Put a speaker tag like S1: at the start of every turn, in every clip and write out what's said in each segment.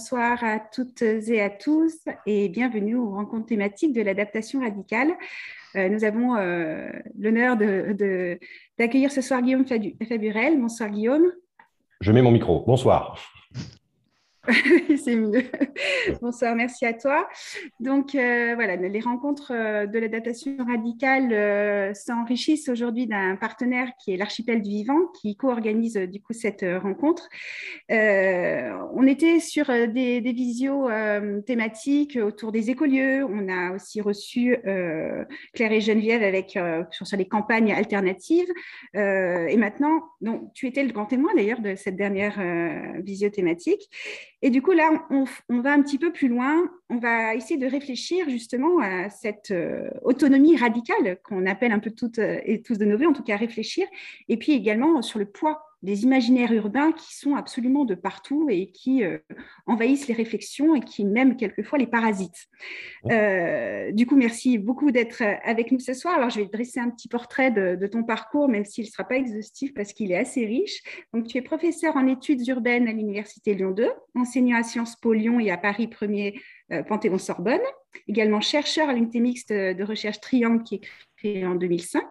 S1: bonsoir à toutes et à tous et bienvenue aux rencontres thématiques de l'adaptation radicale. Euh, nous avons euh, l'honneur d'accueillir ce soir Guillaume Faburel. Bonsoir Guillaume.
S2: Je mets mon micro. Bonsoir.
S1: c'est mieux. Bonsoir, merci à toi. Donc euh, voilà, les rencontres euh, de l'adaptation radicale euh, s'enrichissent aujourd'hui d'un partenaire qui est l'archipel du vivant, qui co-organise du coup cette rencontre. on était sur des, des visios thématiques autour des écolieux. On a aussi reçu Claire et Geneviève avec sur, les campagnes alternatives. et maintenant, donc, tu étais le grand témoin d'ailleurs de cette dernière visio thématique. Et du coup, là, on, va un petit peu plus loin. On va essayer de réfléchir justement à cette euh, autonomie radicale qu'on appelle un peu toutes et tous de nos en tout cas réfléchir. Et puis également sur le poids des imaginaires urbains qui sont absolument de partout et qui euh, envahissent les réflexions et qui même quelquefois les parasitent. Euh, du coup, merci beaucoup d'être avec nous ce soir. Alors, je vais dresser un petit portrait de, ton parcours, même s'il ne sera pas exhaustif parce qu'il est assez riche. Donc, tu es professeur en études urbaines à l'Université Lyon 2, enseignant à Sciences Po Lyon et à Paris 1er euh, Panthéon-Sorbonne, également chercheur à l'unité mixte de recherche Triangle qui est créée en 2005.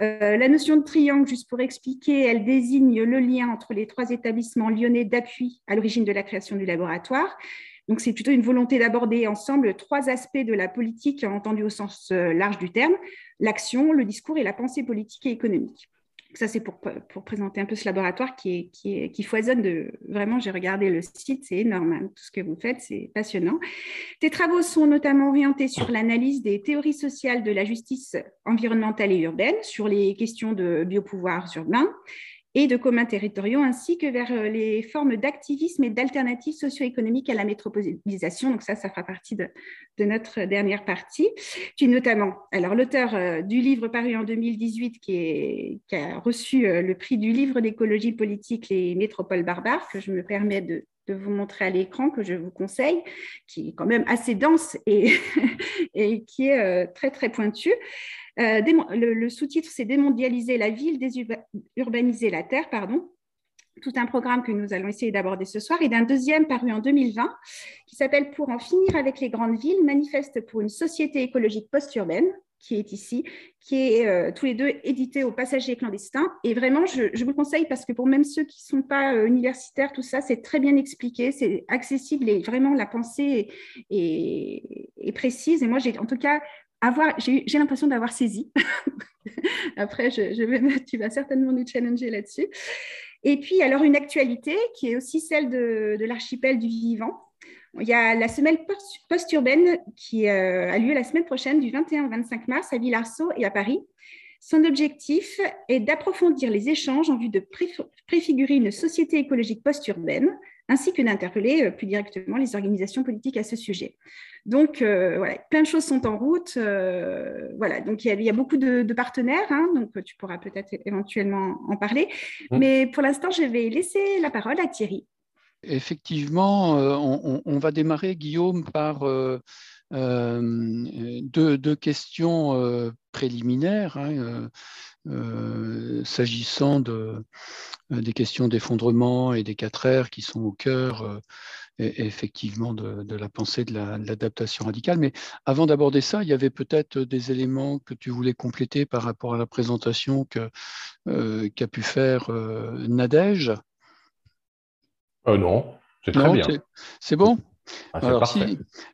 S1: Euh, la notion de triangle, juste pour expliquer, elle désigne le lien entre les trois établissements lyonnais d'appui à l'origine de la création du laboratoire. Donc, c'est plutôt une volonté d'aborder ensemble trois aspects de la politique entendue au sens euh, large du terme, l'action, le discours et la pensée politique et économique. Ça, c'est pour, présenter un peu ce laboratoire qui, est, foisonne de... Vraiment, j'ai regardé le site, c'est énorme. Hein, tout ce que vous faites, c'est passionnant. Tes travaux sont notamment orientés sur l'analyse des théories sociales de la justice environnementale et urbaine, sur les questions de biopouvoirs urbains et de communs territoriaux, ainsi que vers euh, les formes d'activisme et d'alternatives socio-économiques à la métropolisation. Donc ça, ça fera partie de, notre dernière partie. Tu es notamment alors l'auteur euh, du livre paru en 2018 qui, a reçu euh, le prix du livre d'écologie politique Les métropoles barbares, que je me permets de, de vous montrer à l'écran, que je vous conseille, qui est quand même assez dense et, et qui est très, très pointu. Euh, le, sous-titre, c'est Démondialiser la ville, désurbaniser la terre, pardon. Tout un programme que nous allons essayer d'aborder ce soir, et d'un deuxième paru en 2020 qui s'appelle Pour en finir avec les grandes villes, manifeste pour une société écologique post-urbaine, qui est ici, qui est euh, tous les deux édité aux passagers clandestins. Et vraiment, je, vous conseille parce que pour même ceux qui ne sont pas euh, universitaires, tout ça, c'est très bien expliqué, c'est accessible et vraiment la pensée est, est précise. Et moi, j'ai en tout cas j'ai l'impression d'avoir saisi. Après, tu vas certainement nous challenger là-dessus. Et puis, alors, une actualité qui est aussi celle de, l'archipel du vivant. Il y a la semaine post-urbaine qui euh, a lieu la semaine prochaine, du 21 au 25 mars, à Villarceau et à Paris. Son objectif est d'approfondir les échanges en vue de préfigurer une société écologique post-urbaine, ainsi que d'interpeller euh, plus directement les organisations politiques à ce sujet. Donc, euh, voilà, plein de choses sont en route. Euh, voilà, donc il y, a, beaucoup de, partenaires, hein, donc tu pourras peut-être éventuellement en parler. Mmh. Mais pour l'instant, je vais laisser la parole à Thierry.
S3: Effectivement, on, va démarrer, Guillaume, par deux, questions préliminaires. Hein, s'agissant de, des questions d'effondrement et des quatre R qui sont au cœur effectivement de, la pensée de l'adaptation radicale. Mais avant d'aborder ça, il y avait peut-être des éléments que tu voulais compléter par rapport à la présentation qu'a pu faire Nadège?
S2: Euh, Non, c'est très bien.
S3: C'est bon? Ah, alors,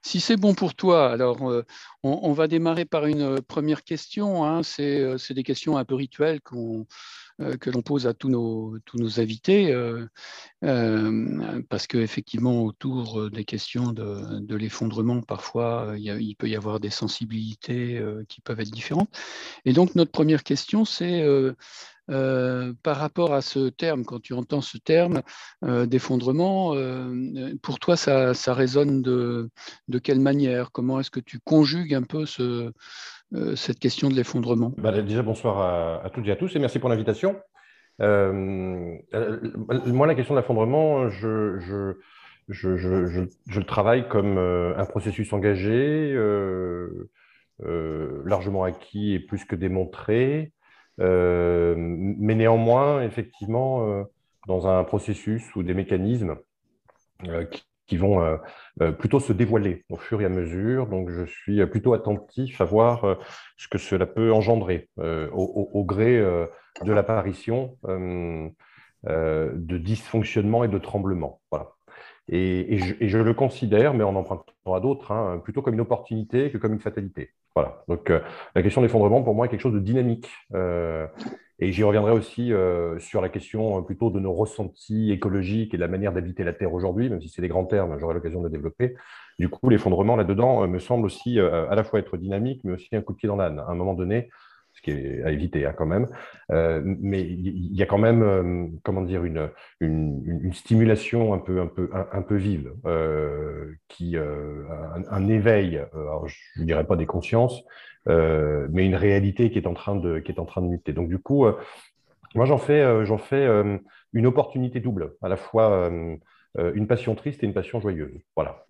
S3: si, c'est bon pour toi, alors euh, on, va démarrer par une euh, première question. Hein. C'est des questions un peu rituelles qu'on euh, que l'on pose à tous nos, tous nos invités, euh, euh, parce qu'effectivement, autour des questions de, de l'effondrement, parfois, il, il, peut y avoir des sensibilités qui peuvent être différentes. Et donc, notre première question, c'est par rapport à ce terme, quand tu entends ce terme d'effondrement, pour toi, ça, ça résonne de, de, quelle manière? Comment est-ce que tu conjugues un peu ce, euh, cette question de l'effondrement?
S2: Bah, Déjà, bonsoir à, toutes et à tous et merci pour l'invitation. Euh, euh, moi, la question de l'effondrement, je, je, je, je, le travaille comme un processus engagé, largement acquis et plus que démontré, mais néanmoins, effectivement, dans un processus ou des mécanismes qui, vont plutôt se dévoiler au fur et à mesure. Donc, je suis plutôt attentif à voir ce que cela peut engendrer au, gré de l'apparition de dysfonctionnement et de tremblement. Voilà. Et, je, le considère, mais en empruntant à d'autres, hein, plutôt comme une opportunité que comme une fatalité. Voilà. Donc, euh, la question de l'effondrement, pour moi, est quelque chose de dynamique. Euh, et j'y reviendrai aussi euh, sur la question plutôt de nos ressentis écologiques et de la manière d'habiter la Terre aujourd'hui, même si c'est des grands termes, j'aurai l'occasion de développer. Du coup, l'effondrement là-dedans me semble aussi à la fois être dynamique, mais aussi un coup de pied dans l'âne. À un moment donné, à éviter hein, quand même. Euh, mais il y a quand même, euh, comment dire, une, une, stimulation un peu, un peu, un, peu vive, euh, qui, un, éveil, je ne dirais pas des consciences, mais une réalité qui est en train de, qui est en train de muter. Donc du coup, moi j'en fais, j'en fais une opportunité double, à la fois une passion triste et une passion joyeuse. Voilà.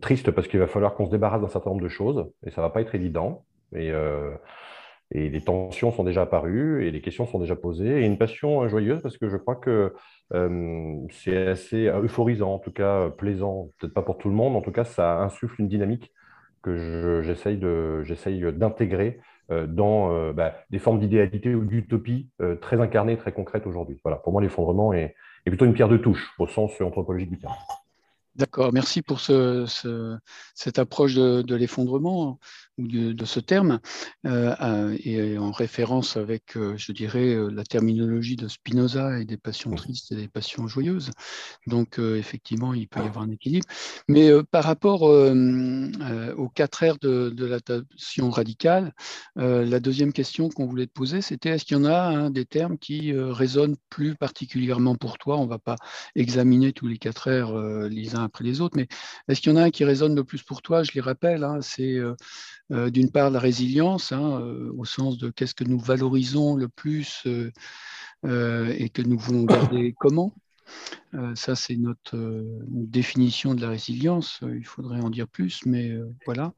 S2: triste parce qu'il va falloir qu'on se débarrasse d'un certain nombre de choses, et ça va pas être évident. Et, et les tensions sont déjà apparues et les questions sont déjà posées. Et une passion joyeuse parce que je crois que euh, c'est assez euphorisant, en tout cas plaisant, peut-être pas pour tout le monde, en tout cas ça insuffle une dynamique que j'essaye d'intégrer euh, dans euh, bah, des formes d'idéalité ou d'utopie très incarnées, très concrètes aujourd'hui. Voilà, pour moi l'effondrement est, plutôt une pierre de touche au sens anthropologique du terme.
S3: D'accord, merci pour ce, cette approche de, l'effondrement de, ce terme, euh, et en référence avec, euh, je dirais, euh, la terminologie de Spinoza et des passions tristes et des passions joyeuses. Donc, effectivement, il peut y avoir un équilibre. Mais par rapport aux quatre aires de, de l'adaptation radicale, la deuxième question qu'on voulait te poser, c'était est-ce qu'il y en a un des termes qui résonnent plus particulièrement pour toi? On ne va pas examiner tous les quatre aires les uns après les autres, mais est-ce qu'il y en a un qui résonne le plus pour toi? Je les rappelle, hein, c'est euh, euh, d'une part la résilience, hein, euh, au sens de qu'est-ce que nous valorisons le plus et que nous voulons garder comment. ça, c'est notre définition de la résilience. Il faudrait en dire plus, mais voilà.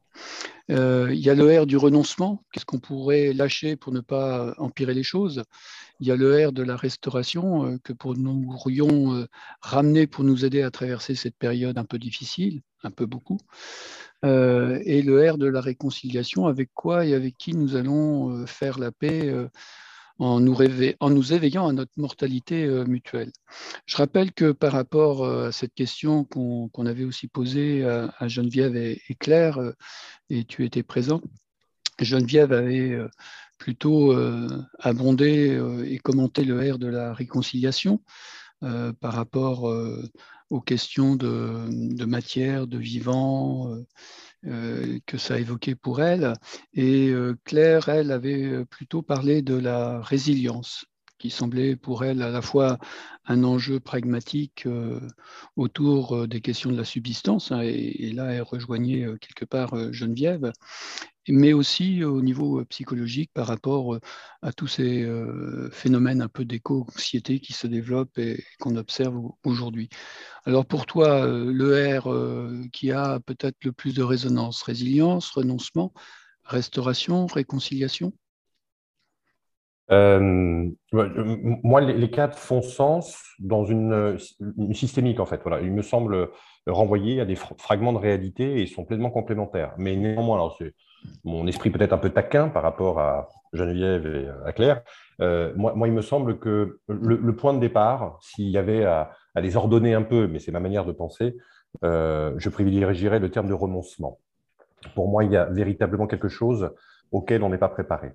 S3: il y a le R du renoncement. Qu'est-ce qu'on pourrait lâcher pour ne pas empirer les choses il y a le R de la restauration euh, que pour nous pourrions euh, ramener pour nous aider à traverser cette période un peu difficile, un peu beaucoup. Euh, et le R de la réconciliation, avec quoi et avec qui nous allons faire la paix en nous, en nous, éveillant à notre mortalité mutuelle. Je rappelle que par rapport à cette question qu'on avait aussi posée à, Geneviève et, Claire, et tu étais présent, Geneviève avait plutôt euh, euh, et commenter le R de la réconciliation euh, par rapport aux questions de, matière, de vivant, que ça évoquait pour elle. Et Claire, elle, avait plutôt parlé de la résilience qui semblait pour elle à la fois un enjeu pragmatique autour des questions de la subsistance, hein, et, là elle rejoignait quelque part Geneviève, mais aussi au niveau psychologique par rapport à tous ces phénomènes un peu d'éco-anxiété qui se développent et qu'on observe aujourd'hui. Alors pour toi, le R qui a peut-être le plus de résonance, résilience, renoncement, restauration, réconciliation?
S2: Moi, les, quatre font sens dans une, systémique, en fait. Voilà. Il me semble renvoyer à des fragments de réalité et sont pleinement complémentaires. Mais néanmoins, alors mon esprit peut-être un peu taquin par rapport à Geneviève et à Claire, euh, moi, il me semble que le, point de départ, s'il y avait à, les ordonner un peu, mais c'est ma manière de penser, euh, je privilégierais le terme de renoncement. Pour moi, il y a véritablement quelque chose auquel on n'est pas préparé.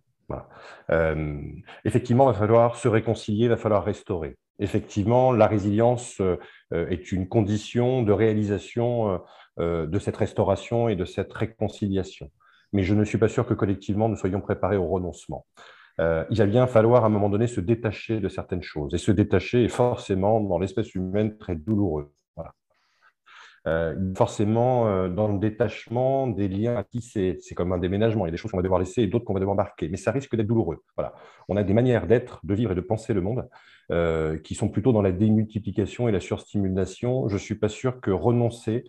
S2: Euh, effectivement, il va falloir se réconcilier, il va falloir restaurer. Effectivement, la résilience est une condition de réalisation de cette restauration et de cette réconciliation mais je ne suis pas sûr que collectivement nous soyons préparés au renoncement. Euh, il va bien falloir à un moment donné se détacher de certaines choses. Et se détacher est forcément dans l'espèce humaine très douloureux. Euh, forcément, euh, dans le détachement des liens tisser, c'est comme un déménagement. Il y a des choses qu'on va devoir laisser et d'autres qu'on va devoir marquer. Mais ça risque d'être douloureux. Voilà. On a des manières d'être, de vivre et de penser le monde qui sont plutôt dans la démultiplication et la surstimulation. Je ne suis pas sûr que renoncer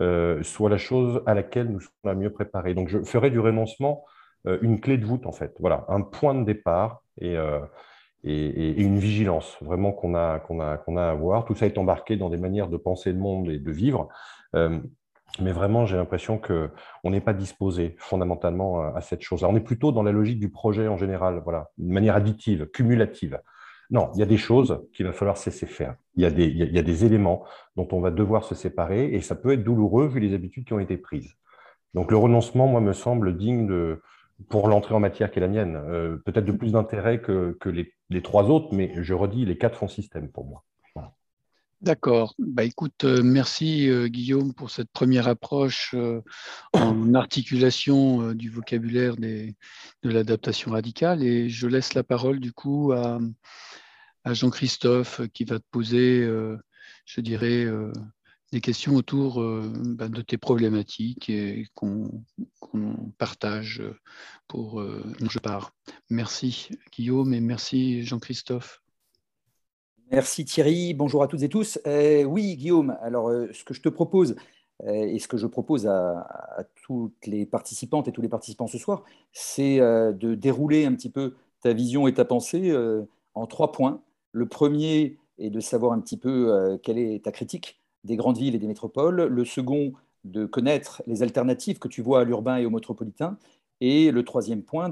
S2: euh, soit la chose à laquelle nous sommes la mieux préparés. Donc, je ferai du renoncement euh, une clé de voûte, en fait. Voilà, un point de départ. Et, euh, une vigilance vraiment qu'on a, qu'on a, a à avoir. Tout ça est embarqué dans des manières de penser le monde et de vivre. Mais vraiment, j'ai l'impression qu'on n'est pas disposé fondamentalement à, cette chose-là. On est plutôt dans la logique du projet en général, voilà, de manière additive, cumulative. Non, il y a des choses qu'il va falloir cesser faire. Il y, a des, éléments dont on va devoir se séparer et ça peut être douloureux vu les habitudes qui ont été prises. Donc le renoncement, moi, me semble digne de, pour l'entrée en matière qui est la mienne. Euh, peut-être de plus d'intérêt que, les, trois autres, mais je redis, les quatre font système pour moi.
S3: D'accord. Bah, écoute, euh, merci euh, Guillaume pour cette première approche en articulation du vocabulaire de l'adaptation radicale. Et je laisse la parole du coup à, à Jean-Christophe qui va te poser, je dirais, des questions autour euh, ben, de tes problématiques et qu'on partage pour euh, dont je pars. Merci Guillaume et merci Jean-Christophe.
S4: Merci Thierry, bonjour à toutes et tous. Euh, oui Guillaume, alors ce que je te propose et ce que je propose à, toutes les participantes et tous les participants ce soir, c'est de dérouler un petit peu ta vision et ta pensée en trois points. Le premier est de savoir un petit peu quelle est ta critique des grandes villes et des métropoles. Le second, de connaître les alternatives que tu vois à l'urbain et au métropolitain. Et le troisième point,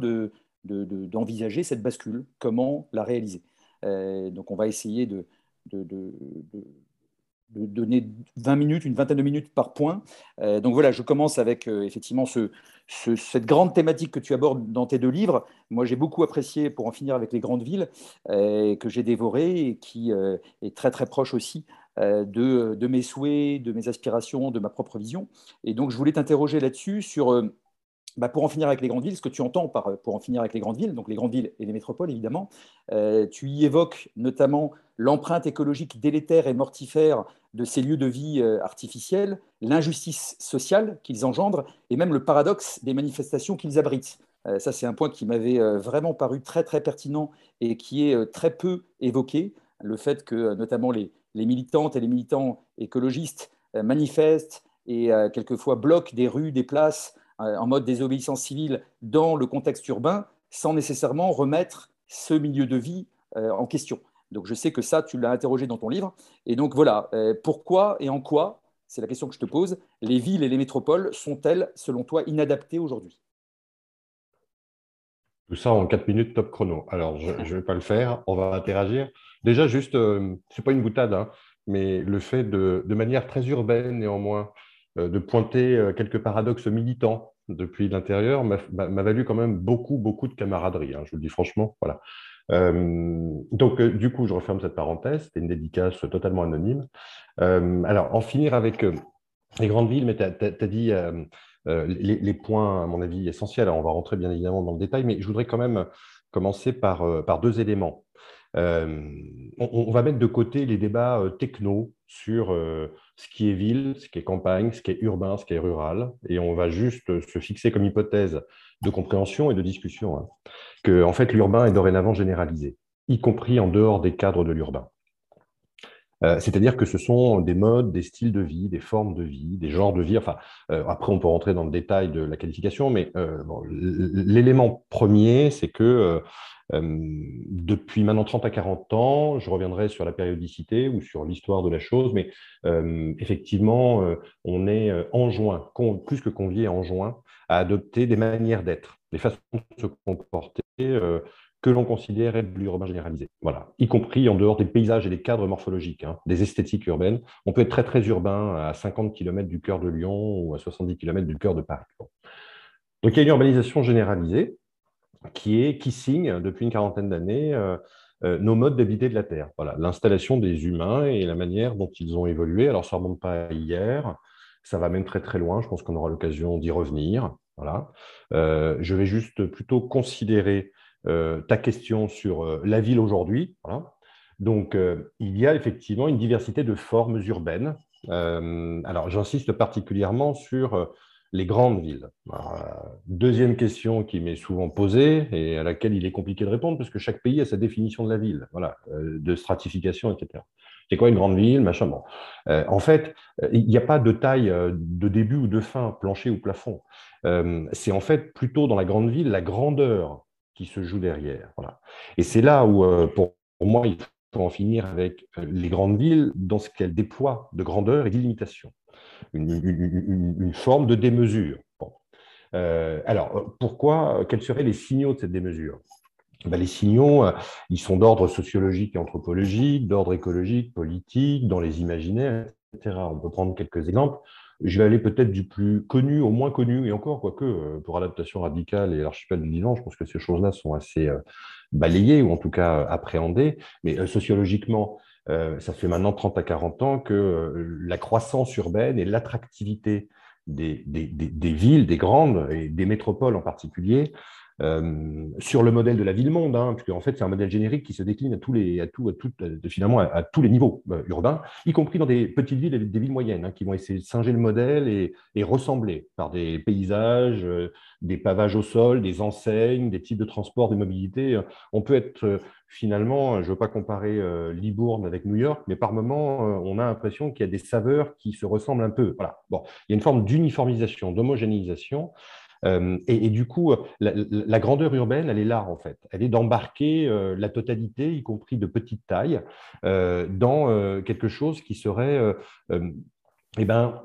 S4: d'envisager de, cette bascule, comment la réaliser. Euh, donc on va essayer de, donner 20 minutes, une vingtaine de minutes par point. Euh, donc voilà, je commence avec euh, effectivement ce, cette grande thématique que tu abordes dans tes deux livres. Moi, j'ai beaucoup apprécié, pour en finir avec les grandes villes, que j'ai dévoré et qui est très très proche aussi euh, de, mes souhaits, de mes aspirations, de ma propre vision. Et donc, je voulais t'interroger là-dessus sur, euh, bah, pour en finir avec les grandes villes, ce que tu entends par euh, pour en finir avec les grandes villes, donc les grandes villes et les métropoles, évidemment. tu y évoques notamment l'empreinte écologique délétère et mortifère de ces lieux de vie artificiels, l'injustice sociale qu'ils engendrent et même le paradoxe des manifestations qu'ils abritent. ça, c'est un point qui m'avait vraiment paru très, très pertinent et qui est très peu évoqué. Le fait que, notamment, les, militantes et les militants écologistes euh, manifestent et euh, quelquefois bloquent des rues, des places euh, en mode désobéissance civile dans le contexte urbain sans nécessairement remettre ce milieu de vie en question. Donc je sais que ça, tu l'as interrogé dans ton livre. Et donc voilà, pourquoi et en quoi, c'est la question que je te pose, les villes et les métropoles sont-elles, selon toi, inadaptées aujourd'hui?
S2: Tout ça en 4 minutes top chrono. Alors, je ne vais pas le faire, on va interagir. Déjà, juste, euh, ce n'est pas une boutade, hein, mais le fait de, manière très urbaine, néanmoins, euh, de pointer euh, quelques paradoxes militants depuis l'intérieur m'a valu quand même beaucoup, beaucoup de camaraderie, hein, je vous le dis franchement. Voilà. Donc, du coup, je referme cette parenthèse, c'était une dédicace totalement anonyme. alors, en finir avec les grandes villes, mais tu as, dit les, points, à mon avis, essentiels. Alors, on va rentrer bien évidemment dans le détail, mais je voudrais quand même commencer par, deux éléments. Euh, on, va mettre de côté les débats euh, techno sur euh, ce qui est ville, ce qui est campagne, ce qui est urbain, ce qui est rural, et on va juste se fixer comme hypothèse de compréhension et de discussion hein, que en fait l'urbain est dorénavant généralisé, y compris en dehors des cadres de l'urbain. C'est-à-dire que ce sont des modes, des styles de vie, des formes de vie, des genres de vie. Enfin, après, on peut rentrer dans le détail de la qualification, mais l'élément premier, c'est que euh, depuis maintenant 30 à 40 ans, je reviendrai sur la périodicité ou sur l'histoire de la chose, mais euh, effectivement, euh, on est enjoint, plus que convié, enjoint à adopter des manières d'être, des façons de se comporter que l'on considère être l'urbain généralisé. Voilà, y compris en dehors des paysages et des cadres morphologiques, hein, des esthétiques urbaines. On peut être très très urbain à 50 km du cœur de Lyon ou à 70 km du cœur de Paris. Donc il y a une urbanisation généralisée qui, est, qui signe depuis une quarantaine d'années euh, euh, nos modes d'habiter de la Terre. Voilà, l'installation des humains et la manière dont ils ont évolué. Alors, ça ne remonte pas à hier, ça va même très très loin. Je pense qu'on aura l'occasion d'y revenir. Voilà. Euh, je vais juste plutôt considérer ta question sur la ville aujourd'hui. Donc, il y a effectivement une diversité de formes urbaines. alors, j'insiste particulièrement sur les grandes villes. deuxième question qui m'est souvent posée et à laquelle il est compliqué de répondre parce que chaque pays a sa définition de la ville, voilà, euh, de stratification, etc. C'est quoi une grande ville, machin bon. Euh, en fait, euh, il n'y a pas de taille de début ou de fin, plancher ou plafond. c'est en fait plutôt dans la grande ville la grandeur qui se joue derrière. Voilà. Et c'est là où, pour moi, il faut en finir avec les grandes villes dans ce qu'elles déploient de grandeur et d'illimitation, une, forme de démesure. alors, pourquoi Quels seraient les signaux de cette démesure? Ben, les signaux, ils sont d'ordre sociologique et anthropologique, d'ordre écologique, politique, dans les imaginaires, etc. On peut prendre quelques exemples. Je vais aller peut-être du plus connu au moins connu, et encore, quoique, euh, pour adaptation radicale et l'archipel du divan, je pense que ces choses-là sont assez euh, balayées, ou en tout cas euh, appréhendées. Mais sociologiquement, ça fait maintenant 30 à 40 ans que la croissance urbaine et l'attractivité des, villes, des grandes, et des métropoles en particulier, euh, sur le modèle de la ville-monde, hein, puisque en fait c'est un modèle générique qui se décline à tous les, à tout, à tout, finalement à, tous les niveaux euh, urbains, y compris dans des petites villes et des villes moyennes, hein, qui vont essayer de singer le modèle et, ressembler par des paysages, euh, des pavages au sol, des enseignes, des types de transport, de mobilité. On peut être finalement, je ne veux pas comparer Libourne avec New York, mais par moments, on a l'impression qu'il y a des saveurs qui se ressemblent un peu. Voilà. Bon, il y a une forme d'uniformisation, d'homogénéisation. Euh, et, du coup, la, grandeur urbaine, elle est là, en fait. Elle est d'embarquer euh, la totalité, y compris de petite taille, euh, dans quelque chose qui serait eh ben,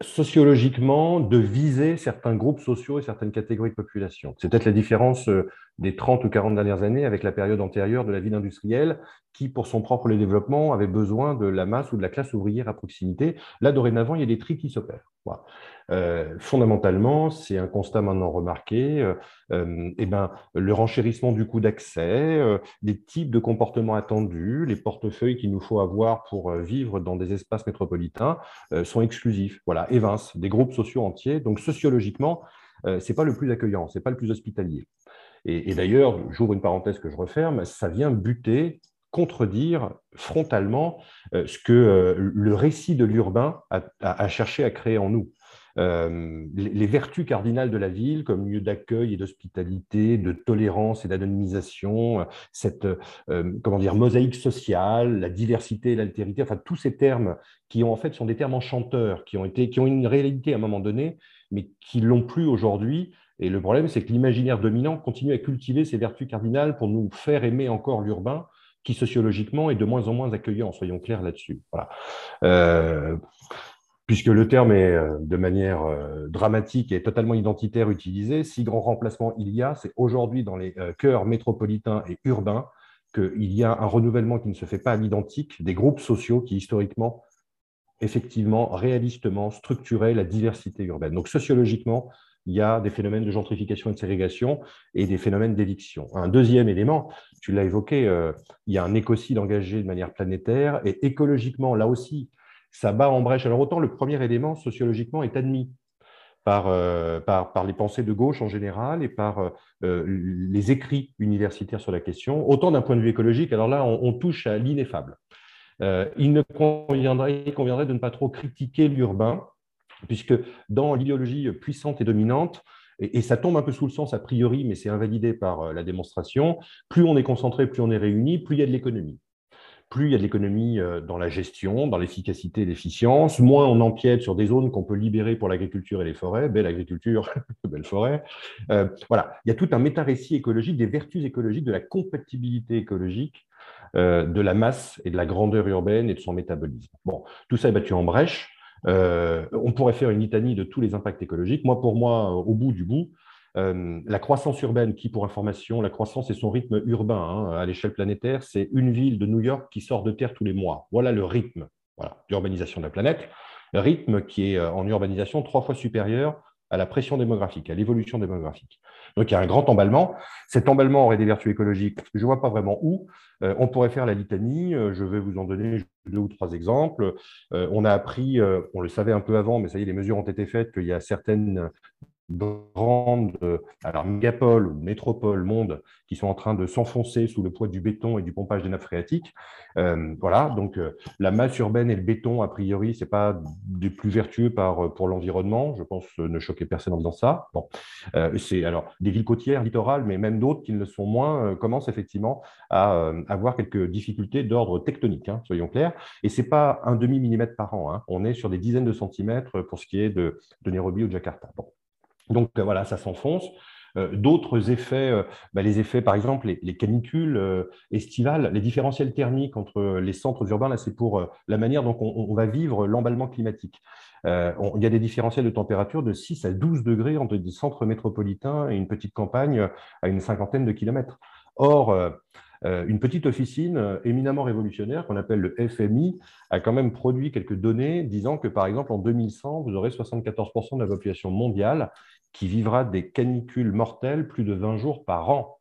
S2: sociologiquement de viser certains groupes sociaux et certaines catégories de population. C'est peut-être la différence des 30 ou 40 dernières années avec la période antérieure de la ville industrielle qui, pour son propre développement, avait besoin de la masse ou de la classe ouvrière à proximité. Là, dorénavant, il y a des tri qui s'opèrent. Voilà. Euh, fondamentalement, c'est un constat maintenant remarqué, euh, euh, eh ben, le renchérissement du coût d'accès, les types de comportements attendus, les portefeuilles qu'il nous faut avoir pour vivre dans des espaces métropolitains sont exclusifs, voilà, évincent des groupes sociaux entiers. Donc sociologiquement, ce n'est pas le plus accueillant, ce n'est pas le plus hospitalier. Et, d'ailleurs, j'ouvre une parenthèse que je referme, ça vient buter contredire frontalement ce que le récit de l'urbain a, cherché à créer en nous. Euh, les, vertus cardinales de la ville comme lieu d'accueil et d'hospitalité, de tolérance et d'anonymisation, cette euh, comment dire, mosaïque sociale, la diversité et l'altérité, enfin tous ces termes qui ont en fait sont des termes enchanteurs, qui ont, été, qui ont une réalité à un moment donné, mais qui l'ont plus aujourd'hui. Et le problème, c'est que l'imaginaire dominant continue à cultiver ces vertus cardinales pour nous faire aimer encore l'urbain, qui sociologiquement est de moins en moins accueillant, soyons clairs là-dessus. Voilà. Euh, puisque le terme est euh, de manière euh, dramatique et totalement identitaire utilisé, si grand remplacement il y a, c'est aujourd'hui dans les euh, cœurs métropolitains et urbains qu'il y a un renouvellement qui ne se fait pas à l'identique des groupes sociaux qui historiquement, effectivement, réalistement structuraient la diversité urbaine. Donc sociologiquement, il y a des phénomènes de gentrification et de ségrégation et des phénomènes d'éviction. Un deuxième élément, tu l'as évoqué, il y a un écocide engagé de manière planétaire et écologiquement, là aussi, ça bat en brèche. Alors autant le premier élément sociologiquement est admis par, euh, par, les pensées de gauche en général et par euh, euh, les écrits universitaires sur la question, autant d'un point de vue écologique, alors là on, touche à l'ineffable. il, ne conviendrait, il conviendrait de ne pas trop critiquer l'urbain, puisque dans l'idéologie puissante et dominante, et, ça tombe un peu sous le sens a priori, mais c'est invalidé par la démonstration, plus on est concentré, plus on est réuni, plus il y a de l'économie plus il y a de l'économie euh, dans la gestion, dans l'efficacité et l'efficience, moins on empiète sur des zones qu'on peut libérer pour l'agriculture et les forêts, belle agriculture, belle forêt. Euh, voilà, il y a tout un méta-récit écologique, des vertus écologiques, de la compatibilité écologique euh, de la masse et de la grandeur urbaine et de son métabolisme. Bon, tout ça est battu en brèche. on pourrait faire une litanie de tous les impacts écologiques. Moi, pour moi, au bout du bout, euh, la croissance urbaine, qui pour information, la croissance et son rythme urbain hein, à l'échelle planétaire, c'est une ville de New York qui sort de terre tous les mois. Voilà le rythme d'urbanisation de la planète. Rythme qui est euh, en urbanisation trois fois supérieur à la pression démographique, à l'évolution démographique. Donc il y a un grand emballement. Cet emballement aurait des vertus écologiques. Je ne vois pas vraiment où. Euh, on pourrait faire la litanie. je vais vous en donner deux ou trois exemples. on a appris, on le savait un peu avant, mais ça y est, les mesures ont été faites, qu'il y a certaines grandes alors mégapoles métropoles monde qui sont en train de s'enfoncer sous le poids du béton et du pompage des nappes phréatiques. Euh, voilà, donc euh, la masse urbaine et le béton, a priori, c'est pas des plus vertueux euh, pour l'environnement. Je pense ne choquer personne en disant ça. Bon, c'est alors des villes côtières, littorales, mais même d'autres qui ne le sont moins, commencent effectivement à avoir quelques difficultés d'ordre tectonique, hein, soyons clairs. Et c'est pas un demi millimètre par an. Hein. On est sur des dizaines de centimètres pour ce qui est de, Nairobi ou Jakarta. Bon. Donc euh, voilà, ça s'enfonce. d'autres effets, bah, les effets, par exemple, les, canicules estivales, les différentiels thermiques entre les centres urbains, là, c'est pour la manière dont on va vivre l'emballement climatique. Euh, il y a des différentiels de température de 6 à 12 degrés entre des centres métropolitains et une petite campagne à une cinquantaine de kilomètres. Or, euh, euh, une petite officine éminemment révolutionnaire qu'on appelle le FMI a quand même produit quelques données disant que, par exemple, en 2100, vous aurez 74% de la population mondiale qui vivra des canicules mortelles plus de 20 jours par an.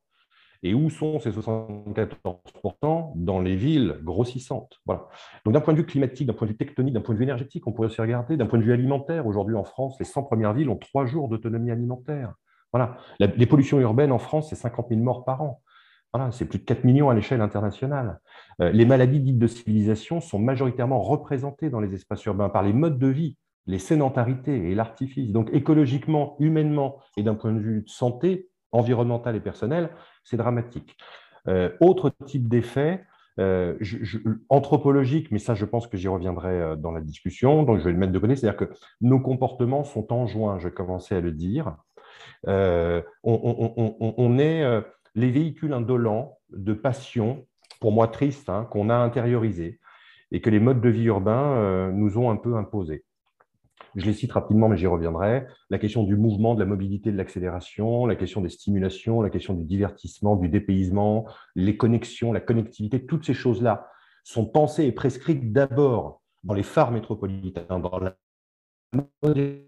S2: Et où sont ces 74% Dans les villes grossissantes. Voilà. Donc d'un point de vue climatique, d'un point de vue tectonique, d'un point de vue énergétique, on pourrait se regarder. D'un point de vue alimentaire, aujourd'hui en France, les 100 premières villes ont trois jours d'autonomie alimentaire. Voilà. les pollutions urbaines en France, c'est 50 000 morts par an. Voilà, c'est plus de 4 millions à l'échelle internationale. Euh, les maladies dites de civilisation sont majoritairement représentées dans les espaces urbains par les modes de vie, les sédentarités et l'artifice. Donc écologiquement, humainement et d'un point de vue de santé, environnemental et personnel, c'est dramatique. Euh, autre type d'effet, euh, anthropologique, mais ça, je pense que j'y reviendrai euh, dans la discussion, donc je vais le mettre de côté, c'est-à-dire que nos comportements sont en juin, je commençais à le dire. On, est les véhicules indolents de passion, pour moi triste, hein, qu'on a intériorisés et que les modes de vie urbains nous ont un peu imposés. Je les cite rapidement, mais j'y reviendrai. La question du mouvement, de la mobilité, de l'accélération, la question des stimulations, la question du divertissement, du dépaysement, les connexions, la connectivité, toutes ces choses-là sont pensées et prescrites d'abord dans les phares métropolitains, dans la modernité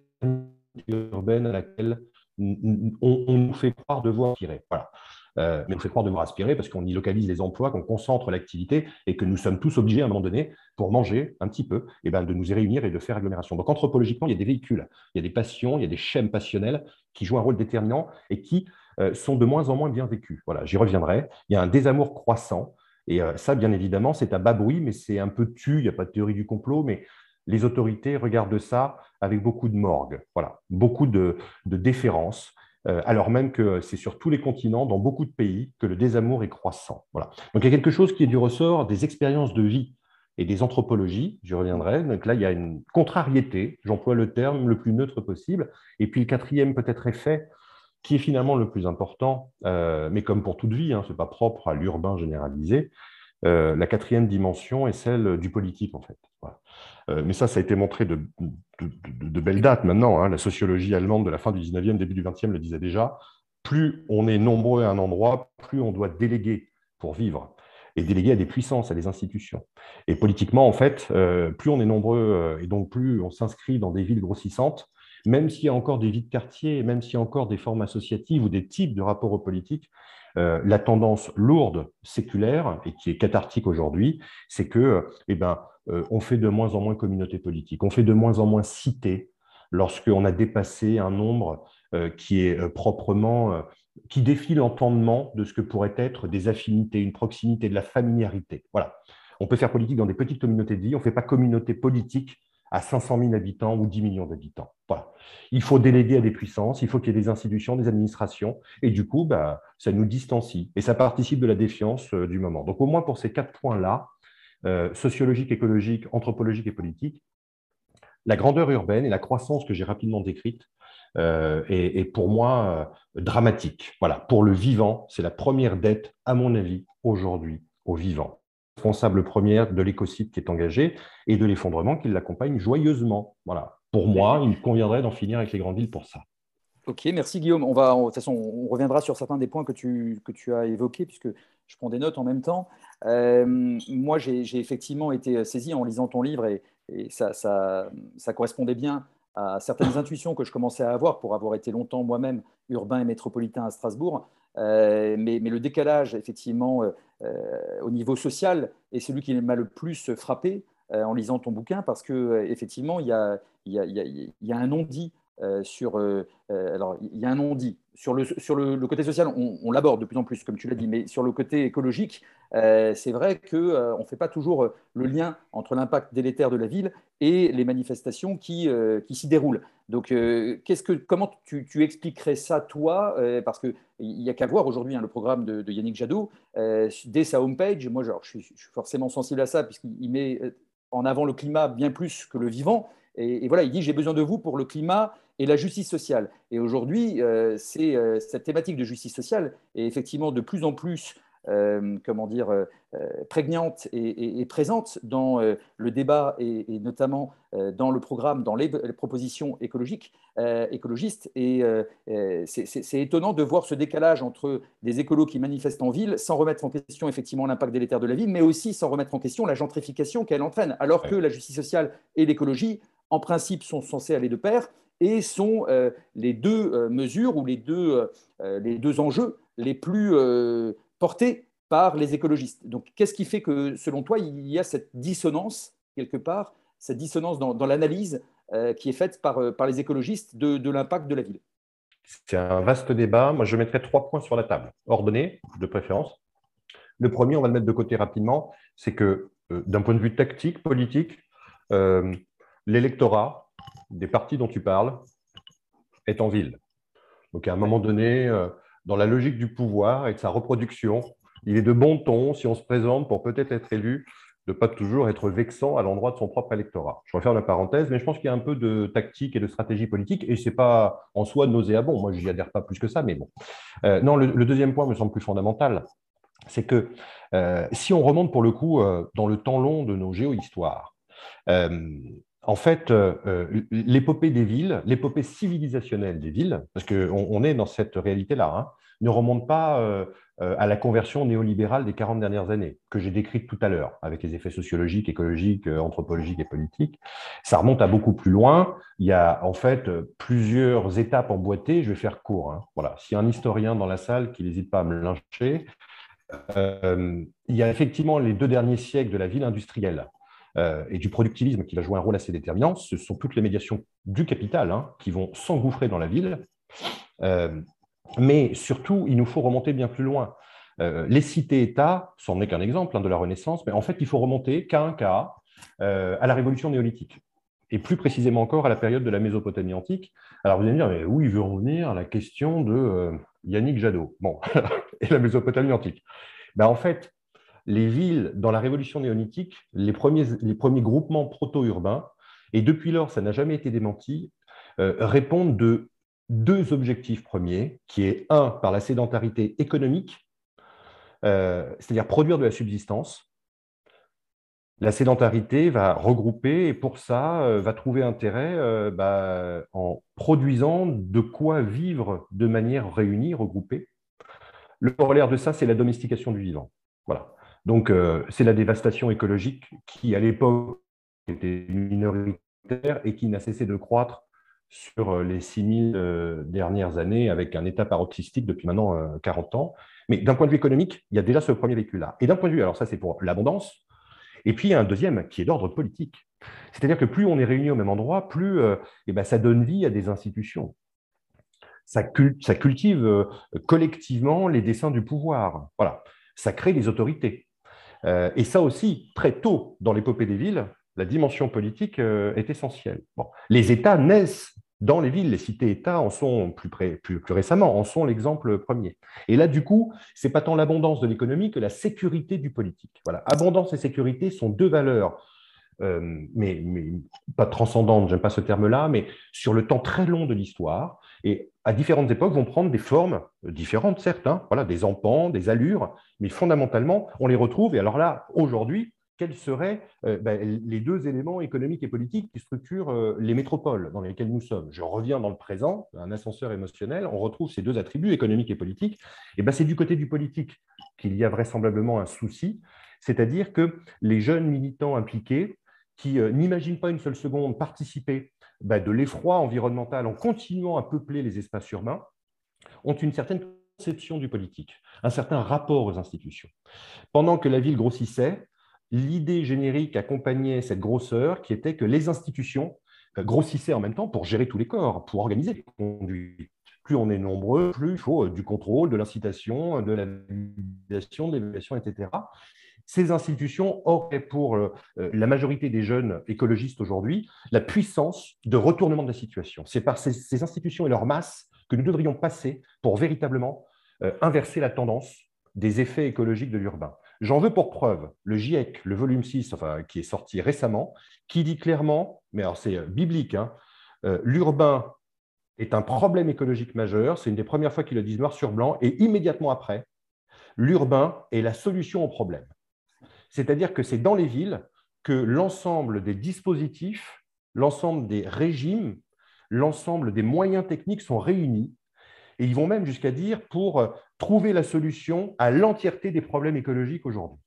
S2: urbaine à laquelle on, nous fait croire devoir tirer. Voilà. Euh, mais fait croire devoir aspirer parce qu'on y localise les emplois, qu'on concentre l'activité et que nous sommes tous obligés à un moment donné, pour manger un petit peu, et eh ben, de nous y réunir et de faire agglomération. Donc anthropologiquement, il y a des véhicules, il y a des passions, il y a des schèmes passionnels qui jouent un rôle déterminant et qui euh, sont de moins en moins bien vécus. Voilà, j'y reviendrai. Il y a un désamour croissant. Et euh, ça, bien évidemment, c'est à bas bruit, mais c'est un peu tu, il n'y a pas de théorie du complot, mais les autorités regardent ça avec beaucoup de morgue, voilà, beaucoup de déférence. Euh, alors même que c'est sur tous les continents, dans beaucoup de pays, que le désamour est croissant. Voilà. Donc il y a quelque chose qui est du ressort des expériences de vie et des anthropologies, j'y reviendrai. Donc là, il y a une contrariété, j'emploie le terme le plus neutre possible. Et puis le quatrième peut-être effet, qui est finalement le plus important, euh, mais comme pour toute vie, hein, ce n'est pas propre à l'urbain généralisé, euh, la quatrième dimension est celle du politique, en fait. Euh, mais ça, ça a été montré de, de, belles dates maintenant. Hein. La sociologie allemande de la fin du 19e, début du 20e le disait déjà. Plus on est nombreux à un endroit, plus on doit déléguer pour vivre et déléguer à des puissances, à des institutions. Et politiquement, en fait, euh, plus on est nombreux et donc plus on s'inscrit dans des villes grossissantes, même s'il y a encore des vies de quartier, même s'il y a encore des formes associatives ou des types de rapports aux politiques, euh, la tendance lourde, séculaire, et qui est cathartique aujourd'hui, c'est que, eh ben, euh, on fait de moins en moins communauté politique, on fait de moins en moins cité lorsqu'on a dépassé un nombre euh, qui est proprement, qui défie l'entendement de ce que pourrait être des affinités, une proximité, de la familiarité. Voilà. On peut faire politique dans des petites communautés de vie, on ne fait pas communauté politique à 500 000 habitants ou 10 millions d'habitants. Il faut déléguer à des puissances, il faut qu'il y ait des institutions, des administrations, et du coup, bah, ça nous distancie et ça participe de la défiance euh, du moment. Donc au moins pour ces quatre points-là, euh, sociologique, écologique, anthropologique et politique, la grandeur urbaine et la croissance que j'ai rapidement décrite euh, est, pour moi dramatique. Voilà, pour le vivant, c'est la première dette, à mon avis, aujourd'hui, au vivant responsable première de l'écosystème qui est engagé et de l'effondrement qui l'accompagne joyeusement. Voilà. Pour moi, il conviendrait d'en finir avec les grandes villes pour ça.
S4: Ok, merci Guillaume. On va, de toute façon, on reviendra sur certains des points que tu, que tu as évoqués, puisque je prends des notes en même temps. Euh, moi, j'ai effectivement été saisi en lisant ton livre et, ça, ça, ça, correspondait bien à certaines intuitions que je commençais à avoir pour avoir été longtemps moi-même urbain et métropolitain à Strasbourg. Euh, mais, le décalage, effectivement, euh, euh, au niveau social, est celui qui m'a le plus frappé en lisant ton bouquin, parce que effectivement, il y a, il y a un non-dit sur. alors, il y a un non-dit sur le, sur le, côté social, on, l'aborde de plus en plus, comme tu l'as dit, mais sur le côté écologique, euh, c'est vrai qu'on euh, ne fait pas toujours euh, le lien entre l'impact délétère de la ville et les manifestations qui, qui s'y déroulent. Donc, qu'est-ce que, comment tu, expliquerais ça, toi Parce qu'il n'y a qu'à voir aujourd'hui hein, le programme de, Yannick Jadot, dès sa homepage. Moi, je, suis, forcément sensible à ça, puisqu'il met en avant le climat bien plus que le vivant. Et, voilà, il dit j'ai besoin de vous pour le climat et la justice sociale. Et aujourd'hui, c'est cette thématique de justice sociale est effectivement de plus en plus euh, comment dire, euh, euh, prégnante et, présente dans le débat et, notamment dans le programme, dans les, propositions écologiques, écologistes. Et c'est étonnant de voir ce décalage entre des écolos qui manifestent en ville sans remettre en question effectivement l'impact délétère de la ville, mais aussi sans remettre en question la gentrification qu'elle entraîne, alors que la justice sociale et l'écologie, en principe, sont censés aller de pair et sont les deux mesures ou les deux, les deux enjeux les plus portés par les écologistes. Donc, qu'est-ce qui fait que, selon toi, il y a cette dissonance, quelque part, cette dissonance dans, l'analyse euh, qui est faite par, euh, par les écologistes de, l'impact de la ville?
S2: C'est un vaste débat. Moi, je mettrais trois points sur la table, ordonnés, de préférence. Le premier, on va le mettre de côté rapidement, c'est que, euh, d'un point de vue tactique, politique, l'électorat des partis dont tu parles est en ville. Donc, à un moment donné, dans la logique du pouvoir et de sa reproduction, il est de bon ton, si on se présente pour peut-être être élu, de ne pas toujours être vexant à l'endroit de son propre électorat. Je referme la parenthèse, mais je pense qu'il y a un peu de tactique et de stratégie politique, et ce n'est pas en soi nauséabond. Moi, je n'y adhère pas plus que ça, mais bon. Euh, non, le, deuxième point me semble plus fondamental, c'est que euh, si on remonte pour le coup euh, dans le temps long de nos géohistoires, en fait, l'épopée des villes, l'épopée civilisationnelle des villes, parce qu'on on est dans cette réalité-là, hein, ne remonte pas euh, euh, à la conversion néolibérale des 40 dernières années, que j'ai décrite tout à l'heure, avec les effets sociologiques, écologiques, euh, anthropologiques et politiques. Ça remonte à beaucoup plus loin. Il y a en fait plusieurs étapes emboîtées. Je vais faire court. Hein. Voilà. S'il y a un historien dans la salle qui n'hésite pas à me lyncher, il y a effectivement les deux derniers siècles de la ville industrielle. Et du productivisme qui va jouer un rôle assez déterminant. Ce sont toutes les médiations du capital hein, qui vont s'engouffrer dans la ville. Mais surtout, il nous faut remonter bien plus loin. Euh, les cités-États, ce n'est qu'un exemple hein, de la Renaissance, mais en fait, il faut remonter qu'à un cas euh, à la Révolution néolithique, et plus précisément encore à la période de la Mésopotamie antique. Alors vous allez me dire, mais où il veut revenir la question de euh, Yannick Jadot Bon, et la Mésopotamie antique. Ben, en fait, les villes dans la Révolution néolithique, les premiers, groupements proto-urbains, et depuis lors, ça n'a jamais été démenti, répondent de deux objectifs premiers, qui est un, par la sédentarité économique, euh, c'est-à-dire produire de la subsistance. La sédentarité va regrouper et pour ça euh, va trouver intérêt euh, bah, en produisant de quoi vivre de manière réunie, regroupée. Le corollaire de ça, c'est la domestication du vivant. Voilà. Donc, c'est la dévastation écologique qui, à l'époque, était minoritaire et qui n'a cessé de croître sur euh, les 6000 euh, dernières années avec un état paroxystique depuis maintenant 40 euh, ans. Mais d'un point de vue économique, il y a déjà ce premier véhicule-là. Et d'un point de vue, alors ça c'est pour l'abondance, et puis il y a un deuxième qui est d'ordre politique. C'est-à-dire que plus on est réunis au même endroit, plus eh ben, ça donne vie à des institutions. Ça, ça cultive collectivement les desseins du pouvoir. Voilà. Ça crée des autorités. Et ça aussi, très tôt dans l'épopée des villes, la dimension politique euh, est essentielle. Les États naissent dans les villes, les cités-États en sont plus, récemment, en sont l'exemple premier. Et là, du coup, ce n'est pas tant l'abondance de l'économie que la sécurité du politique. Voilà, abondance et sécurité sont deux valeurs, euh, mais, pas transcendantes, j'aime pas ce terme-là, mais sur le temps très long de l'histoire, et à différentes époques vont prendre des formes différentes, certes, hein. voilà, des empans, des allures, mais fondamentalement, on les retrouve. Et alors là, aujourd'hui, quels seraient euh, ben, les deux éléments économiques et politiques qui structurent euh, les métropoles dans lesquelles nous sommes? Je reviens dans le présent, un ascenseur émotionnel, on retrouve ces deux attributs, économiques et politiques. Et ben, c'est du côté du politique qu'il y a vraisemblablement un souci, c'est-à-dire que les jeunes militants impliqués qui euh, n'imaginent pas une seule seconde participer ben, de l'effroi environnemental en continuant à peupler les espaces urbains, ont une certaine conception du politique, un certain rapport aux institutions. Pendant que la ville grossissait, l'idée générique accompagnait cette grosseur qui était que les institutions euh, grossissaient en même temps pour gérer tous les corps, pour organiser les conduites. Plus on est nombreux, plus il faut euh, du contrôle, de l'incitation, de la validation, de l'évaluation, etc. Ces institutions auraient pour euh, la majorité des jeunes écologistes aujourd'hui la puissance de retournement de la situation. C'est par ces, institutions et leur masse que nous devrions passer pour véritablement inverser la tendance des effets écologiques de l'urbain. J'en veux pour preuve le GIEC, le volume 6, enfin, qui est sorti récemment, qui dit clairement, mais alors c'est biblique, hein, l'urbain est un problème écologique majeur. C'est une des premières fois qu'ils le disent noir sur blanc. Et immédiatement après, l'urbain est la solution au problème. C'est-à-dire que c'est dans les villes que l'ensemble des dispositifs, l'ensemble des régimes, l'ensemble des moyens techniques sont réunis. Et ils vont même jusqu'à dire pour trouver la solution à l'entièreté des problèmes écologiques aujourd'hui.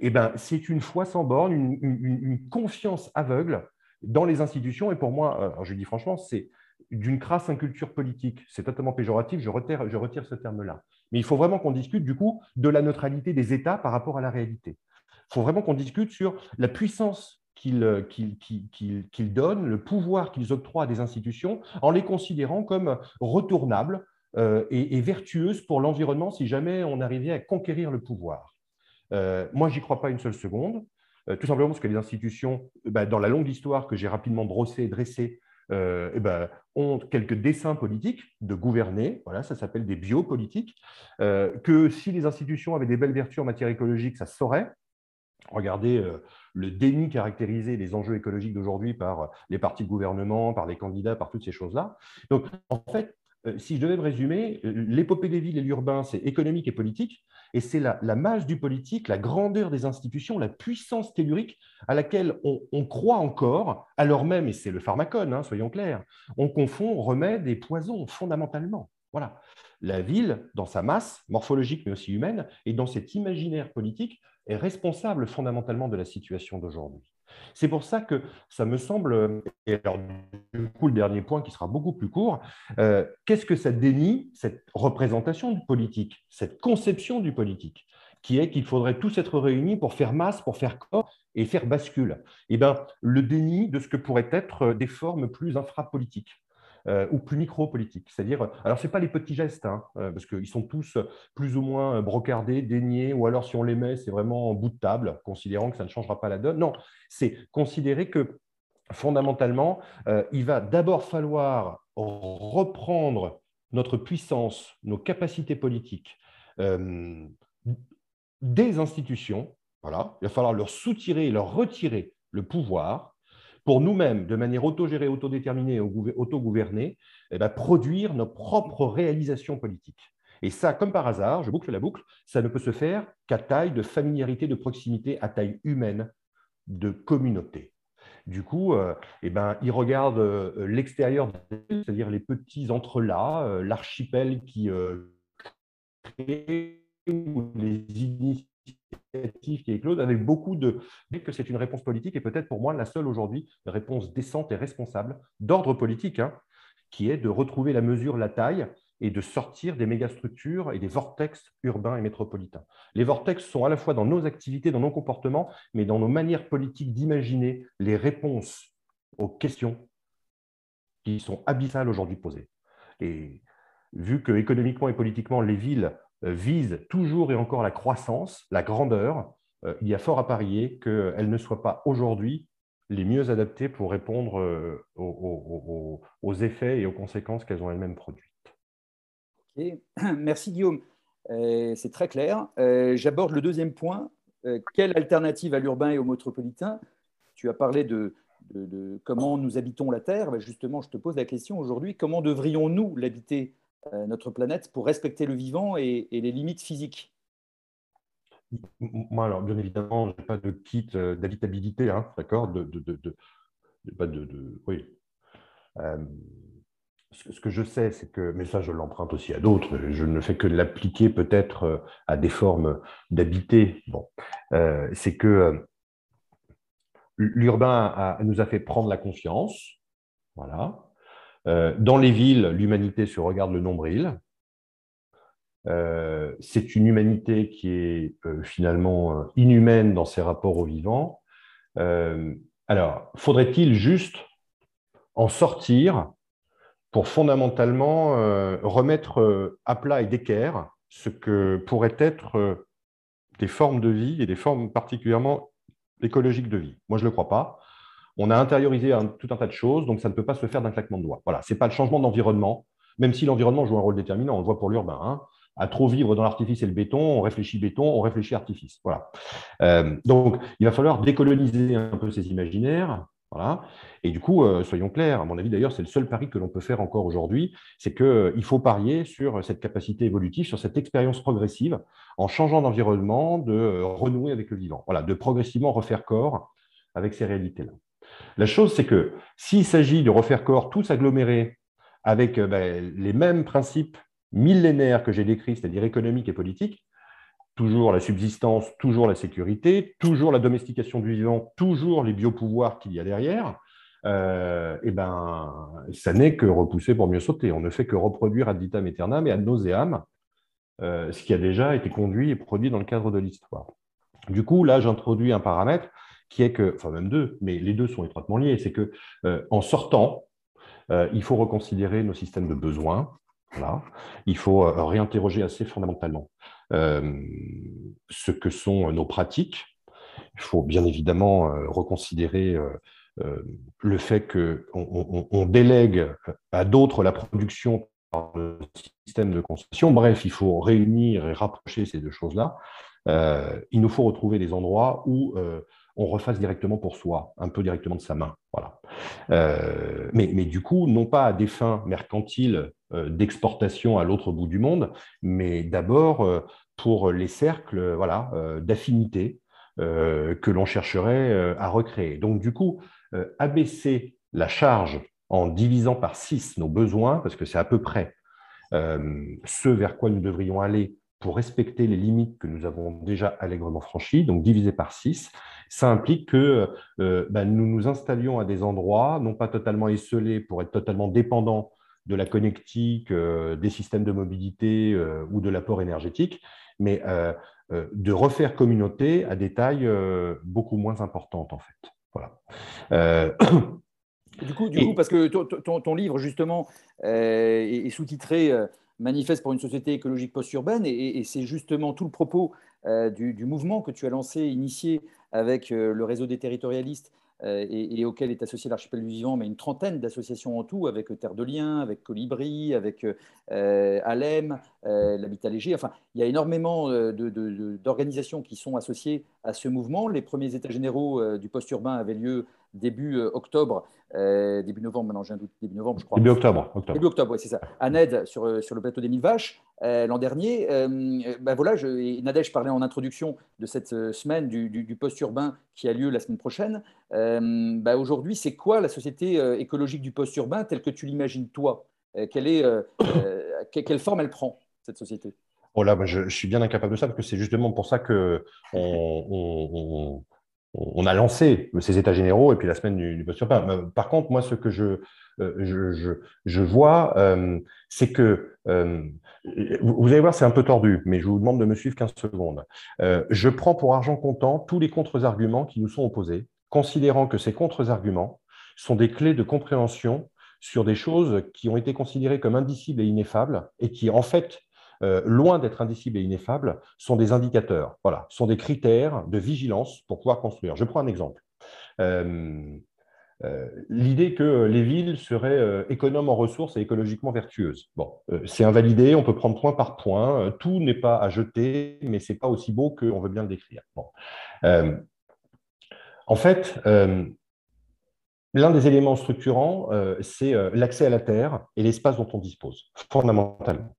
S2: Eh ben, c'est une foi sans borne, une, confiance aveugle dans les institutions. Et pour moi, je dis franchement, c'est d'une crasse inculture politique. C'est totalement péjoratif, je retire ce terme-là. Mais il faut vraiment qu'on discute du coup de la neutralité des États par rapport à la réalité. Il faut vraiment qu'on discute sur la puissance qu'ils donnent, le pouvoir qu'ils octroient à des institutions, en les considérant comme retournables euh, et, vertueuses pour l'environnement si jamais on arrivait à conquérir le pouvoir. Euh, moi, j'y crois pas une seule seconde, euh, tout simplement parce que les institutions, bah, dans la longue histoire que j'ai rapidement brossée et dressée, euh, eh ben, ont quelques dessins politiques de gouverner, voilà, ça s'appelle des biopolitiques, euh, que si les institutions avaient des belles vertus en matière écologique, ça se saurait. Regardez euh, le déni caractérisé des enjeux écologiques d'aujourd'hui par les partis de gouvernement, par les candidats, par toutes ces choses-là. Donc, en fait, si je devais me résumer, l'épopée des villes et l'urbain, c'est économique et politique, et c'est la, masse du politique, la grandeur des institutions, la puissance tellurique à laquelle on, croit encore, alors même, et c'est le pharmacone, hein, soyons clairs, on confond remède et poison fondamentalement. Voilà. La ville, dans sa masse morphologique mais aussi humaine, et dans cet imaginaire politique, est responsable fondamentalement de la situation d'aujourd'hui. C'est pour ça que ça me semble, et alors du coup le dernier point qui sera beaucoup plus court, euh, qu'est-ce que ça dénie, cette représentation du politique, cette conception du politique qui est qu'il faudrait tous être réunis pour faire masse, pour faire corps et faire bascule? Eh bien, le déni de ce que pourraient être des formes plus infrapolitiques. Euh, ou plus micro-politique. C'est-à-dire, alors ce n'est pas les petits gestes, hein, euh, parce qu'ils sont tous plus ou moins brocardés, déniés, ou alors si on les met, c'est vraiment en bout de table, considérant que ça ne changera pas la donne. Non, c'est considérer que fondamentalement, euh, il va d'abord falloir reprendre notre puissance, nos capacités politiques des institutions. Voilà, il va falloir leur soutirer, leur retirer le pouvoir pour nous-mêmes, de manière autogérée, autodéterminée, autogouvernée, eh ben, produire nos propres réalisations politiques. Et ça, comme par hasard, je boucle la boucle, ça ne peut se faire qu'à taille de familiarité, de proximité, à taille humaine, de communauté. Du coup, euh, eh ben, il regarde euh, l'extérieur, c'est-à-dire les petits entrelacs, euh, l'archipel qui crée les initiatives qui est close, avec beaucoup de... que c'est une réponse politique et peut-être pour moi la seule aujourd'hui réponse décente et responsable d'ordre politique, hein, qui est de retrouver la mesure, la taille et de sortir des mégastructures et des vortex urbains et métropolitains. Les vortex sont à la fois dans nos activités, dans nos comportements, mais dans nos manières politiques d'imaginer les réponses aux questions qui sont abyssales aujourd'hui posées. Et vu que économiquement et politiquement, les villes vise toujours et encore la croissance, la grandeur, euh, il y a fort à parier qu'elles ne soient pas aujourd'hui les mieux adaptées pour répondre euh, aux, effets et aux conséquences qu'elles ont elles-mêmes produites.
S4: Merci Guillaume. C'est très clair. J'aborde le deuxième point. Quelle alternative à l'urbain et au métropolitain? Tu as parlé de, comment nous habitons la Terre. Ben, justement, je te pose la question aujourd'hui, comment devrions-nous l'habiter euh, notre planète pour respecter le vivant et, les limites physiques
S2: Moi, alors, bien évidemment, je n'ai pas de kit euh, d'habitabilité, hein, d'accord de, de, de, de, oui. Euh, ce que je sais, c'est que, mais ça je l'emprunte aussi à d'autres, je ne fais que l'appliquer peut-être à des formes d'habiter. Bon, c'est que l'urbain nous a fait prendre la confiance, voilà, euh, dans les villes, l'humanité se regarde le nombril. Euh, c'est une humanité qui est euh, finalement inhumaine dans ses rapports au vivant. alors, faudrait-il juste en sortir pour fondamentalement remettre à plat et d'équerre ce que pourraient être des formes de vie et des formes particulièrement écologiques de vie? Moi, je ne le crois pas on a intériorisé tout un tas de choses, donc ça ne peut pas se faire d'un claquement de doigts. Voilà, ce n'est pas le changement d'environnement, même si l'environnement joue un rôle déterminant, on le voit pour l'urbain. Hein. à trop vivre dans l'artifice et le béton, on réfléchit béton, on réfléchit artifice. Voilà. donc, il va falloir décoloniser un peu ces imaginaires. Et du coup, euh, soyons clairs, à mon avis d'ailleurs, c'est le seul pari que l'on peut faire encore aujourd'hui, c'est qu'il euh, faut parier sur cette capacité évolutive, sur cette expérience progressive, en changeant d'environnement, de euh, renouer avec le vivant, voilà, de progressivement refaire corps avec ces réalités-là. La chose, c'est que s'il s'agit de refaire corps tous agglomérés avec ben, les mêmes principes millénaires que j'ai décrits, c'est-à-dire économiques et politiques, toujours la subsistance, toujours la sécurité, toujours la domestication du vivant, toujours les biopouvoirs qu'il y a derrière, euh, eh ben, ça n'est que repousser pour mieux sauter. On ne fait que reproduire ad vitam aeternam et ad nauseam euh, ce qui a déjà été conduit et produit dans le cadre de l'histoire. Du coup, là, j'introduis un paramètre qui est que, enfin même deux, mais les deux sont étroitement liés, c'est que euh, en sortant, il faut reconsidérer nos systèmes de besoins. Voilà. Il faut réinterroger assez fondamentalement euh, ce que sont nos pratiques. Il faut bien évidemment euh, reconsidérer euh, le fait qu'on on, délègue à d'autres la production par le système de consommation. Bref, il faut réunir et rapprocher ces deux choses-là. il nous faut retrouver des endroits où on refasse directement pour soi, un peu directement de sa main. Voilà. mais, mais, du coup, non pas à des fins mercantiles euh, d'exportation à l'autre bout du monde, mais d'abord euh, pour les cercles voilà, euh, d'affinité que l'on chercherait à recréer. Donc du coup, abaisser la charge en divisant par 6 nos besoins, parce que c'est à peu près ce vers quoi nous devrions aller pour respecter les limites que nous avons déjà allègrement franchies, donc diviser par 6, ça implique que ben, nous nous installions à des endroits, non pas totalement esselés pour être totalement dépendants de la connectique, euh, des systèmes de mobilité euh, ou de l'apport énergétique, mais euh, de refaire communauté à des tailles beaucoup moins importantes, en fait. Voilà.
S4: Du coup, du coup, parce que ton, livre, justement, est, sous-titré Manifeste pour une société écologique post-urbaine, et, c'est justement tout le propos du, du, mouvement que tu as lancé, initié avec le réseau des territorialistes euh, et, auquel est associé l'archipel du vivant, mais une trentaine d'associations en tout, avec Terre de Liens, avec Colibri, avec euh, Alem, euh, l'Habitat Léger. Enfin, il y a énormément d'organisations qui sont associées à ce mouvement. Les premiers états généraux du post-urbain avaient lieu début octobre euh, début novembre, maintenant j'ai un doute, début novembre, je crois.
S2: Début octobre. octobre.
S4: Début octobre, oui, c'est ça. À Ned, sur, euh, sur le plateau des Mille Vaches, euh, l'an dernier. ben voilà, je, Nadège parlait en introduction de cette semaine du, du, post-urbain qui a lieu la semaine prochaine. Ben Aujourd'hui, c'est quoi la société écologique du post-urbain telle que tu l'imagines, toi? Quelle, est, quelle forme elle prend, société
S2: Oh là, je, suis bien incapable de ça, parce que c'est justement pour ça que on a lancé ces états généraux et puis la semaine du, post-urbain. Euh, par contre, moi, ce que je, euh, je, vois, euh, c'est que, vous allez voir, c'est un peu tordu, mais je vous demande de me suivre 15 secondes. je prends pour argent comptant tous les contre-arguments qui nous sont opposés, considérant que ces contre-arguments sont des clés de compréhension sur des choses qui ont été considérées comme indicibles et ineffables et qui, en fait, euh, loin d'être indicibles et ineffables, sont des indicateurs, voilà, sont des critères de vigilance pour pouvoir construire. Je prends un exemple. Euh, euh, l'idée que les villes seraient économes en ressources et écologiquement vertueuses. Bon, c'est invalidé, on peut prendre point par point, tout n'est pas à jeter, mais ce n'est pas aussi beau qu'on veut bien le décrire. en fait, l'un des éléments structurants, c'est l'accès à la terre et l'espace dont on dispose, fondamentalement.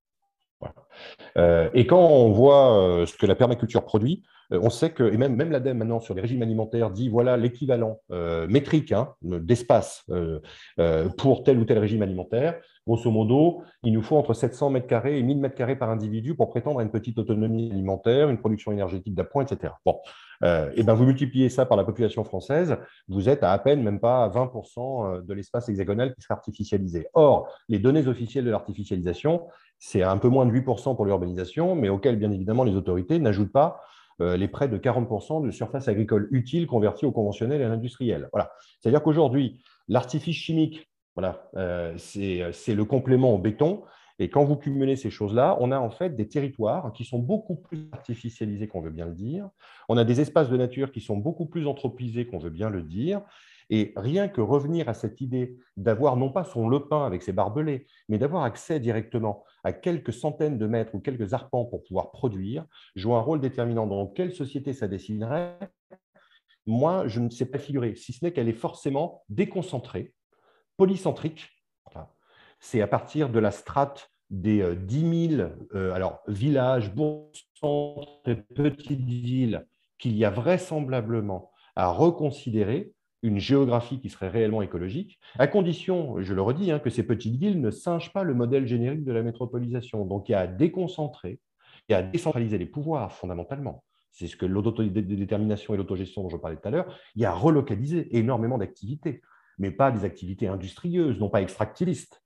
S2: Euh, et quand on voit euh, ce que la permaculture produit, euh, on sait que, et même, même l'ADEME maintenant sur les régimes alimentaires dit voilà l'équivalent métrique hein, d'espace pour tel ou tel régime alimentaire. Grosso modo, il nous faut entre 700 mètres carrés et 1000 mètres carrés par individu pour prétendre à une petite autonomie alimentaire, une production énergétique d'appoint, etc. Bon, et ben vous multipliez ça par la population française, vous êtes à à peine même pas à 20% de l'espace hexagonal qui serait artificialisé. Or, les données officielles de l'artificialisation, c'est un peu moins de 8% pour l'urbanisation, mais auquel, bien évidemment, les autorités n'ajoutent pas euh, les près de 40% de surface agricole utile convertie au conventionnel et à l'industriel. Voilà. C'est-à-dire qu'aujourd'hui, l'artifice chimique, voilà, euh, c'est le complément au béton. Et quand vous cumulez ces choses-là, on a en fait des territoires qui sont beaucoup plus artificialisés qu'on veut bien le dire. On a des espaces de nature qui sont beaucoup plus anthropisés qu'on veut bien le dire. Et rien que revenir à cette idée d'avoir non pas son lepin avec ses barbelés, mais d'avoir accès directement à quelques centaines de mètres ou quelques arpents pour pouvoir produire, joue un rôle déterminant. Dans quelle société ça dessinerait Moi, je ne sais pas figurer, si ce n'est qu'elle est forcément déconcentrée, polycentrique. C'est à partir de la strate des 10 euh, 000 euh, alors, villages, bourgs, et petites villes qu'il y a vraisemblablement à reconsidérer une géographie qui serait réellement écologique, à condition, je le redis, hein, que ces petites villes ne singent pas le modèle générique de la métropolisation. Donc il y a à déconcentrer et à décentraliser les pouvoirs fondamentalement. C'est ce que l'autodétermination et l'autogestion dont je parlais tout à l'heure, il y a à relocaliser énormément d'activités, mais pas des activités industrieuses, non pas extractivistes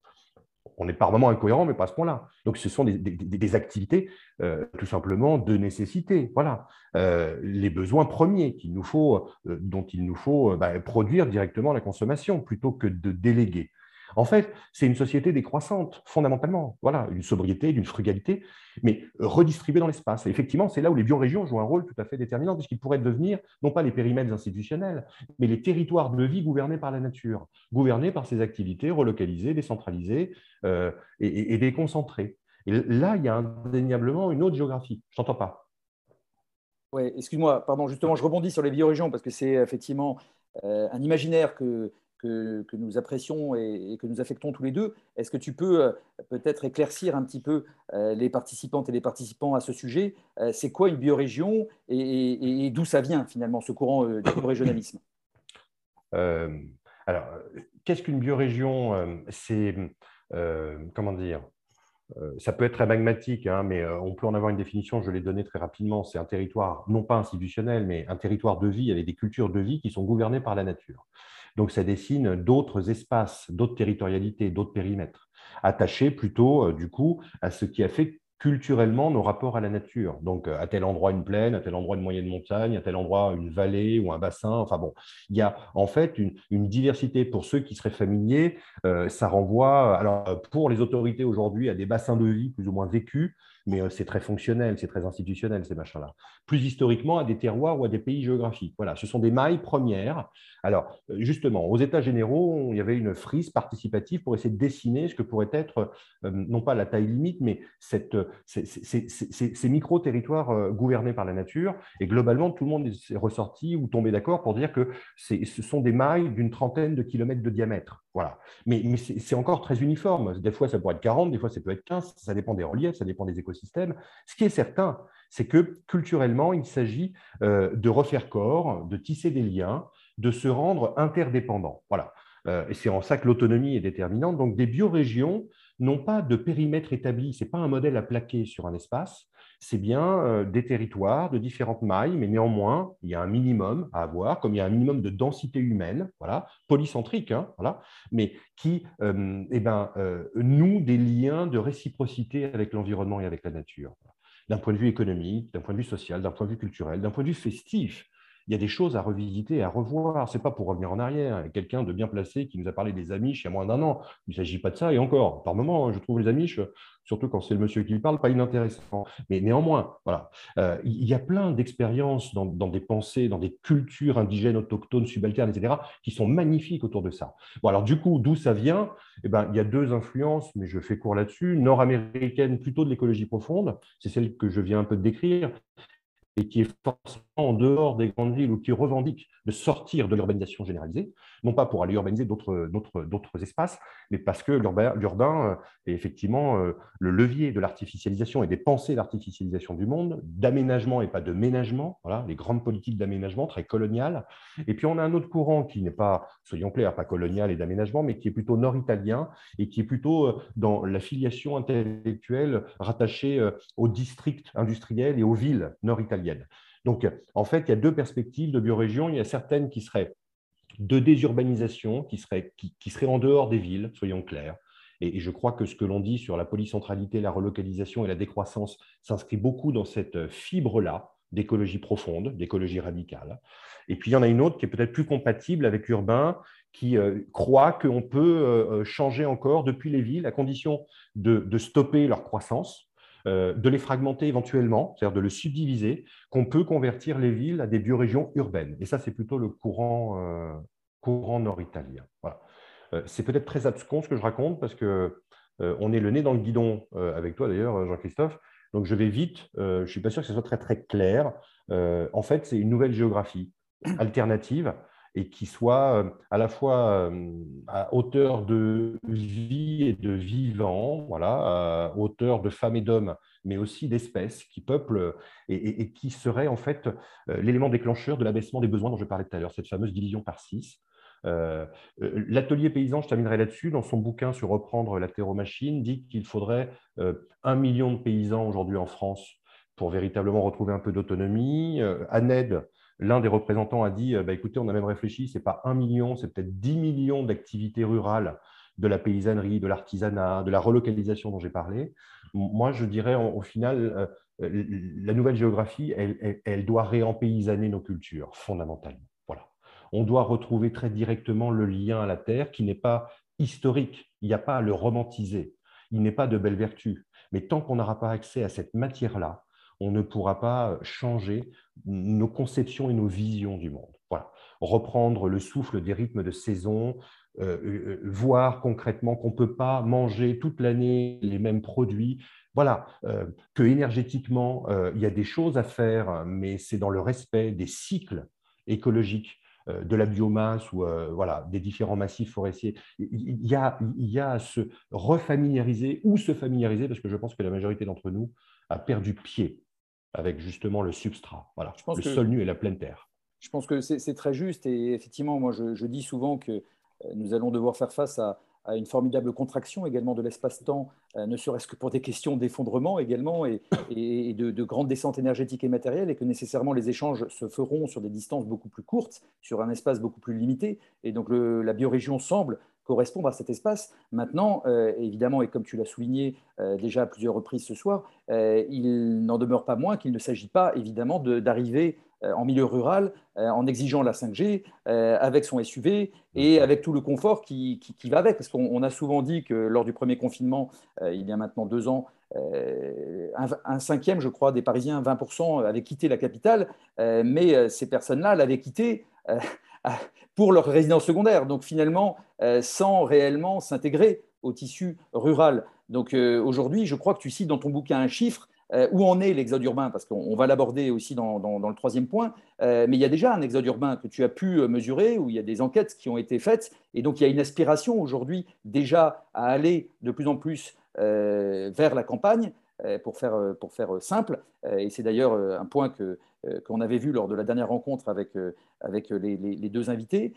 S2: on est par moments incohérent, mais pas à ce point-là. Donc, ce sont des, activités euh, tout simplement de nécessité. Voilà, euh, les besoins premiers euh, dont il nous faut bah, produire directement la consommation plutôt que de déléguer. En fait, c'est une société décroissante, fondamentalement. Voilà, une sobriété, une frugalité, mais redistribuée dans l'espace. effectivement, c'est là où les biorégions jouent un rôle tout à fait déterminant, puisqu'ils pourraient devenir, non pas les périmètres institutionnels, mais les territoires de vie gouvernés par la nature, gouvernés par ces activités relocalisées, décentralisées euh, et, déconcentrées. Et là, il y a indéniablement une autre géographie. Je t'entends pas.
S4: Oui, excuse-moi, pardon, justement, je rebondis sur les biorégions parce que c'est effectivement euh, un imaginaire que, que, nous apprécions et, que nous affectons tous les deux. Est-ce que tu peux euh, peut-être éclaircir un petit peu euh, les participantes et les participants à ce sujet? Euh, C'est quoi une biorégion et, et, d'où ça vient finalement ce courant du régionalisme?
S2: Alors, qu'est-ce qu'une biorégion C'est comment dire ça peut être très magmatique, hein, mais on peut en avoir une définition, je l'ai donnée très rapidement. C'est un territoire, non pas institutionnel, mais un territoire de vie avec des cultures de vie qui sont gouvernées par la nature. Donc ça dessine d'autres espaces, d'autres territorialités, d'autres périmètres, attachés plutôt euh, du coup à ce qui a fait culturellement nos rapports à la nature. Donc, euh, à tel endroit une plaine, à tel endroit une moyenne montagne, à tel endroit une vallée ou un bassin. Enfin bon, il y a en fait une, diversité. Pour ceux qui seraient familiers, euh, ça renvoie, alors pour les autorités aujourd'hui, à des bassins de vie plus ou moins vécus, mais euh, c'est très fonctionnel, c'est très institutionnel, ces machins-là. Plus historiquement, à des terroirs ou à des pays géographiques. Voilà, ce sont des mailles premières. Alors, euh, justement, aux États généraux, il y avait une frise participative pour essayer de dessiner ce que pourrait être, euh, non pas la taille limite, mais cette, ces, micro-territoires gouvernés par la nature. Et globalement, tout le monde est ressorti ou tombé d'accord pour dire que ce sont des mailles d'une trentaine de kilomètres de diamètre. Voilà. Mais, c'est encore très uniforme. Des fois, ça pourrait être 40, des fois, ça peut être 15. Ça dépend des reliefs, ça dépend des écosystèmes. Ce qui est certain, c'est que culturellement, il s'agit euh, de refaire corps, de tisser des liens, de se rendre interdépendants. Voilà. Euh, et c'est en ça que l'autonomie est déterminante. Donc, des biorégions n'ont pas de périmètre établi. Ce n'est pas un modèle à plaquer sur un espace c'est bien euh, des territoires de différentes mailles, mais néanmoins, il y a un minimum à avoir, comme il y a un minimum de densité humaine, voilà, polycentrique, hein, voilà, mais qui euh, eh ben, euh, noue des liens de réciprocité avec l'environnement et avec la nature, d'un point de vue économique, d'un point de vue social, d'un point de vue culturel, d'un point de vue festif il y a des choses à revisiter, à revoir. Ce n'est pas pour revenir en arrière. Quelqu'un de bien placé qui nous a parlé des Amish il y a moins d'un an. Il ne s'agit pas de ça. Et encore, par moment, je trouve les Amish, surtout quand c'est le monsieur qui parle, pas inintéressant. Mais néanmoins, voilà, euh, il y a plein d'expériences dans, des pensées, dans des cultures indigènes, autochtones, subalternes, etc., qui sont magnifiques autour de ça. Bon, alors du coup, d'où ça vient? Eh ben, Il y a deux influences, mais je fais court là-dessus. Nord-américaine, plutôt de l'écologie profonde, c'est celle que je viens un peu de décrire, et qui est forcément en dehors des grandes villes ou qui revendique de sortir de l'urbanisation généralisée, non pas pour aller urbaniser d'autres espaces, mais parce que l'urbain euh, est effectivement euh, le levier de l'artificialisation et des pensées d'artificialisation du monde, d'aménagement et pas de ménagement, voilà, les grandes politiques d'aménagement très coloniales. Et puis on a un autre courant qui n'est pas, soyons clairs, pas colonial et d'aménagement, mais qui est plutôt nord-italien et qui est plutôt euh, dans la filiation intellectuelle rattachée aux districts industriels et aux villes nord-italiennes. Donc, en fait, il y a deux perspectives de biorégion. Il y a certaines qui seraient de désurbanisation, qui seraient, qui, en dehors des villes, soyons clairs. Et, je crois que ce que l'on dit sur la polycentralité, la relocalisation et la décroissance s'inscrit beaucoup dans cette fibre-là d'écologie profonde, d'écologie radicale. Et puis, il y en a une autre qui est peut-être plus compatible avec l'urbain, qui euh, croit qu'on peut euh, euh, changer encore depuis les villes à condition de stopper leur croissance, euh, de les fragmenter éventuellement, c'est-à-dire de le subdiviser, qu'on peut convertir les villes à des biorégions urbaines. Et ça, c'est plutôt le courant, euh, courant nord-italien. Voilà. c'est peut-être très abscon ce que je raconte parce que on est le nez dans le guidon avec toi d'ailleurs, Jean-Christophe. Donc je vais vite. je ne suis pas sûr que ce soit très très clair. en fait, c'est une nouvelle géographie alternative et qui soit à la fois à hauteur de vie et de vivant, voilà, à hauteur de femmes et d'hommes mais aussi d'espèces qui peuplent et, qui seraient en fait euh, l'élément déclencheur de l'abaissement des besoins dont je parlais tout à l'heure, cette fameuse division par six. Euh, euh, l'atelier paysan, je terminerai là-dessus, dans son bouquin sur reprendre la terromachine, dit qu'il faudrait un million de paysans aujourd'hui en France pour véritablement retrouver un peu d'autonomie. ANED, l'un des représentants, a dit bah, écoutez, on a même réfléchi, ce n'est pas un million, c'est peut-être 10 millions d'activités rurales de la paysannerie, de l'artisanat, de la relocalisation dont j'ai parlé. Moi, je dirais au final, euh, la nouvelle géographie, elle, doit réempaysanner nos cultures, fondamentalement. Voilà. On doit retrouver très directement le lien à la terre qui n'est pas historique. Il n'y a pas à le romantiser. Il n'est pas de belle vertu. Mais tant qu'on n'aura pas accès à cette matière-là, on ne pourra pas changer nos conceptions et nos visions du monde. Voilà. Reprendre le souffle des rythmes de saison, euh, euh, voir concrètement qu'on ne peut pas manger toute l'année les mêmes produits. Voilà, euh, que énergétiquement, il y a des choses à faire, mais c'est dans le respect des cycles écologiques de la biomasse ou voilà, des différents massifs forestiers. Il y, a, il y a à se refamiliariser ou se familiariser, parce que je pense que la majorité d'entre nous a perdu pied avec justement le substrat, voilà, le sol nu et la pleine terre.
S4: Je pense que c'est très juste et effectivement, moi je, je dis souvent que nous allons devoir faire face à, une formidable contraction également de l'espace-temps, euh, ne serait-ce que pour des questions d'effondrement également et, de, de grandes descentes énergétiques et matérielles, et que nécessairement les échanges se feront sur des distances beaucoup plus courtes, sur un espace beaucoup plus limité. Et donc la biorégion semble correspondre à cet espace. Maintenant, euh, évidemment, et comme tu l'as souligné euh, déjà à plusieurs reprises ce soir, il n'en demeure pas moins qu'il ne s'agit pas évidemment d'arriver euh, en milieu rural euh, en exigeant la 5G euh, avec son SUV et avec tout le confort qui, va avec. Parce qu'on a souvent dit que lors du premier confinement, il y a maintenant deux ans, un, cinquième, je crois, des Parisiens, 20%, avaient quitté la capitale, mais ces personnes-là l'avaient quitté pour leur résidence secondaire, donc finalement sans réellement s'intégrer au tissu rural. Donc aujourd'hui, je crois que tu cites dans ton bouquin un chiffre euh, où en est l'exode urbain? Parce qu'on va l'aborder aussi dans, le troisième point. Euh, mais il y a déjà un exode urbain que tu as pu euh, mesurer, où il y a des enquêtes qui ont été faites. Et donc, il y a une aspiration aujourd'hui déjà à aller de plus en plus vers la campagne, pour faire, pour faire simple. et c'est d'ailleurs un point que, qu'on avait vu lors de la dernière rencontre avec, avec les, deux invités.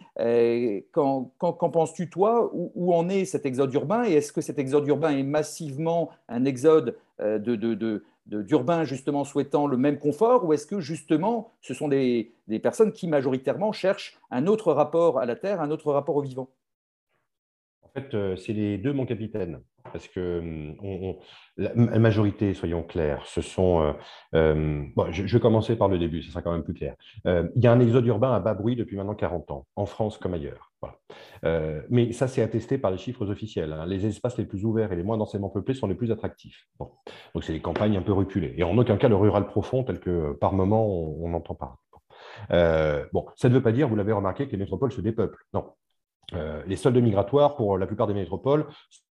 S4: Qu'en, penses-tu, toi? Où, en est cet exode urbain? Et est-ce que cet exode urbain est massivement un exode de, de, de d'urbains justement souhaitant le même confort ou est-ce que justement ce sont des, personnes qui majoritairement cherchent un autre rapport à la Terre, un autre rapport au vivant?
S2: En fait, euh, c'est les deux, mon capitaine. Parce que hum, la majorité, soyons clairs, ce sont. Euh, euh, je, vais commencer par le début, ce sera quand même plus clair. il y a un exode urbain à bas bruit depuis maintenant 40 ans, en France comme ailleurs. Euh, mais ça, c'est attesté par les chiffres officiels. Hein. Les espaces les plus ouverts et les moins densément peuplés sont les plus attractifs. Donc, c'est des campagnes un peu reculées. Et en aucun cas le rural profond tel que par moment on, entend parler. Euh, bon, ça ne veut pas dire, vous l'avez remarqué, que les métropoles se dépeuplent. Non. Euh, les soldes migratoires, pour la plupart des métropoles,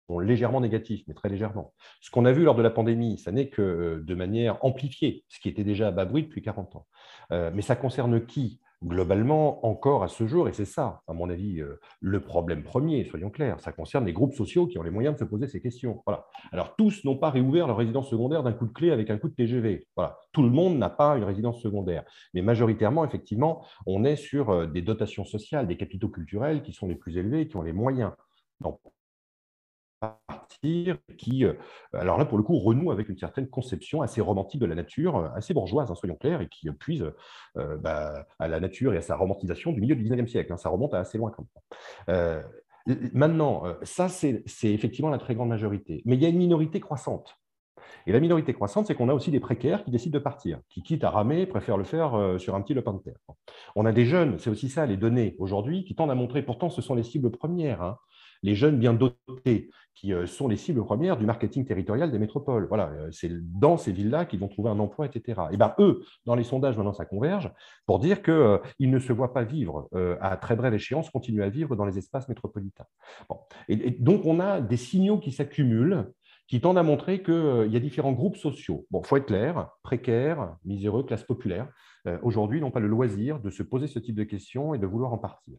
S2: sont légèrement négatifs, mais très légèrement. Ce qu'on a vu lors de la pandémie, ça n'est que de manière amplifiée, ce qui était déjà à bas bruit depuis 40 ans. mais ça concerne qui? Globalement, encore à ce jour, et c'est ça, à mon avis, euh, le problème premier, soyons clairs, ça concerne les groupes sociaux qui ont les moyens de se poser ces questions. Voilà. Alors, tous n'ont pas réouvert leur résidence secondaire d'un coup de clé avec un coup de TGV. Voilà. Tout le monde n'a pas une résidence secondaire. Mais majoritairement, effectivement, on est sur euh, des dotations sociales, des capitaux culturels qui sont les plus élevés, qui ont les moyens partir, qui, euh, alors là, pour le coup, renoue avec une certaine conception assez romantique de la nature, euh, assez bourgeoise, hein, soyons clairs, et qui puise euh, bah, à la nature et à sa romantisation du milieu du 19e siècle. Hein. ça remonte à assez loin quand même. maintenant, ça, c'est effectivement la très grande majorité. Mais il y a une minorité croissante. Et la minorité croissante, c'est qu'on a aussi des précaires qui décident de partir, qui quittent à ramer, préfèrent le faire sur un petit lopin de terre. On a des jeunes, c'est aussi ça, les données aujourd'hui, qui tendent à montrer, pourtant ce sont les cibles premières, hein, les jeunes bien dotés, qui euh, sont les cibles premières du marketing territorial des métropoles. Voilà, euh, c'est dans ces villes-là qu'ils vont trouver un emploi, etc. Et bien eux, dans les sondages, maintenant, ça converge pour dire qu'ils ne se voient pas vivre à très brève échéance, continuer à vivre dans les espaces métropolitains. Bon. Et, donc, on a des signaux qui s'accumulent qui tendent à montrer qu'il y a différents groupes sociaux. Bon, faut être clair, précaires, miséreux, classe populaire, aujourd'hui n'ont pas le loisir de se poser ce type de questions et de vouloir en partir.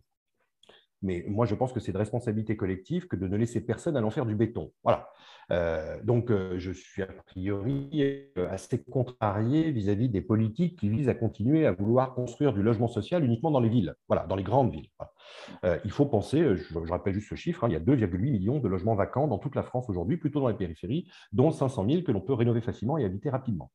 S2: Mais moi, je pense que c'est de responsabilité collective que de ne laisser personne à l'enfer du béton. Voilà. Euh, donc, euh, je suis a priori euh, assez contrarié vis-à-vis des politiques qui visent à continuer à vouloir construire du logement social uniquement dans les villes, voilà, dans les grandes villes. il faut penser, je, rappelle juste ce chiffre, hein, il y a 2,8 millions de logements vacants dans toute la France aujourd'hui, plutôt dans les périphéries, dont 500 000 que l'on peut rénover facilement et habiter rapidement.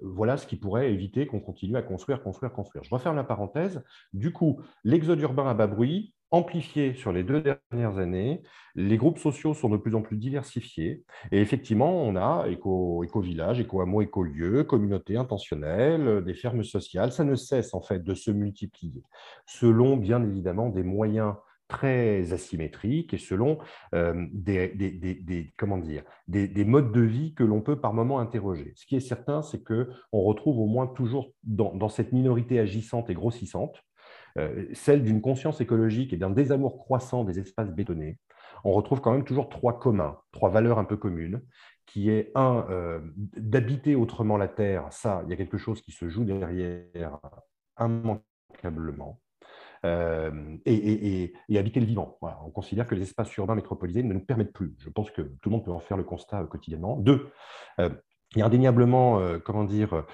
S2: voilà ce qui pourrait éviter qu'on continue à construire, construire, construire. Je referme la parenthèse. Du coup, l'exode urbain à bas bruit, amplifié sur les deux dernières années. Les groupes sociaux sont de plus en plus diversifiés. Et effectivement, on a éco-village, éco-hameau, éco-lieu, communauté intentionnelle, des fermes sociales. Ça ne cesse en fait de se multiplier, selon bien évidemment des moyens très asymétriques et selon euh, des, comment dire, des, modes de vie que l'on peut par moment interroger. Ce qui est certain, c'est qu'on retrouve au moins toujours dans cette minorité agissante et grossissante, euh, celle d'une conscience écologique et d'un désamour croissant des espaces bétonnés, on retrouve quand même toujours trois communs, trois valeurs un peu communes, qui est un, euh, d'habiter autrement la Terre, ça, il y a quelque chose qui se joue derrière immanquablement. Euh, et, habiter le vivant. On considère que les espaces urbains métropolisés ne nous permettent plus. Je pense que tout le monde peut en faire le constat quotidiennement. Deux, il y a indéniablement, comment dire,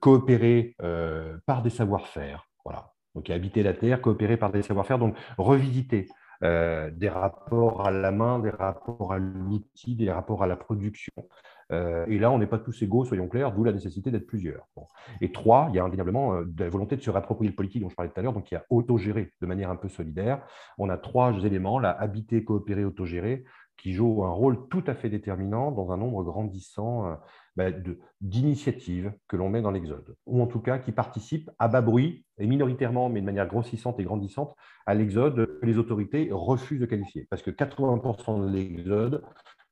S2: coopérer par des savoir-faire. Voilà. Habiter la terre, coopérer par des savoir-faire, donc revisiter euh, des rapports à la main, des rapports à l'outil, des rapports à la production. Euh, et là, on n'est pas tous égaux, soyons clairs, d'où la nécessité d'être plusieurs. Et trois, il y a indéniablement euh, la volonté de se réapproprier le politique dont je parlais tout à l'heure, donc y a autogéré de manière un peu solidaire. On a trois éléments, habiter, coopérer, autogérer, qui jouent un rôle tout à fait déterminant dans un nombre grandissant bah, d'initiatives que l'on met dans l'Exode, ou en tout cas qui participent à bas bruit, et minoritairement, mais de manière grossissante et grandissante, à l'Exode que les autorités refusent de qualifier. Parce que 80% de l'Exode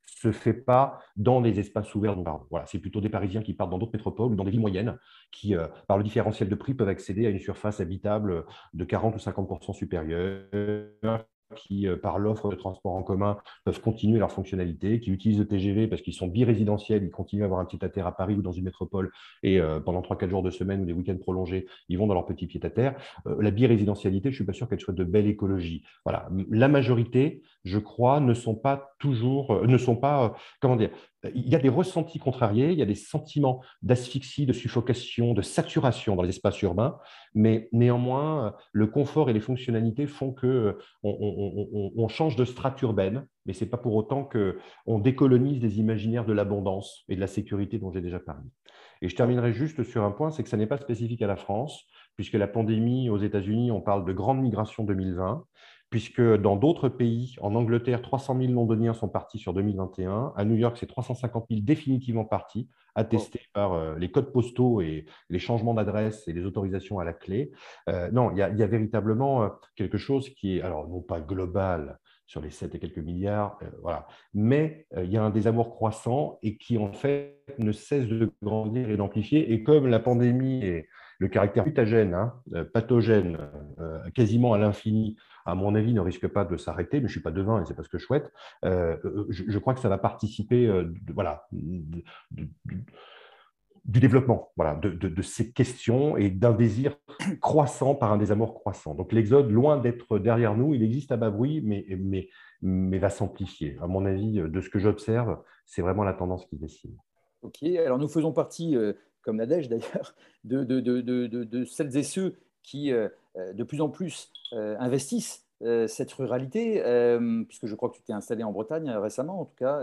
S2: se fait pas dans les espaces ouverts Voilà, c'est plutôt des Parisiens qui partent dans d'autres métropoles ou dans des villes moyennes qui, euh, par le différentiel de prix, peuvent accéder à une surface habitable de 40 ou 50% supérieure, qui, euh, par l'offre de transport en commun, peuvent continuer leur fonctionnalité, qui utilisent le TGV parce qu'ils sont birésidentiels, ils continuent à avoir un petit à terre à Paris ou dans une métropole, et euh, pendant 3-4 jours de semaine ou des week-ends prolongés, ils vont dans leur petit pied à terre. Euh, la birésidentialité, je ne suis pas sûr qu'elle soit de belle écologie. Voilà. La majorité, je crois, ne sont pas toujours, ne sont pas, comment dire, il y a des ressentis contrariés, il y a des sentiments d'asphyxie, de suffocation, de saturation dans les espaces urbains, mais néanmoins, le confort et les fonctionnalités font que on, change de strate urbaine, mais ce n'est pas pour autant qu'on décolonise des imaginaires de l'abondance et de la sécurité dont j'ai déjà parlé. Et je terminerai juste sur un point, c'est que ça n'est pas spécifique à la France, puisque la pandémie aux États-Unis, on parle de grande migration 2020 puisque dans d'autres pays, en Angleterre, 300 000 londoniens sont partis sur 2021. À New York, c'est 350 000 définitivement partis, attestés par euh, les codes postaux et les changements d'adresse et les autorisations à la clé. Euh, non, il y, a, véritablement euh, quelque chose qui est, alors non pas global, sur les 7 et quelques milliards, voilà. Mais il y a un désamour croissant et qui, en fait, ne cesse de grandir et d'amplifier. Et comme la pandémie est le caractère mutagène, hein, pathogène, quasiment à l'infini, à mon avis, ne risque pas de s'arrêter, mais je ne suis pas devin et c'est pas ce que je souhaite. Euh, euh, je, crois que ça va participer euh, voilà, du développement voilà, de, ces questions et d'un désir croissant par un désamour croissant. Donc l'exode, loin d'être derrière nous, il existe à bas bruit, mais, mais, mais va s'amplifier. À mon avis, de ce que j'observe, c'est vraiment la tendance qui dessine.
S4: Ok, alors nous faisons partie, comme Nadège d'ailleurs, de, celles et ceux qui, de plus en plus, euh, investissent euh, cette ruralité, euh, puisque je crois que tu t'es installé en Bretagne récemment en tout cas,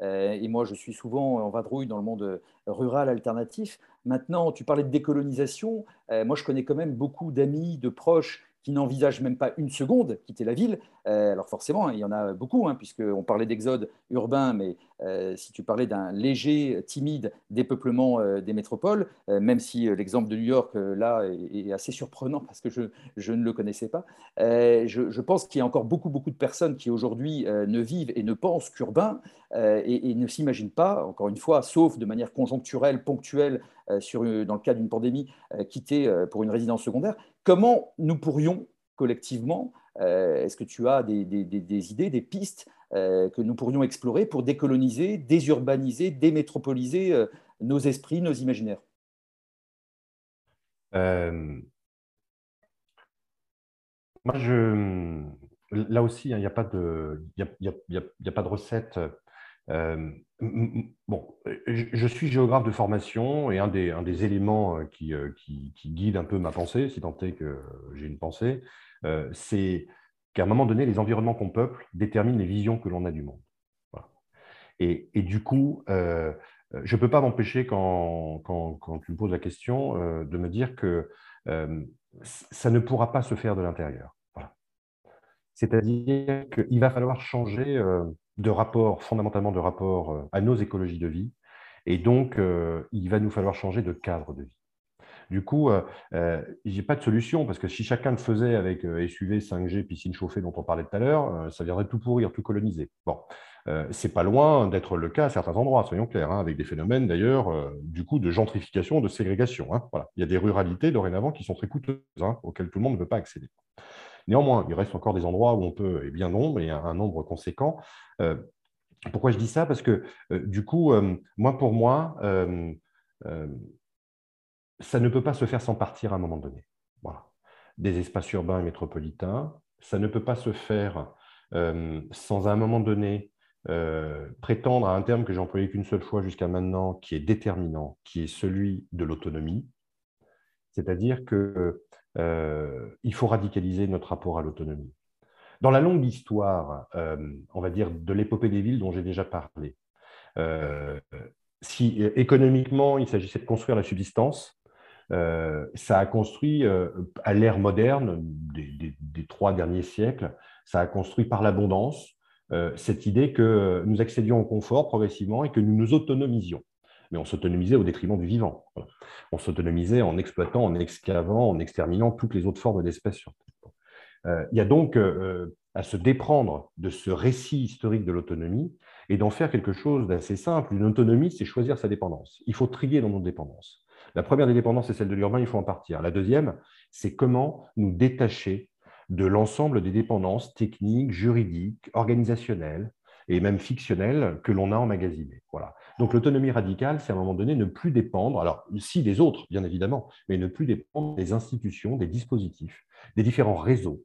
S4: et, moi je suis souvent en vadrouille dans le monde rural alternatif. Maintenant, tu parlais de décolonisation, moi je connais quand même beaucoup d'amis, de proches qui n'envisagent même pas une seconde quitter la ville. Euh, alors forcément, il y en a beaucoup, hein, puisqu'on parlait d'exode urbain, mais euh, si tu parlais d'un léger, timide dépeuplement euh, des métropoles, même si l'exemple de New York, là, est, assez surprenant parce que je, ne le connaissais pas, je, pense qu'il y a encore beaucoup, beaucoup de personnes qui aujourd'hui ne vivent et ne pensent qu'urbain et, ne s'imaginent pas, encore une fois, sauf de manière conjoncturelle, ponctuelle, dans le cas d'une pandémie, quitter pour une résidence secondaire. Comment nous pourrions collectivement euh, est-ce que tu as des, idées, des pistes euh, que nous pourrions explorer pour décoloniser, désurbaniser, démétropoliser euh, nos esprits, nos imaginaires?
S2: Moi, là aussi, hein, il n'y a, pas de recette. Bon, je, suis géographe de formation et un des, éléments qui, qui, qui, guide un peu ma pensée, si tant est que j'ai une pensée, euh, c'est qu'à un moment donné, les environnements qu'on peuple déterminent les visions que l'on a du monde. Et, du coup, euh, je ne peux pas m'empêcher, quand, tu me poses la question, euh, de me dire que ça ne pourra pas se faire de l'intérieur. C'est-à-dire qu'il va falloir changer de rapport, fondamentalement de rapport à nos écologies de vie, et donc il va nous falloir changer de cadre de vie. Du coup, euh, euh j'ai pas de solution parce que si chacun le faisait avec SUV, 5G, piscine chauffée dont on parlait tout à l'heure, euh, ça viendrait tout pourrir, tout coloniser. Bon, euh, c'est pas loin d'être le cas à certains endroits, soyons clairs, hein, avec des phénomènes d'ailleurs du coup de gentrification, de ségrégation. Hein, voilà. Il y a des ruralités dorénavant qui sont très coûteuses, hein, auxquelles tout le monde ne veut pas accéder. Néanmoins, il reste encore des endroits où on peut, et bien nombre, et un, nombre conséquent. pourquoi je dis ça? Parce que du coup, moi pour moi, ça ne peut pas se faire sans partir à un moment donné. Voilà. Des espaces urbains et métropolitains, ça ne peut pas se faire euh, sans à un moment donné euh, prétendre à un terme que j'ai employé qu'une seule fois jusqu'à maintenant, qui est déterminant, qui est celui de l'autonomie. C'est-à-dire qu'il euh, faut radicaliser notre rapport à l'autonomie. Dans la longue histoire, on va dire, de l'épopée des villes dont j'ai déjà parlé, si économiquement il s'agissait de construire la subsistance, euh, ça a construit, euh, à l'ère moderne des, trois derniers siècles, ça a construit par l'abondance euh, cette idée que nous accédions au confort progressivement et que nous nous autonomisions. Mais on s'autonomisait au détriment du vivant. On s'autonomisait en exploitant, en excavant, en exterminant toutes les autres formes d'espèces Terre. il y a donc à se déprendre de ce récit historique de l'autonomie et d'en faire quelque chose d'assez simple. Une autonomie, c'est choisir sa dépendance. Il faut trier dans nos dépendances. La première des dépendances, c'est celle de l'urbain, il faut en partir. La deuxième, c'est comment nous détacher de l'ensemble des dépendances techniques, juridiques, organisationnelles et même fictionnelles que l'on a emmagasinées. Voilà. Donc l'autonomie radicale, c'est à un moment donné ne plus dépendre, alors si des autres, bien évidemment, mais ne plus dépendre des institutions, des dispositifs, des différents réseaux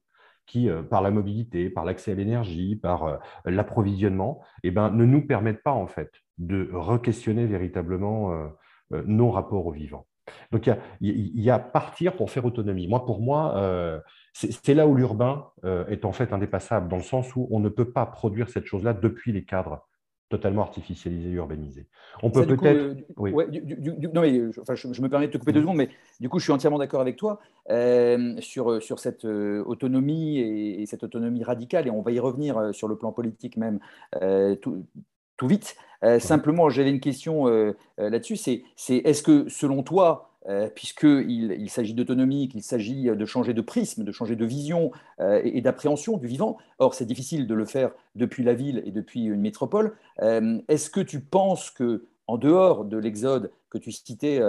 S2: qui, euh, par la mobilité, par l'accès à l'énergie, par euh, l'approvisionnement, eh ben, ne nous permettent pas en fait de re-questionner véritablement euh, nos rapports au vivant. Donc il y, a, partir pour faire autonomie. Moi, pour moi, c'est là où l'urbain euh, est en fait indépassable, dans le sens où on ne peut pas produire cette chose-là depuis les cadres totalement artificialisés, urbanisés. On peut peut-être.
S4: non, mais je, me permets de te couper deux secondes, mais du coup, je suis entièrement d'accord avec toi sur, sur cette autonomie et, cette autonomie radicale, et on va y revenir sur le plan politique même tout, tout vite. Euh, simplement, j'avais une question euh, euh, là-dessus, c'est est-ce que selon toi, puisqu'il il, s'agit d'autonomie, qu'il s'agit de changer de prisme, de changer de vision et, d'appréhension du vivant, or c'est difficile de le faire depuis la ville et depuis une métropole, est-ce que tu penses que en dehors de l'exode que tu citais,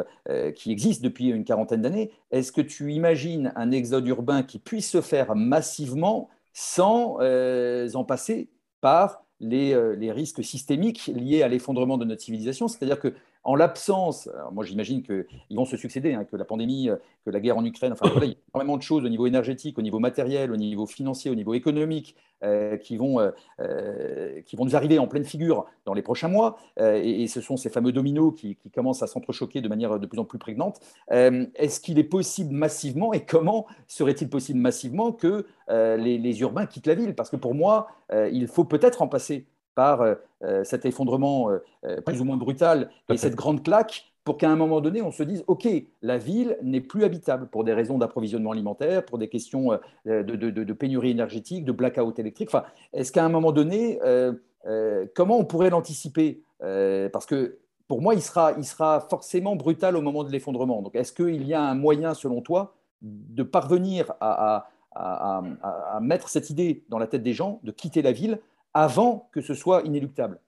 S4: qui existe depuis une quarantaine d'années, est-ce que tu imagines un exode urbain qui puisse se faire massivement sans en passer par euh, les, risques systémiques liés à l'effondrement de notre civilisation? C'est-à-dire que en l'absence, moi j'imagine qu'ils vont se succéder, hein, que la pandémie, euh, que la guerre en Ukraine, enfin il y a énormément de choses au niveau énergétique, au niveau matériel, au niveau financier, au niveau économique, euh, qui, vont, euh, qui vont nous arriver en pleine figure dans les prochains mois. Et, ce sont ces fameux dominos qui, commencent à s'entrechoquer de manière de plus en plus prégnante. Est-ce qu'il est possible massivement, et comment serait-il possible massivement que les, urbains quittent la ville? Parce que pour moi, il faut peut-être en passer par euh, euh, cet effondrement euh, plus ou moins brutal et cette grande claque pour qu'à un moment donné, on se dise, OK, la ville n'est plus habitable pour des raisons d'approvisionnement alimentaire, pour des questions de, pénurie énergétique, de blackout électrique. Enfin, est-ce qu'à un moment donné, euh, euh, comment on pourrait l'anticiper Parce que pour moi, il sera, il sera forcément brutal au moment de l'effondrement. Donc, est-ce qu'il y a un moyen, selon toi, de parvenir à, à, mettre cette idée dans la tête des gens, de quitter la ville avant que ce soit inéluctable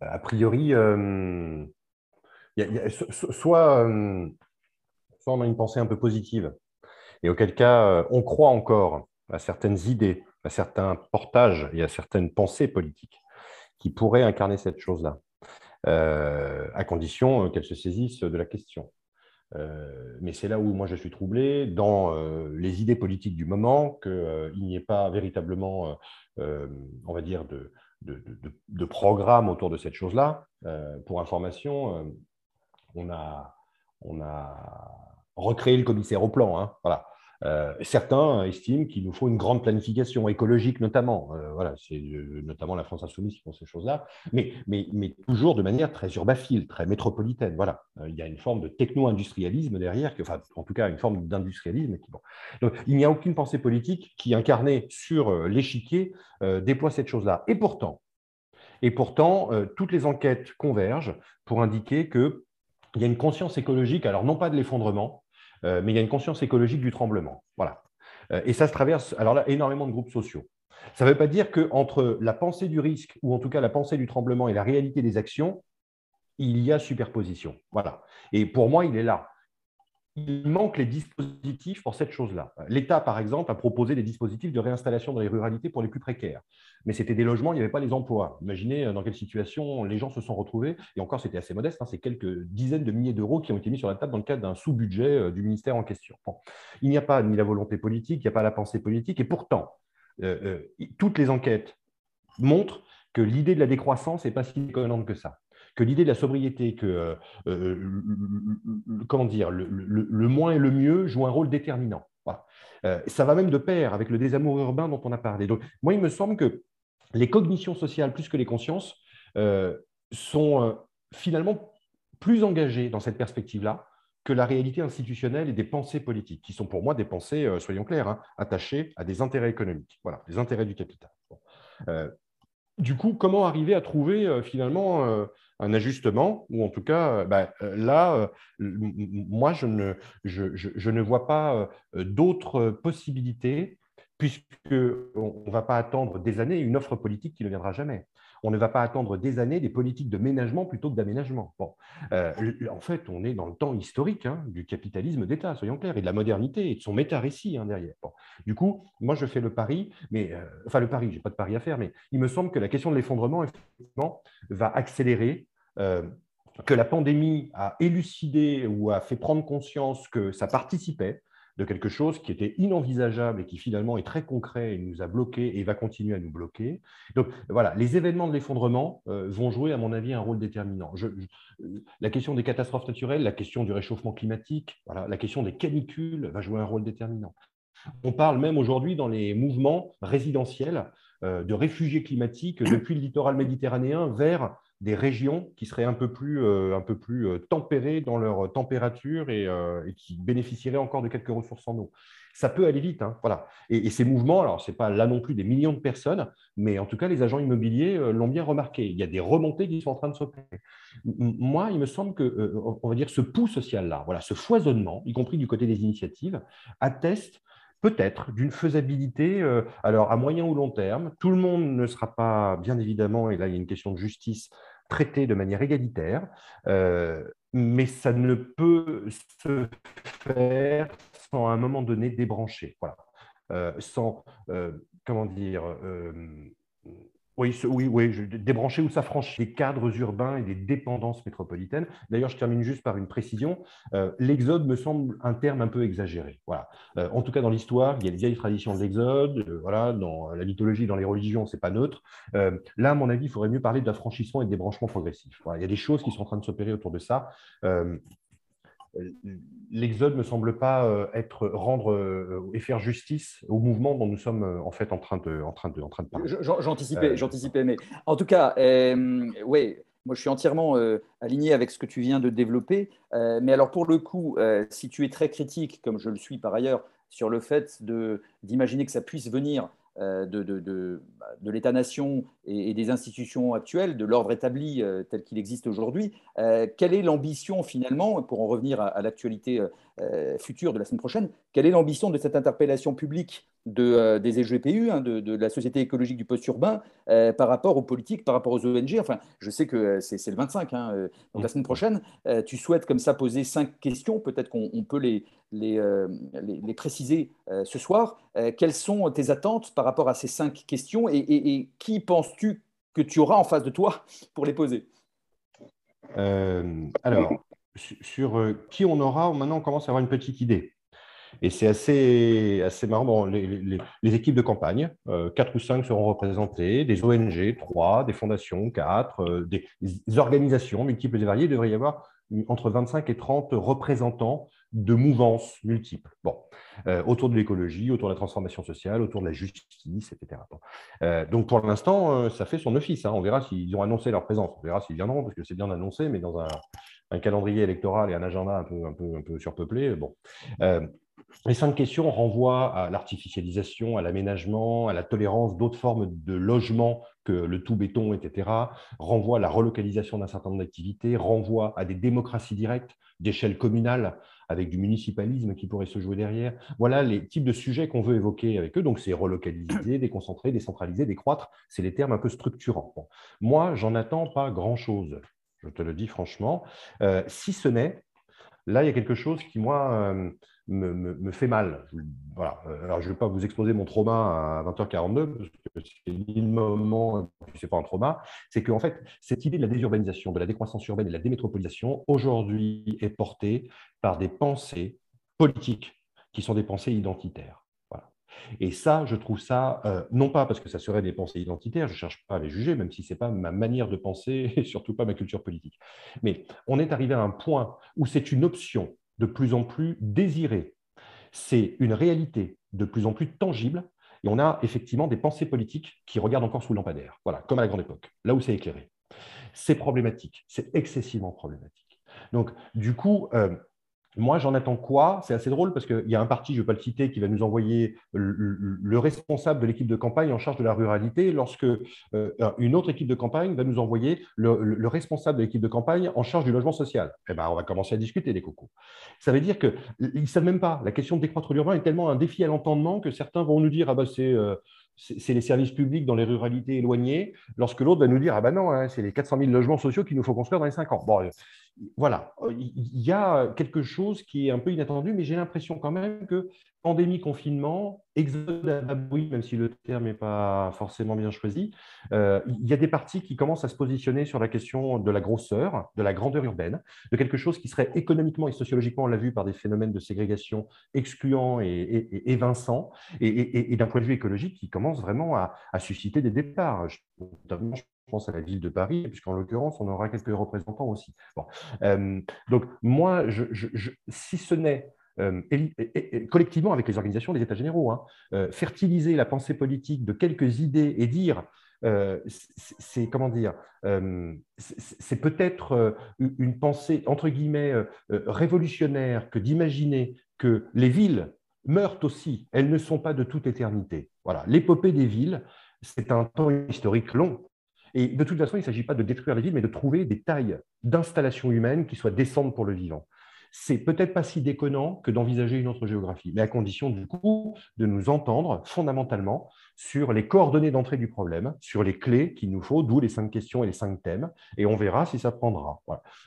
S2: a priori, euh, soit, euh, soit, on a une pensée un peu positive, et auquel cas, euh, on croit encore à certaines idées, à certains portages et à certaines pensées politiques qui pourraient incarner cette chose-là, à condition qu'elles se saisissent de la question. Mais c'est là où moi je suis troublé, dans les idées politiques du moment, qu'il n'y ait pas véritablement, on va dire, de, programmes autour de cette chose-là. Euh, pour information, euh, on, a, on a recréé le commissaire au plan. Hein, voilà. Euh, certains estiment qu'il nous faut une grande planification écologique, notamment. voilà, c'est notamment la France insoumise qui font ces choses-là, mais, toujours de manière très urbaphile, très métropolitaine. Voilà, il y a une forme de techno-industrialisme derrière, enfin, en tout cas, une forme d'industrialisme. Il n'y a aucune pensée politique qui, incarnée sur l'échiquier, déploie cette chose-là. Et pourtant, et pourtant, euh, toutes les enquêtes convergent pour indiquer qu'il y a une conscience écologique, alors non pas de l'effondrement, euh, mais il y a une conscience écologique du tremblement. Voilà. Euh, et ça se traverse, alors là, énormément de groupes sociaux. Ça ne veut pas dire qu'entre la pensée du risque, ou en tout cas la pensée du tremblement et la réalité des actions, il y a superposition. Voilà. Et pour moi, il est là il manque les dispositifs pour cette chose-là. L'État, par exemple, a proposé des dispositifs de réinstallation dans les ruralités pour les plus précaires. Mais c'était des logements, il n'y avait pas les emplois. Imaginez euh, dans quelle situation les gens se sont retrouvés. Et encore, c'était assez modeste. Hein, c'est quelques dizaines de milliers d'euros qui ont été mis sur la table dans le cadre d'un sous-budget euh, du ministère en question. Il n'y a pas ni la volonté politique, il n'y a pas la pensée politique. Et pourtant, euh, toutes les enquêtes montrent que l'idée de la décroissance n'est pas si économique que ça que l'idée de la sobriété, que euh, euh, comment dire, le, moins et le mieux jouent un rôle déterminant. Euh, ça va même de pair avec le désamour urbain dont on a parlé. Donc, moi, il me semble que les cognitions sociales, plus que les consciences, sont finalement plus engagées dans cette perspective-là que la réalité institutionnelle et des pensées politiques, qui sont pour moi des pensées, soyons clairs, hein, attachées à des intérêts économiques, voilà, des intérêts du capital. du coup, comment arriver à trouver finalement un ajustement, ou en tout cas, euh, bah, euh, là, euh, moi, je ne, je, ne vois pas d'autres possibilités, puisqu'on ne va pas attendre des années une offre politique qui ne viendra jamais. On ne va pas attendre des années des politiques de ménagement plutôt que d'aménagement. Bon. en fait, on est dans le temps historique hein, du capitalisme d'État, soyons clairs, et de la modernité, et de son méta-récit hein, derrière. Du coup, moi, je fais le pari, mais enfin le pari, je n'ai pas de pari à faire, mais il me semble que la question de l'effondrement, effectivement, va accélérer euh, que la pandémie a élucidé ou a fait prendre conscience que ça participait de quelque chose qui était inenvisageable et qui finalement est très concret et nous a bloqués et va continuer à nous bloquer. Donc voilà, les événements de l'effondrement euh, vont jouer, à mon avis, un rôle déterminant. la question des catastrophes naturelles, la question du réchauffement climatique, voilà, la question des canicules va jouer un rôle déterminant. On parle même aujourd'hui dans les mouvements résidentiels euh, de réfugiés climatiques depuis le littoral méditerranéen vers des régions qui seraient un peu plus, euh, un peu plus euh, tempérées dans leur température euh, et, qui bénéficieraient encore de quelques ressources en eau. Ça peut aller vite, hein, voilà. Et, ces mouvements, alors ce n'est pas là non plus des millions de personnes, mais en tout cas les agents immobiliers l'ont bien remarqué. Il y a des remontées qui sont en train de s'opérer. Moi, il me semble que, on va dire, ce pouls social-là, voilà, ce foisonnement, y compris du côté des initiatives, atteste peut-être d'une faisabilité, alors à moyen ou long terme. Tout le monde ne sera pas, bien évidemment, et là il y a une question de justice, traité de manière égalitaire, euh, mais ça ne peut se faire sans à un moment donné débrancher, voilà. Euh, sans, euh, comment dire, oui, oui, débrancher ou s'affranchir des cadres urbains et des dépendances métropolitaines. D'ailleurs, je termine juste par une précision. Euh, l'exode me semble un terme un peu exagéré. Voilà. Euh, en tout cas, dans l'histoire, il y a des vieilles traditions de l'exode. Euh, voilà, dans la mythologie, dans les religions, c'est pas neutre. là, à mon avis, il faudrait mieux parler d'affranchissement et de débranchement progressif. Il y a des choses qui sont en train de s'opérer autour de ça l'exode ne semble pas euh, être rendre euh, et faire justice au mouvement dont nous sommes euh, en fait en train de, en train de, en train de parler.
S4: J'anticipais, j'anticipais, mais en tout cas, oui, moi, je suis entièrement aligné avec ce que tu viens de développer. mais alors, pour le coup, si tu es très critique, comme je le suis par ailleurs, sur le fait d'imaginer que ça puisse venir euh, de, de, de, de l'État-nation et, des institutions actuelles, de l'ordre établi euh, tel qu'il existe aujourd'hui. Euh, quelle est l'ambition finalement, pour en revenir à, l'actualité future de la semaine prochaine, quelle est l'ambition de cette interpellation publique de, des EGPU, hein, de, la Société écologique du post-urbain, par rapport aux politiques, par rapport aux ONG Enfin, je sais que c'est le 25, hein, donc la semaine prochaine. tu souhaites comme ça poser cinq questions, peut-être qu'on peut les, les, les, préciser ce soir. quelles sont tes attentes par rapport à ces cinq questions et, qui penses-tu que tu auras en face de toi pour les poser?
S2: Euh, Alors, sur euh, qui on aura, maintenant on commence à avoir une petite idée. Et c'est assez, assez marrant. les, équipes de campagne, euh, quatre ou cinq seront représentées, des ONG, trois, des fondations, quatre, des, organisations multiples et variées. Il devrait y avoir entre 25 et 30 représentants de mouvances multiples. Bon, euh, autour de l'écologie, autour de la transformation sociale, autour de la justice, etc. Euh, donc pour l'instant, euh, ça fait son office. Hein. On verra s'ils ont annoncé leur présence. On verra s'ils viendront, parce que c'est bien annoncé, mais dans un, calendrier électoral et un agenda un peu, un peu, un peu surpeuplé. Bon. Les cinq questions renvoient à l'artificialisation, à l'aménagement, à la tolérance d'autres formes de logement que le tout béton, etc., renvoient à la relocalisation d'un certain nombre d'activités, renvoient à des démocraties directes d'échelle communale avec du municipalisme qui pourrait se jouer derrière. Voilà les types de sujets qu'on veut évoquer avec eux. Donc, c'est relocaliser, déconcentrer, décentraliser, décroître. C'est les termes un peu structurants. Moi, j'en attends pas grand-chose, je te le dis franchement. Euh, si ce n'est, là, il y a quelque chose qui, moi, euh, me, fait mal. Euh, alors, je ne vais pas vous exposer mon trauma à 20h42, parce que c'est le moment, ce n'est pas un trauma. C'est qu'en fait, cette idée de la désurbanisation, de la décroissance urbaine et de la démétropolisation, aujourd'hui, est portée par des pensées politiques qui sont des pensées identitaires. Et ça, je trouve ça, euh, non pas parce que ça serait des pensées identitaires, je ne cherche pas à les juger, même si ce n'est pas ma manière de penser et surtout pas ma culture politique. Mais on est arrivé à un point où c'est une option de plus en plus désiré. C'est une réalité de plus en plus tangible et on a effectivement des pensées politiques qui regardent encore sous lampadaire, voilà, comme à la grande époque, là où c'est éclairé. C'est problématique, c'est excessivement problématique. Donc, du coup, euh, moi, j'en attends quoi? C'est assez drôle parce qu'il y a un parti, je ne vais pas le citer, qui va nous envoyer le, responsable de l'équipe de campagne en charge de la ruralité, lorsque euh, une autre équipe de campagne va nous envoyer le, responsable de l'équipe de campagne en charge du logement social. Eh ben, on va commencer à discuter des cocos. Ça veut dire qu'ils ne savent même pas. La question de décroître l'urbain est tellement un défi à l'entendement que certains vont nous dire ah bah, c'est euh, c'est les services publics dans les ruralités éloignées, lorsque l'autre va nous dire Ah ben non, hein, c'est les 400 000 logements sociaux qu'il nous faut construire dans les 5 ans. Voilà, il y a quelque chose qui est un peu inattendu, mais j'ai l'impression quand même que pandémie, confinement, exode à bruit, même si le terme n'est pas forcément bien choisi, euh, il y a des partis qui commencent à se positionner sur la question de la grosseur, de la grandeur urbaine, de quelque chose qui serait économiquement et sociologiquement, on l'a vu, par des phénomènes de ségrégation excluants et, évinçants, et, d'un point de vue écologique qui commence vraiment à, susciter des départs. Je pense à la ville de Paris, puisqu'en l'occurrence, on aura quelques représentants aussi. Bon. Euh, donc, moi, je, si ce n'est euh, collectivement avec les organisations des États généraux, hein, euh, fertiliser la pensée politique de quelques idées et dire c'est comment dire, c'est peut-être une pensée entre guillemets révolutionnaire que d'imaginer que les villes meurent aussi, elles ne sont pas de toute éternité. Voilà, l'épopée des villes, c'est un temps historique long. Et de toute façon, il ne s'agit pas de détruire les villes, mais de trouver des tailles d'installation humaine qui soient décentes pour le vivant c'est peut-être pas si déconnant que d'envisager une autre géographie, mais à condition du coup de nous entendre fondamentalement sur les coordonnées d'entrée du problème, sur les clés qu'il nous faut, d'où les cinq questions et les cinq thèmes, et on verra si ça prendra.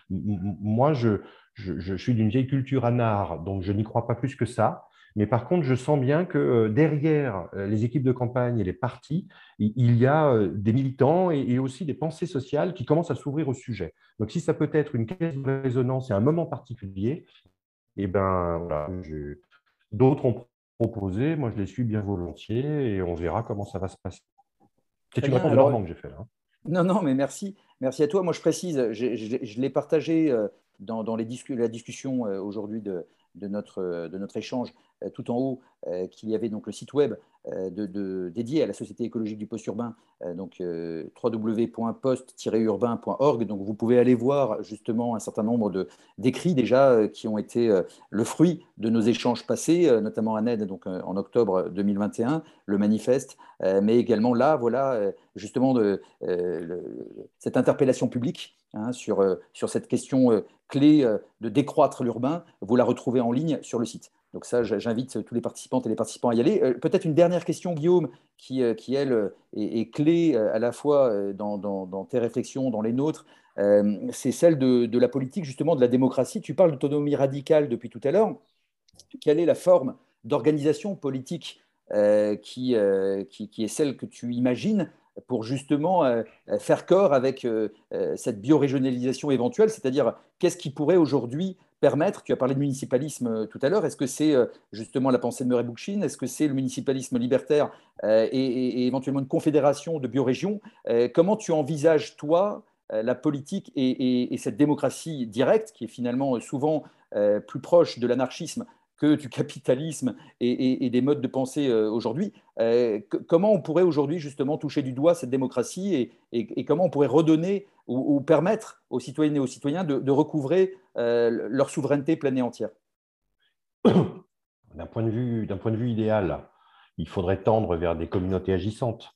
S2: Moi, je, je, suis d'une vieille culture anard, donc je n'y crois pas plus que ça. Mais par contre, je sens bien que euh, derrière euh, les équipes de campagne et les partis, il y a euh, des militants et aussi des pensées sociales qui commencent à s'ouvrir au sujet. Donc, si ça peut être une caisse de résonance et un moment particulier, eh ben, d'autres ont proposé, moi je les suis bien volontiers et on verra comment ça va se passer. C'est une réponse de que j'ai fait là. Hein.
S4: Non, non, mais merci. Merci à toi. Moi, je précise, je, l'ai partagé dans, les la discussion aujourd'hui de, de notre, de notre échange euh, tout en haut euh, qu'il y avait donc le site web dédié à la Société écologique du post urbain, donc www.post-urbain.org. Donc vous pouvez aller voir justement un certain nombre d'écrits déjà qui ont été le fruit de nos échanges passés, notamment à NED donc, en octobre 2021, le manifeste, mais également là, voilà, justement, cette interpellation publique hein, sur, sur cette question clé de décroître l'urbain, vous la retrouvez en ligne sur le site. Donc ça, j'invite tous les participantes et les participants à y aller. Peut-être une dernière question, Guillaume, qui, elle, est, clé à la fois dans, tes réflexions, dans les nôtres. C'est celle de, la politique, justement, de la démocratie. Tu parles d'autonomie radicale depuis tout à l'heure. Quelle est la forme d'organisation politique qui, est celle que tu imagines pour justement euh, euh, faire corps avec euh, cette biorégionalisation éventuelle, c'est-à-dire qu'est-ce qui pourrait aujourd'hui permettre, tu as parlé de municipalisme tout à l'heure, est-ce que c'est justement la pensée de Murray Bookchin, est-ce que c'est le municipalisme libertaire et, éventuellement une confédération de biorégions Comment tu envisages, toi, la politique et, cette démocratie directe, qui est finalement souvent plus proche de l'anarchisme que du capitalisme et, des modes de pensée euh, aujourd'hui. Euh, comment on pourrait aujourd'hui justement toucher du doigt cette démocratie et, comment on pourrait redonner ou, permettre aux citoyennes et aux citoyens de, recouvrer euh, leur souveraineté pleine et entière?
S2: D'un point, de vue, de idéal, il faudrait tendre vers des communautés agissantes.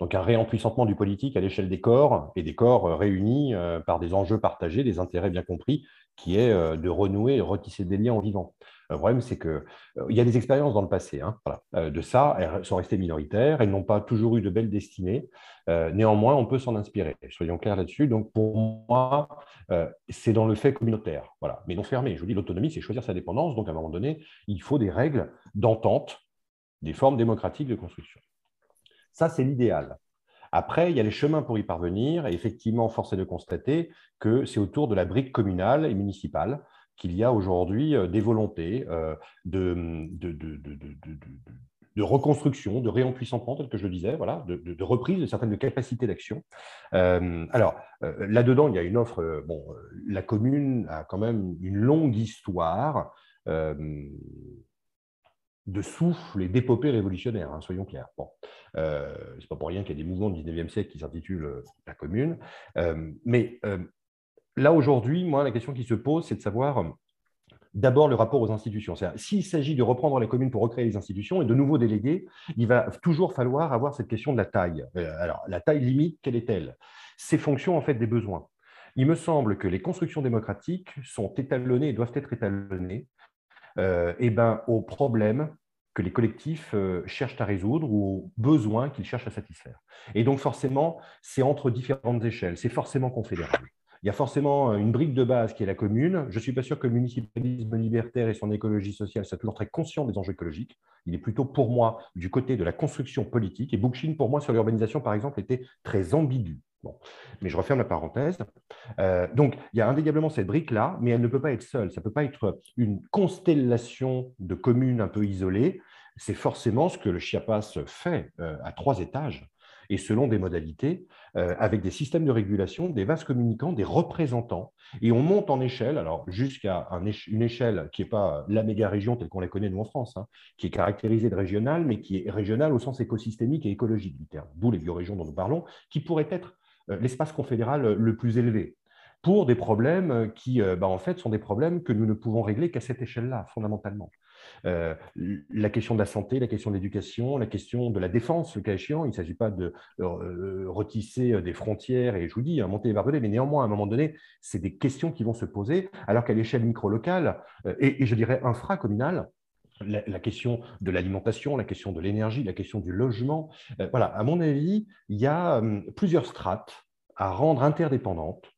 S2: Donc un réempuissantement du politique à l'échelle des corps et des corps réunis par des enjeux partagés, des intérêts bien compris, qui est de renouer et retisser des liens en vivant. Le problème, c'est qu'il euh, y a des expériences dans le passé hein, euh, de ça, elles sont restées minoritaires, elles n'ont pas toujours eu de belles destinées. Euh, néanmoins, on peut s'en inspirer, soyons clairs là-dessus. Donc, pour moi, c'est dans le fait communautaire, mais non fermé. Je vous dis, l'autonomie, c'est choisir sa dépendance. Donc, à un moment donné, il faut des règles d'entente, des formes démocratiques de construction. Ça, c'est l'idéal. Après, il y a les chemins pour y parvenir. Et effectivement, force est de constater que c'est autour de la brique communale et municipale qu'il y a aujourd'hui euh, des volontés euh, de, de, reconstruction, de réempuissantement, tel que je le disais, voilà, de, reprise de certaines capacités d'action. Euh, alors, là-dedans, il y a une offre. bon, la commune a quand même une longue histoire de souffle et d'épopée révolutionnaire, hein, soyons clairs. Bon, euh, c'est pas pour rien qu'il y a des mouvements du 19e siècle qui s'intitulent la commune. mais là, aujourd'hui, moi, la question qui se pose, c'est de savoir euh, d'abord le rapport aux institutions. S'il s'agit de reprendre les communes pour recréer les institutions et de nouveaux délégués, il va toujours falloir avoir cette question de la taille. Euh, alors, la taille limite, quelle est-elle? C'est fonction en fait des besoins. Il me semble que les constructions démocratiques sont étalonnées et doivent être étalonnées euh, eh ben, aux problèmes que les collectifs cherchent à résoudre ou aux besoins qu'ils cherchent à satisfaire. Et donc forcément, c'est entre différentes échelles, c'est forcément confédéral. Il y a forcément une brique de base qui est la commune. Je ne suis pas sûr que le municipalisme libertaire et son écologie sociale soient toujours très conscients des enjeux écologiques. Il est plutôt pour moi du côté de la construction politique. Et Bookchin, pour moi, sur l'urbanisation, par exemple, était très ambigu. Mais je referme la parenthèse. Euh, donc, il y a indéniablement cette brique-là, mais elle ne peut pas être seule. Ça ne peut pas être une constellation de communes un peu isolées. C'est forcément ce que le Chiapas fait euh, à trois étages et selon des modalités, euh, avec des systèmes de régulation, des vases communicants, des représentants. Et on monte en échelle, alors jusqu'à une échelle qui n'est pas la méga région telle qu'on la connaît nous en France, hein, qui est caractérisée de régionale, mais qui est régionale au sens écosystémique et écologique du terme, d'où les biorégions dont nous parlons, qui pourrait être euh, l'espace confédéral le plus élevé pour des problèmes qui, euh, bah, en fait, sont des problèmes que nous ne pouvons régler qu'à cette échelle-là, fondamentalement. Euh, la question de la santé, la question de l'éducation, la question de la défense, le cas échéant. Il ne s'agit pas de euh, retisser des frontières et, je vous dis, monter et barbelés, mais néanmoins, à un moment donné, c'est des questions qui vont se poser, alors qu'à l'échelle micro-locale euh, et, je dirais infracommunale, la, la, question de l'alimentation, la question de l'énergie, la question du logement. voilà, à mon avis, il y a hum, plusieurs strates à rendre interdépendantes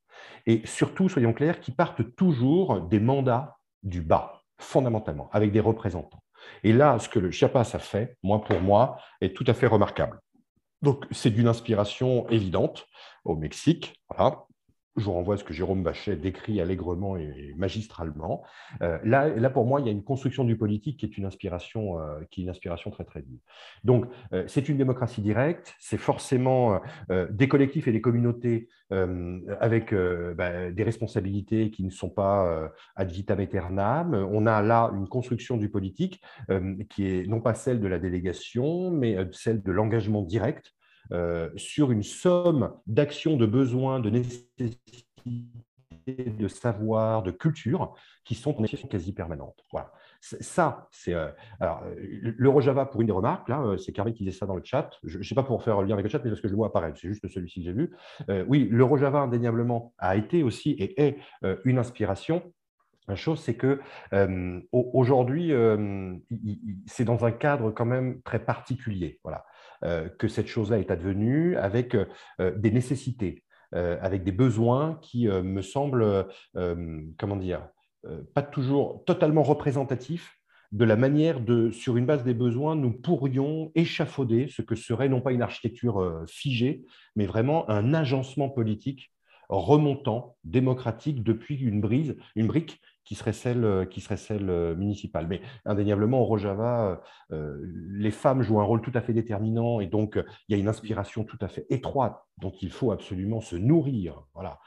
S2: et surtout, soyons clairs, qui partent toujours des mandats du bas fondamentalement, avec des représentants. Et là, ce que le Chiapas a fait, moi pour moi, est tout à fait remarquable. Donc, c'est d'une inspiration évidente au Mexique, voilà, je vous renvoie à ce que Jérôme Bachet décrit allègrement et magistralement. Euh, là, là, pour moi, il y a une construction du politique qui est une inspiration, euh, qui est une inspiration très très vive. Donc, euh, c'est une démocratie directe, c'est forcément des collectifs et des communautés avec bah, des responsabilités qui ne sont pas ad vitam aeternam. On a là une construction du politique qui est non pas celle de la délégation, mais celle de l'engagement direct euh, sur une somme d'actions, de besoins, de nécessités, de savoir, de culture qui sont en quasi permanente. Voilà. Ça, c'est. Euh, alors, l'Eurojava, pour une des remarques, là, euh, c'est Carrie qui disait ça dans le chat. Je ne sais pas pour faire le lien avec le chat, mais parce que je le vois apparaître. C'est juste celui-ci que j'ai vu. oui, l'Eurojava, indéniablement, a été aussi et est une inspiration la chose, c'est que aujourd'hui, c'est dans un cadre quand même très particulier. Voilà. Euh, que cette chose-là est advenue avec euh, des nécessités, euh, avec des besoins qui me semblent, comment dire, pas toujours totalement représentatifs de la manière de, sur une base des besoins, nous pourrions échafauder ce que serait non pas une architecture figée, mais vraiment un agencement politique remontant, démocratique, depuis une brise, une brique qui serait celle, euh, qui serait celle euh, municipale. Mais indéniablement, au Rojava, euh, les femmes jouent un rôle tout à fait déterminant et donc il y a une inspiration tout à fait étroite dont il faut absolument se nourrir. Voilà.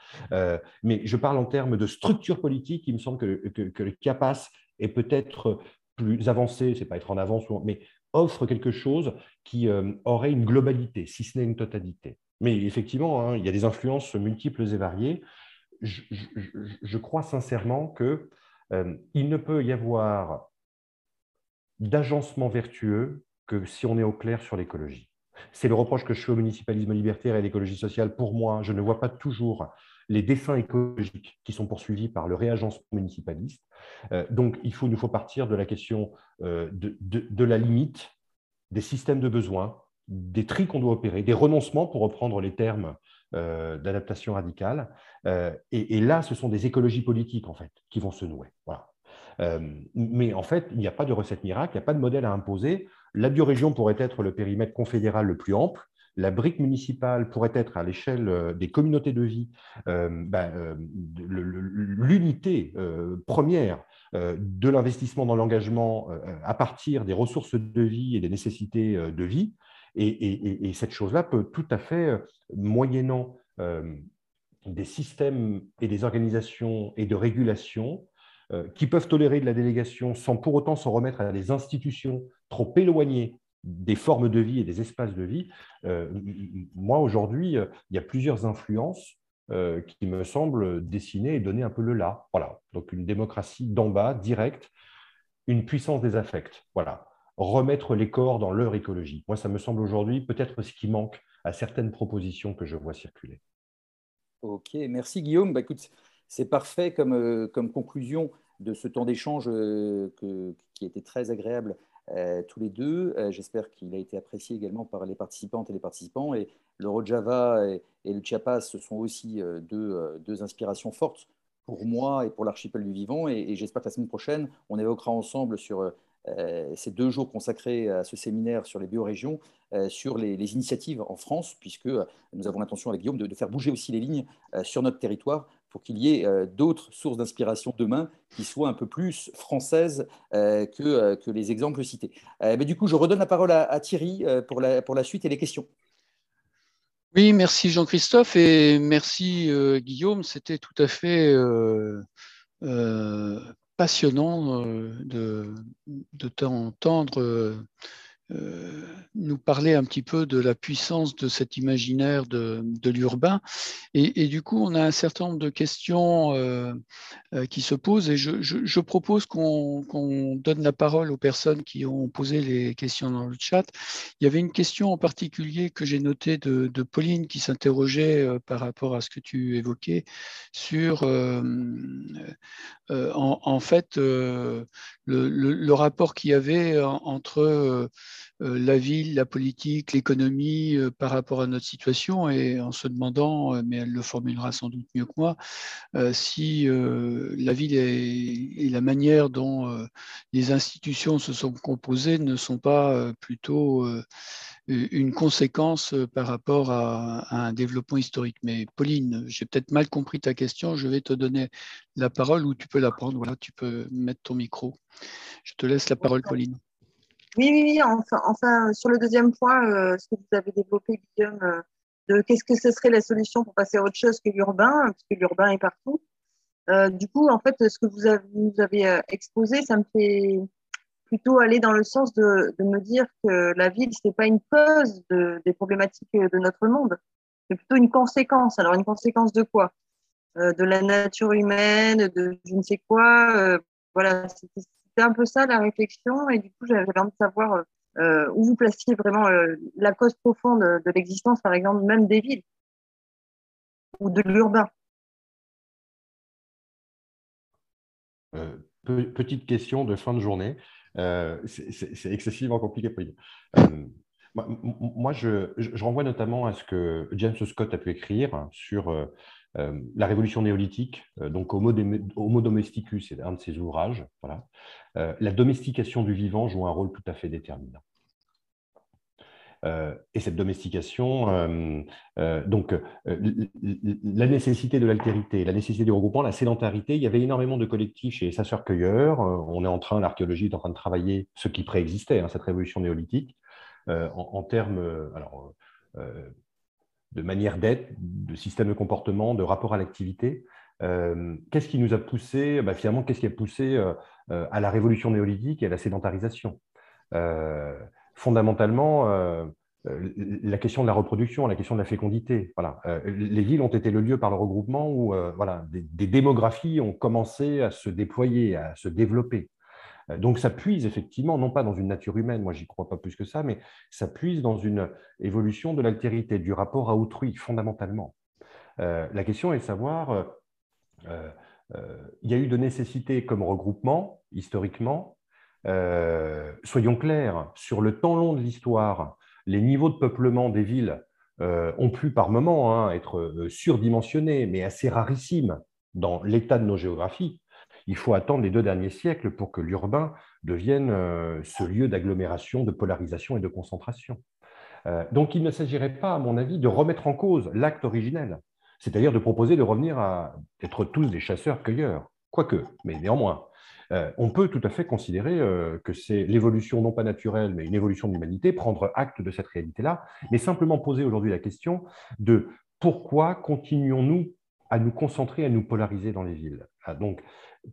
S2: mais je parle en termes de structure politique, il me semble que, que, le CAPAS est peut-être plus avancé, c'est pas être en avance, mais offre quelque chose qui aurait une globalité, si ce n'est une totalité. Mais effectivement, hein, il y a des influences multiples et variées je, crois sincèrement qu'il euh, ne peut y avoir d'agencement vertueux que si on est au clair sur l'écologie. C'est le reproche que je fais au municipalisme libertaire et à l'écologie sociale. Pour moi, je ne vois pas toujours les dessins écologiques qui sont poursuivis par le réagencement municipaliste. Euh, donc, il, nous faut partir de la question euh, de, la limite des systèmes de besoins, des tris qu'on doit opérer, des renoncements, pour reprendre les termes euh, d'adaptation radicale. Euh, et, là, ce sont des écologies politiques, en fait, qui vont se nouer. Voilà. Euh, mais en fait, il n'y a pas de recette miracle, il n'y a pas de modèle à imposer. La biorégion pourrait être le périmètre confédéral le plus ample. La brique municipale pourrait être à l'échelle des communautés de vie ben, l'unité première de l'investissement dans l'engagement à partir des ressources de vie et des nécessités de vie. Et, cette chose-là peut tout à fait, euh, moyennant euh, des systèmes et des organisations et de régulation euh, qui peuvent tolérer de la délégation sans pour autant se remettre à des institutions trop éloignées des formes de vie et des espaces de vie, moi aujourd'hui, il y a plusieurs influences qui me semblent dessiner et donner un peu le là. Voilà, donc une démocratie d'en bas, directe, une puissance des affects. Voilà remettre les corps dans leur écologie. Moi, ça me semble aujourd'hui peut-être ce qui manque à certaines propositions que je vois circuler.
S4: Ok, merci Guillaume. Bah, écoute, c'est parfait comme, euh, comme, conclusion de ce temps d'échange euh, qui été très agréable euh, tous les deux. J'espère qu'il a été apprécié également par les participantes et les participants. Et le Rojava et, le Chiapas, ce sont aussi deux, deux, inspirations fortes pour moi et pour l'archipel du vivant. Et, j'espère que la semaine prochaine, on évoquera ensemble sur euh, ces deux jours consacrés à ce séminaire sur les biorégions, euh, sur les, initiatives en France, puisque nous avons l'intention avec Guillaume de, faire bouger aussi les lignes euh, sur notre territoire pour qu'il y ait d'autres sources d'inspiration demain qui soient un peu plus françaises que, les exemples cités. du coup, je redonne la parole à, Thierry pour la, pour la suite et les questions.
S3: Oui, merci Jean-Christophe et merci Guillaume. C'était tout à fait euh, de, de t'entendre euh, euh, nous parler un petit peu de la puissance de cet imaginaire de, l'urbain. Et, du coup, on a un certain nombre de questions euh, euh, qui se posent et je, propose qu'on donne la parole aux personnes qui ont posé les questions dans le chat. Il y avait une question en particulier que j'ai notée de, Pauline qui s'interrogeait par rapport à ce que tu évoquais sur, en, fait, le, rapport qu'il y avait entre euh, la ville, la politique, l'économie euh, par rapport à notre situation et en se demandant, euh, mais elle le formulera sans doute mieux que moi, si la ville et, la manière dont les institutions se sont composées ne sont pas plutôt une conséquence par rapport à, un développement historique. Mais Pauline, j'ai peut-être mal compris ta question. Je vais te donner la parole ou tu peux la prendre. Voilà, tu peux mettre ton micro. Je te laisse la parole, Pauline.
S5: Oui, oui, oui. Enfin, sur le deuxième point, euh, ce que vous avez développé, Guillaume, euh, de qu'est-ce que ce serait la solution pour passer à autre chose que l'urbain, puisque l'urbain est partout. Euh, du coup, en fait, ce que vous avez, avez exposé, ça me fait plutôt aller dans le sens de, me dire que la ville, ce n'est pas une cause de, des problématiques de notre monde, c'est plutôt une conséquence. Alors, une conséquence de quoi? De la nature humaine, de je ne sais quoi. voilà, c'était un peu ça la réflexion. Et du coup, j'avais envie de savoir euh, où vous placiez vraiment euh, la cause profonde de l'existence, par exemple, même des villes ou de l'urbain.
S2: Euh, petite question de fin de journée. c'est excessivement compliqué pour moi, je, renvoie notamment à ce que James Scott a pu écrire sur euh, la révolution néolithique, euh, donc Homo, domesticus, c'est un de ses ouvrages. Voilà. Euh, la domestication du vivant joue un rôle tout à fait déterminant. et cette domestication, donc la nécessité de l'altérité, la nécessité du regroupement, la sédentarité, il y avait énormément de collectifs chez chasseurs-cueilleurs. on est en train, l'archéologie est en train de travailler ce qui préexistait, hein, cette révolution néolithique, en, en, termes, alors, de manière d'être, de système de comportement, de rapport à l'activité. Euh, qu'est-ce qui nous a poussé, bah, finalement, qu'est-ce qui a poussé euh, euh, à la révolution néolithique et à la sédentarisation? Fondamentalement, la question de la reproduction, la question de la fécondité. Voilà. les villes ont été le lieu par le regroupement où voilà, des, démographies ont commencé à se déployer, à se développer. Euh, donc ça puise effectivement, non pas dans une nature humaine, moi j'y crois pas plus que ça, mais ça puise dans une évolution de l'altérité, du rapport à autrui, fondamentalement. Euh, la question est de savoir, euh, il y a eu de nécessité comme regroupement, historiquement, soyons clairs, sur le temps long de l'histoire, les niveaux de peuplement des villes ont pu par moments hein, être surdimensionnés, mais assez rarissimes dans l'état de nos géographies il faut attendre les deux derniers siècles pour que l'urbain devienne euh, ce lieu d'agglomération, de polarisation et de concentration. Euh, donc il ne s'agirait pas, à mon avis, de remettre en cause l'acte originel, c'est-à-dire de proposer de revenir à être tous des chasseurs-cueilleurs, quoique, mais néanmoins. Euh, on peut tout à fait considérer que c'est l'évolution non pas naturelle, mais une évolution de l'humanité, prendre acte de cette réalité-là, mais simplement poser aujourd'hui la question de pourquoi continuons-nous à nous concentrer, à nous polariser dans les villes? Ah, donc,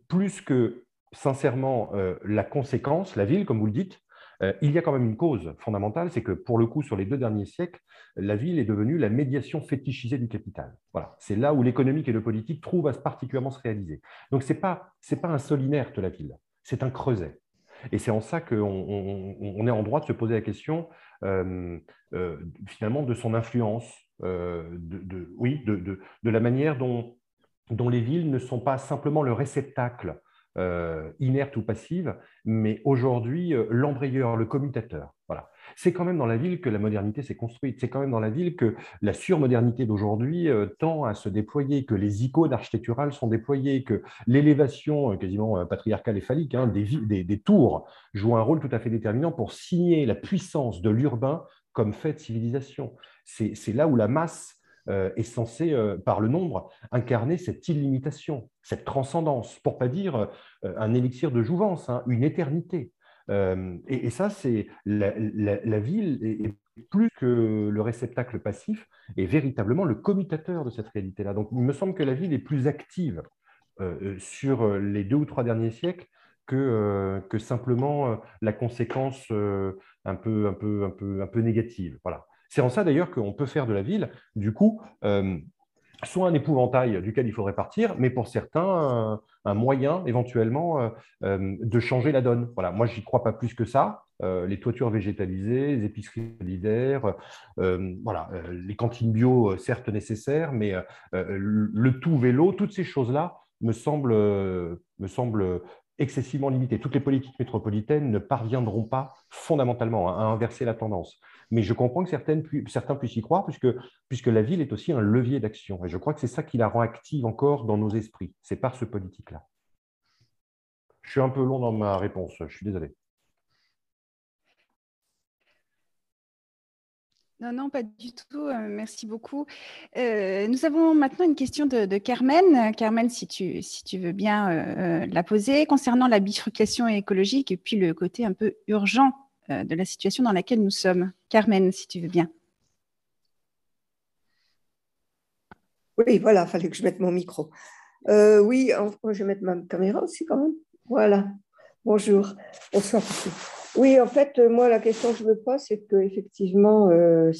S2: plus que sincèrement euh, la conséquence, la ville, comme vous le dites, euh, il y a quand même une cause fondamentale, c'est que pour le coup, sur les deux derniers siècles, la ville est devenue la médiation fétichisée du capital. Voilà, c'est là où l'économique et le politique trouvent à particulièrement se réaliser. Donc, ce n'est pas, pas un sol inerte, la ville, c'est un creuset. Et c'est en ça qu'on est en droit de se poser la question, euh, finalement, de son influence, de, oui, de, la manière dont dont les villes ne sont pas simplement le réceptacle euh, inerte ou passive, mais aujourd'hui euh, l'embrayeur, le commutateur. Voilà. C'est quand même dans la ville que la modernité s'est construite. C'est quand même dans la ville que la surmodernité d'aujourd'hui euh, tend à se déployer, que les icônes architecturales sont déployées, que l'élévation quasiment patriarcale et phallique hein, des, des, tours joue un rôle tout à fait déterminant pour signer la puissance de l'urbain comme fait de civilisation. C'est là où la masse est censé, euh, par le nombre, incarner cette illimitation, cette transcendance, pour pas dire euh, un élixir de jouvence, hein, une éternité. Et, ça, c'est la, ville est plus que le réceptacle passif, est véritablement le commutateur de cette réalité-là. Donc, il me semble que la ville est plus active sur les deux ou trois derniers siècles que, que simplement la conséquence un peu, un peu, un peu, un peu négative. Voilà. C'est en ça d'ailleurs qu'on peut faire de la ville, du coup, euh, soit un épouvantail duquel il faudrait partir, mais pour certains, un, moyen éventuellement euh, euh, de changer la donne. Voilà, moi, j'y crois pas plus que ça. les toitures végétalisées, les épiceries solidaires, voilà, les cantines bio, certes nécessaires, mais le tout vélo, toutes ces choses-là me semblent, me semblent excessivement limitées. Toutes les politiques métropolitaines ne parviendront pas fondamentalement à inverser la tendance mais je comprends que certains puissent y croire, puisque, la ville est aussi un levier d'action. Et je crois que c'est ça qui la rend active encore dans nos esprits. C'est par ce politique-là. Je suis un peu long dans ma réponse, je suis désolé.
S1: Non, non, pas du tout. Euh, merci beaucoup. Euh, nous avons maintenant une question de, Carmen. Carmen, si tu, si tu veux bien euh, la poser, concernant la bifurcation écologique et puis le côté un peu urgent de la situation dans laquelle nous sommes. Carmen, si tu veux bien.
S6: Oui, voilà, il fallait que je mette mon micro. oui, je vais mettre ma caméra aussi quand même. Voilà. Bonjour. Bonsoir. Oui, en fait, euh, moi, la question que je me pose, c'est qu'effectivement, euh,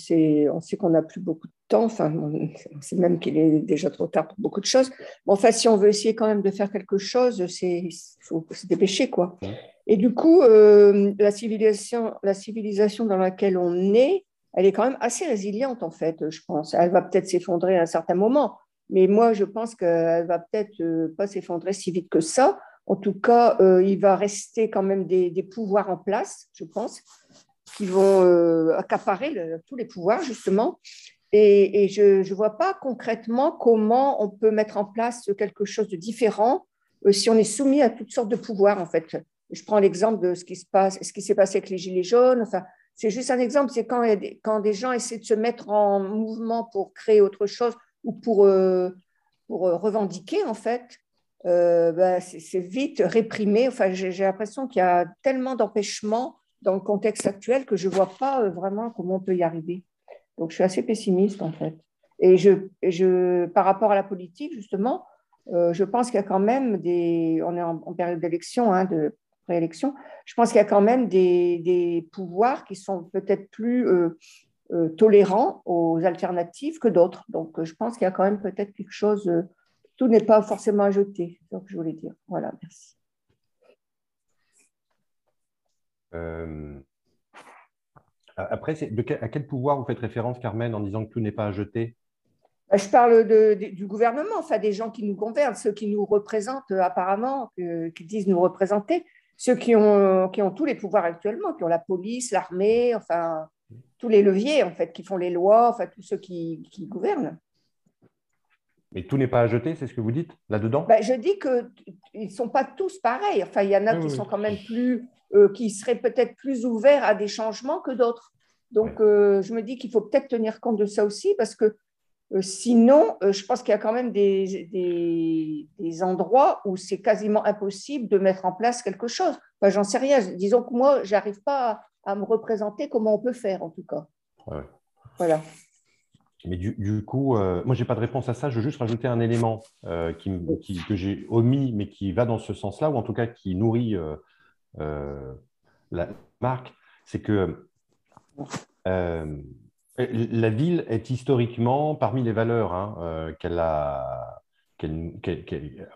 S6: on sait qu'on n'a plus beaucoup de temps. Enfin, on sait même qu'il est déjà trop tard pour beaucoup de choses. Mais enfin, si on veut essayer quand même de faire quelque chose, c'est faut se dépêcher, quoi. Et du coup, euh, la, civilisation, la civilisation dans laquelle on est, elle est quand même assez résiliente, en fait, je pense. Elle va peut-être s'effondrer à un certain moment, mais moi, je pense qu'elle va peut-être pas s'effondrer si vite que ça. En tout cas, euh, il va rester quand même des, pouvoirs en place, je pense, qui vont euh, accaparer tous les pouvoirs, justement. Et, je ne vois pas concrètement comment on peut mettre en place quelque chose de différent euh, si on est soumis à toutes sortes de pouvoirs, en fait. Je prends l'exemple de ce qui se passe, ce qui s'est passé avec les Gilets jaunes. Enfin, c'est juste un exemple, c'est quand, des gens essaient de se mettre en mouvement pour créer autre chose ou pour, pour revendiquer, en fait, euh, bah, c'est vite réprimé. Enfin, j'ai l'impression qu'il y a tellement d'empêchements dans le contexte actuel que je ne vois pas euh, vraiment comment on peut y arriver. Donc, je suis assez pessimiste, en fait. Et je, je par rapport à la politique, justement, euh, je pense qu'il y a quand même des. On est en, période d'élection, hein, de préélection. Je pense qu'il y a quand même des, pouvoirs qui sont peut-être plus tolérants aux alternatives que d'autres. Donc, je pense qu'il y a quand même peut-être quelque chose tout n'est pas forcément à que je voulais dire. Voilà, merci.
S2: Euh, après, à quel pouvoir vous faites référence, Carmen, en disant que tout n'est pas à jeter?
S6: Bah, Je parle du gouvernement, enfin des gens qui nous gouvernent, ceux qui nous représentent euh, apparemment, qui disent nous représenter, ceux qui ont, qui ont tous les pouvoirs actuellement, qui ont la police, l'armée, enfin tous les leviers en fait, qui font les lois, enfin tous ceux qui gouvernent.
S2: Mais tout n'est pas à jeter, c'est ce que vous dites là-dedans?
S6: Bah, Je dis qu'ils ne sont pas tous pareils. Enfin, il y en a qui sont quand même plus, euh, qui seraient peut-être plus ouverts à des changements que d'autres. Donc, euh, je me dis qu'il faut peut-être tenir compte de ça aussi, parce que euh, sinon, je pense qu'il y a quand même des, des, endroits où c'est quasiment impossible de mettre en place quelque chose. Enfin, J'en sais rien. Disons que moi, je n'arrive pas à, me représenter comment on peut faire, en tout cas. Voilà.
S2: Mais du, coup, euh, moi, je n'ai pas de réponse à ça. Je veux juste rajouter un élément euh, qui, que j'ai omis, mais qui va dans ce sens-là, ou en tout cas qui nourrit euh, la marque. C'est que la ville est historiquement, parmi les valeurs hein, qu'elle a,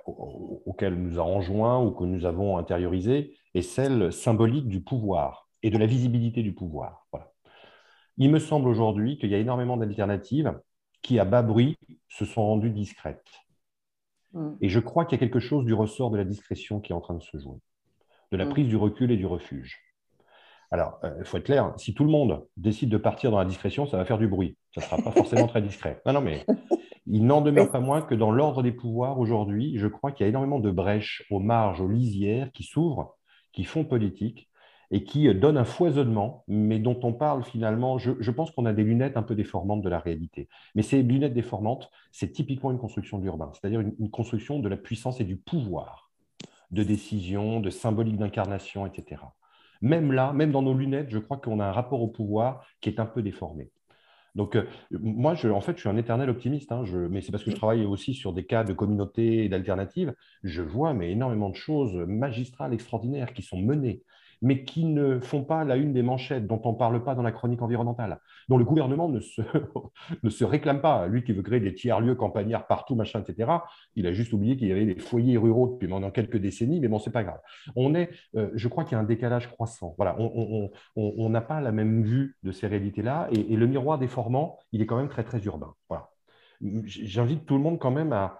S2: auxquelles nous a enjoint ou que nous avons intériorisées, est celle symbolique du pouvoir et de la visibilité du pouvoir. Voilà. Il me semble aujourd'hui qu'il y a énormément d'alternatives qui, à bas bruit, se sont rendues discrètes. Mm. Et je crois qu'il y a quelque chose du ressort de la discrétion qui est en train de se jouer, de la mm. prise du recul et du refuge. Alors, euh, il faut être clair, si tout le monde décide de partir dans la discrétion, ça va faire du bruit. Ça ne sera pas forcément très discret. Non, non, mais il n'en demeure pas moins que dans l'ordre des pouvoirs aujourd'hui, je crois qu'il y a énormément de brèches aux marges, aux lisières qui s'ouvrent, qui font politique et qui donne un foisonnement, mais dont on parle finalement, je, pense qu'on a des lunettes un peu déformantes de la réalité. Mais ces lunettes déformantes, c'est typiquement une construction d'urbain, c'est-à-dire une, construction de la puissance et du pouvoir, de décision, de symbolique d'incarnation, etc. Même là, même dans nos lunettes, je crois qu'on a un rapport au pouvoir qui est un peu déformé. Donc, euh, moi, je, en fait, je suis un éternel optimiste, hein, mais c'est parce que je travaille aussi sur des cas de communautés et d'alternatives. Je vois mais énormément de choses magistrales, extraordinaires qui sont menées mais qui ne font pas la une des manchettes, dont on ne parle pas dans la chronique environnementale, dont le gouvernement ne se, ne se réclame pas. Lui qui veut créer des tiers-lieux campagnards partout, machin, etc., il a juste oublié qu'il y avait des foyers ruraux depuis maintenant quelques décennies, mais bon, c'est pas grave. On est, euh, je crois qu'il y a un décalage croissant. Voilà, on n'a pas la même vue de ces réalités-là, et, le miroir déformant, il est quand même très, très urbain. Voilà. J'invite tout le monde quand même à,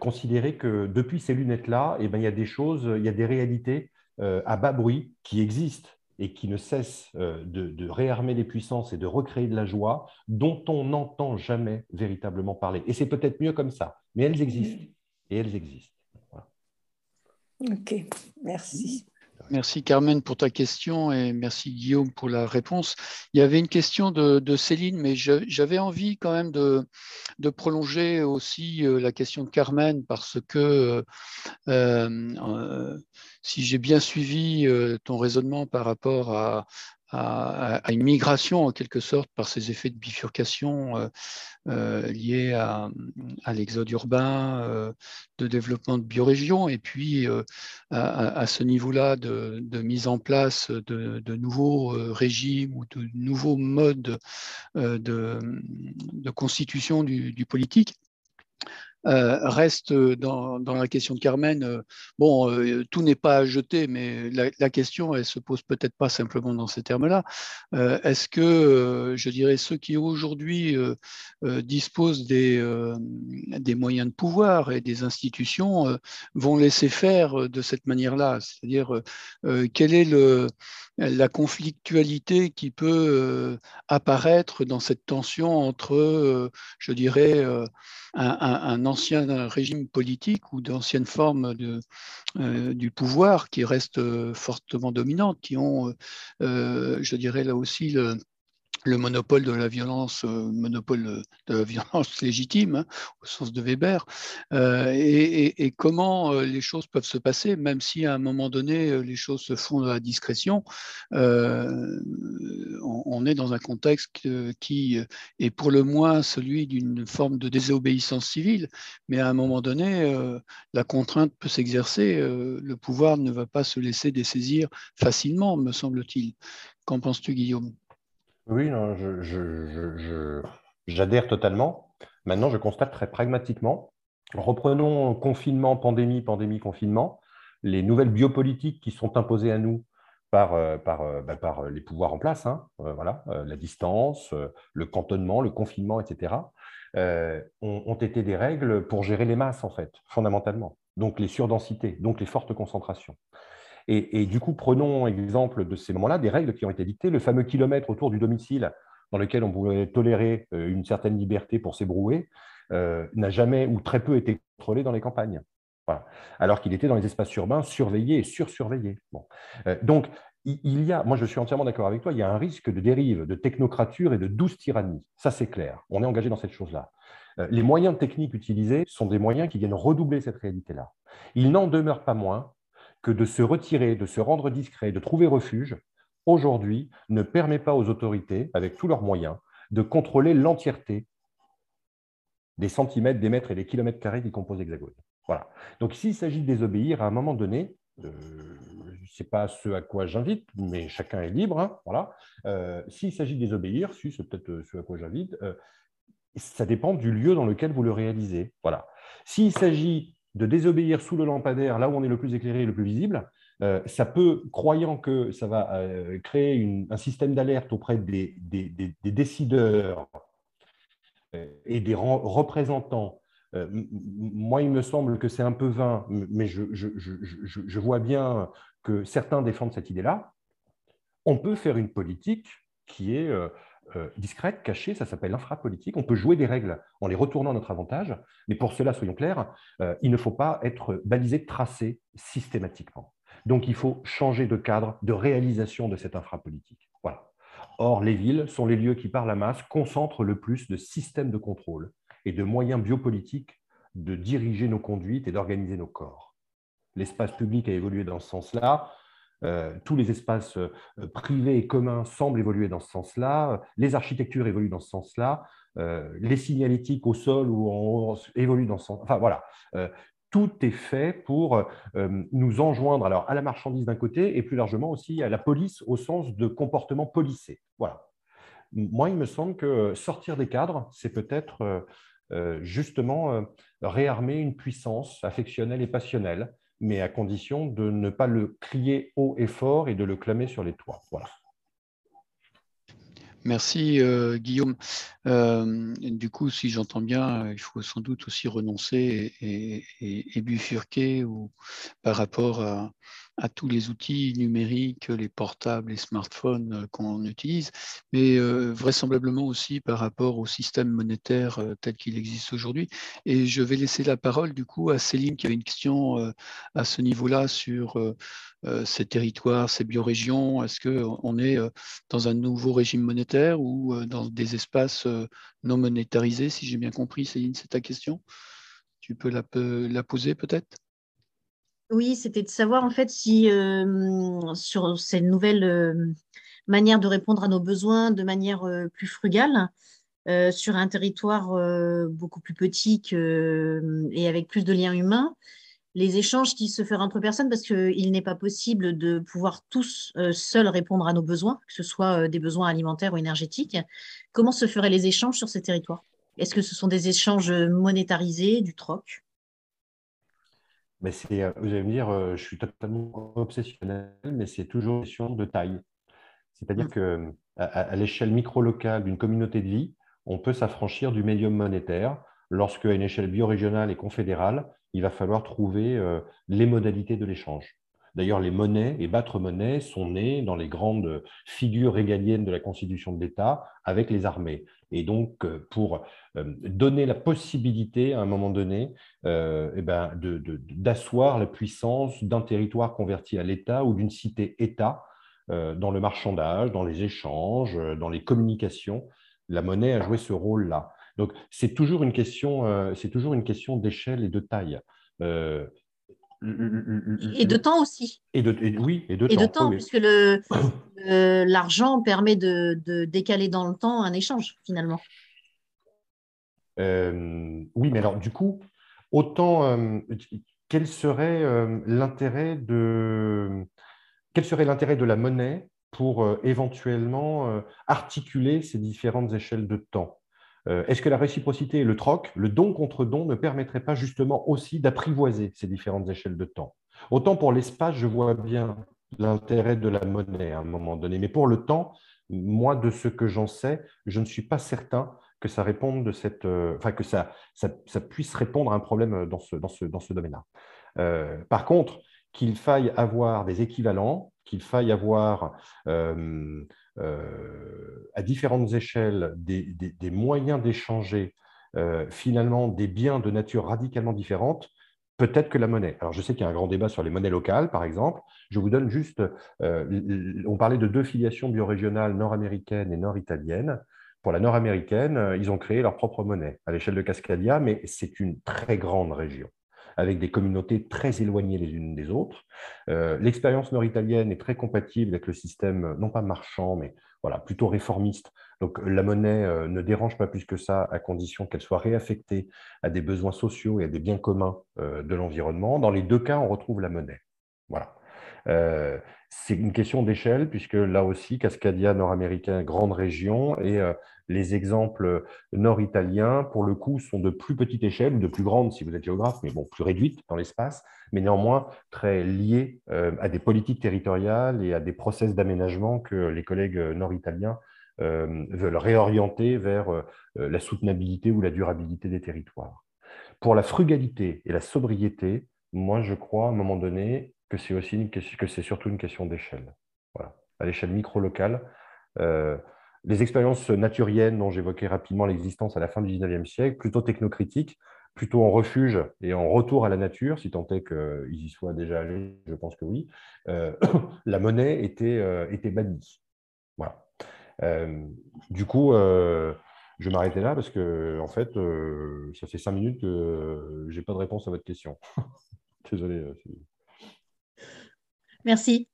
S2: considérer que depuis ces lunettes-là, eh ben, il y a des choses, il y a des réalités à bas bruit qui existent et qui ne cessent euh, de, réarmer les puissances et de recréer de la joie, dont on n'entend jamais véritablement parler. Et c'est peut-être mieux comme ça, mais elles existent. Et elles existent.
S6: Ok, merci.
S3: Merci Carmen pour ta question et merci Guillaume pour la réponse. Il y avait une question de, Céline, mais j'avais envie quand même de, prolonger aussi euh, la question de Carmen parce que euh, si j'ai bien suivi ton raisonnement par rapport à, une migration en quelque sorte par ces effets de bifurcation euh, euh, liés à, l'exode urbain, euh, de développement de biorégions, et puis à, ce niveau-là de, mise en place de, nouveaux régimes ou de nouveaux modes de, constitution du politique. Euh, reste dans, la question de Carmen, euh, bon, euh, tout n'est pas à jeter, mais la, question, elle se pose peut-être pas simplement dans ces termes-là. Est-ce que, je dirais, ceux qui aujourd'hui disposent des, moyens de pouvoir et des institutions vont laisser faire de cette manière-là? C'est-à-dire, quelle est la conflictualité qui peut apparaître dans cette tension entre, je dirais, un, ancien régime politique ou d'anciennes formes euh, du pouvoir qui restent euh, fortement dominantes, qui ont, euh, je dirais là aussi, le, le monopole de la violence, euh, monopole de la violence légitime, hein, au sens de Weber, euh, et, comment euh, les choses peuvent se passer, même si à un moment donné les choses se font à la discrétion. On, est dans un contexte qui est pour le moins celui d'une forme de désobéissance civile, mais à un moment donné, la contrainte peut s'exercer. le pouvoir ne va pas se laisser dessaisir facilement, me semble-t-il. Qu'en penses-tu, Guillaume?
S2: Oui, j'adhère totalement. Maintenant, je constate très pragmatiquement. Reprenons confinement, pandémie, pandémie, confinement. Les nouvelles biopolitiques qui sont imposées à nous par, euh, euh, bah, par, les pouvoirs en place, hein, euh, voilà, la distance, le cantonnement, le confinement, etc., ont, été des règles pour gérer les masses, en fait, fondamentalement. Donc les surdensités, donc les fortes concentrations. Et, du coup, prenons exemple de ces moments-là, des règles qui ont été dictées, le fameux kilomètre autour du domicile dans lequel on pouvait tolérer euh, une certaine liberté pour s'ébrouer, euh, n'a jamais ou très peu été contrôlé dans les campagnes. Alors qu'il était dans les espaces urbains surveillés et sursurveillés. Bon. Euh, donc, il y a, moi je suis entièrement d'accord avec toi, il y a un risque de dérive, de technocrature et de douce tyrannie. Ça, c'est clair. On est engagé dans cette chose-là. Les moyens techniques utilisés sont des moyens qui viennent redoubler cette réalité-là. Il n'en demeure pas moins que de se retirer, de se rendre discret, de trouver refuge, aujourd'hui, ne permet pas aux autorités, avec tous leurs moyens, de contrôler l'entièreté des centimètres, des mètres et des kilomètres carrés qui composent l'hexagone. Voilà. Donc, s'il s'agit de désobéir à un moment donné, euh, ce n'est pas ce à quoi j'invite, mais chacun est libre. Hein, voilà. Euh, s'il s'agit de désobéir, si c'est peut-être ce à quoi j'invite, euh, ça dépend du lieu dans lequel vous le réalisez. Voilà. S'il s'agit de désobéir sous le lampadaire, là où on est le plus éclairé et le plus visible, euh, ça peut, croyant que ça va euh, créer un système d'alerte auprès des, décideurs euh, et des représentants, moi, il me semble que c'est un peu vain, mais je, je, vois bien que certains défendent cette idée-là. On peut faire une politique qui est euh, discrète, cachée, ça s'appelle l'infrapolitique. On peut jouer des règles en les retournant à notre avantage, mais pour cela, soyons clairs, euh, il ne faut pas être balisé, tracé systématiquement. Donc il faut changer de cadre de réalisation de cette infrapolitique. Voilà. Or, les villes sont les lieux qui, par la masse, concentrent le plus de systèmes de contrôle et de moyens biopolitiques de diriger nos conduites et d'organiser nos corps. L'espace public a évolué dans ce sens-là. Euh, tous les espaces euh, privés et communs semblent évoluer dans ce sens-là, les architectures évoluent dans ce sens-là, euh, les signalétiques au sol ou en haut évoluent dans ce sens. Enfin voilà, tout est fait pour nous enjoindre alors à la marchandise d'un côté et plus largement aussi à la police au sens de comportement policé. Voilà. Moi, il me semble que sortir des cadres, c'est peut-être justement réarmer une puissance affectionnelle et passionnelle mais à condition de ne pas le crier haut et fort et de le clamer sur les toits. Voilà.
S3: Merci euh, Guillaume. Euh, du coup, si j'entends bien, il faut sans doute aussi renoncer et, bifurquer ou, par rapport à, à tous les outils numériques, les portables, les smartphones qu'on utilise, mais vraisemblablement aussi par rapport au système monétaire tel qu'il existe aujourd'hui. Et je vais laisser la parole du coup à Céline qui avait une question à ce niveau-là sur ces territoires, ces biorégions. Est-ce qu'on est dans un nouveau régime monétaire ou dans des espaces non monétarisés, si j'ai bien compris, Céline, c'est ta question? Tu peux la, la poser peut-être?
S7: Oui, c'était de savoir en fait si euh, sur ces nouvelles euh, manières de répondre à nos besoins de manière euh, plus frugale, sur un territoire beaucoup plus petit et avec plus de liens humains, les échanges qui se feraient entre personnes, parce qu'il n'est pas possible de pouvoir tous seuls répondre à nos besoins, que ce soit des besoins alimentaires ou énergétiques. Comment se feraient les échanges sur ces territoires? Est-ce que ce sont des échanges monétarisés, du troc?
S2: Mais c'est, euh, vous allez me dire, euh, je suis totalement obsessionnel, mais c'est toujours une question de taille. C'est-à-dire mmh. qu'à à, l'échelle micro-locale d'une communauté de vie, on peut s'affranchir du médium monétaire. Lorsqu'à une échelle biorégionale et confédérale, il va falloir trouver euh, les modalités de l'échange. D'ailleurs, les monnaies et battre monnaie sont nées dans les grandes figures régaliennes de la constitution de l'État avec les armées. Et donc, euh, pour euh, donner la possibilité à un moment donné euh, eh ben, d'asseoir la puissance d'un territoire converti à l'État ou d'une cité-État dans le marchandage, dans les échanges, dans les communications, la monnaie a joué ce rôle-là. Donc, c'est toujours une question d'échelle et de taille.
S7: Et de temps aussi.
S2: Et de, oui, et de
S7: et temps. De temps puisque l'argent permet de, décaler dans le temps un échange, finalement.
S2: Euh, oui, mais alors, du coup, autant, euh, quel serait euh, l'intérêt de. Quel serait l'intérêt de la monnaie pour éventuellement articuler ces différentes échelles de temps? euh, est-ce que la réciprocité et le troc, le don contre don, ne permettraient pas justement aussi d'apprivoiser ces différentes échelles de temps? Autant pour l'espace, je vois bien l'intérêt de la monnaie à un moment donné, mais pour le temps, moi, de ce que j'en sais, je ne suis pas certain que ça réponde de cette, euh, que ça, puisse répondre à un problème dans ce, domaine-là. Euh, par contre, qu'il faille avoir des équivalents, qu'il faille avoir euh, à différentes échelles des, moyens d'échanger euh, finalement des biens de nature radicalement différente, peut-être que la monnaie. Alors, je sais qu'il y a un grand débat sur les monnaies locales, par exemple. Je vous donne juste, euh, on parlait de deux filiations biorégionales nord-américaines et nord-italiennes. Pour la nord-américaine, ils ont créé leur propre monnaie à l'échelle de Cascadia, mais c'est une très grande région avec des communautés très éloignées les unes des autres. Euh, l'expérience nord-italienne est très compatible avec le système, non pas marchand, mais voilà, plutôt réformiste. Donc la monnaie euh, ne dérange pas plus que ça, à condition qu'elle soit réaffectée à des besoins sociaux et à des biens communs euh, de l'environnement. Dans les deux cas, on retrouve la monnaie. Voilà. C'est une question d'échelle, puisque là aussi, Cascadia nord-américain, grande région, et les exemples nord-italiens, pour le coup, sont de plus petite échelle, ou de plus grande si vous êtes géographe, mais bon, plus réduite dans l'espace, mais néanmoins très liées euh, à des politiques territoriales et à des process d'aménagement que les collègues nord-italiens euh, veulent réorienter vers euh, la soutenabilité ou la durabilité des territoires. Pour la frugalité et la sobriété, moi, je crois à un moment donné que c'est aussi une que c'est surtout une question d'échelle. Voilà. À l'échelle micro-locale, les expériences naturiennes dont j'évoquais rapidement l'existence à la fin du 19e siècle, plutôt technocritiques, plutôt en refuge et en retour à la nature, si tant est qu'ils y soient déjà allés, je pense que oui, euh, la monnaie était, euh, était bannie. Voilà. Euh, du coup, je m'arrêter là parce que, en fait, ça fait cinq minutes que je n'ai pas de réponse à votre question. Désolé.
S7: Merci.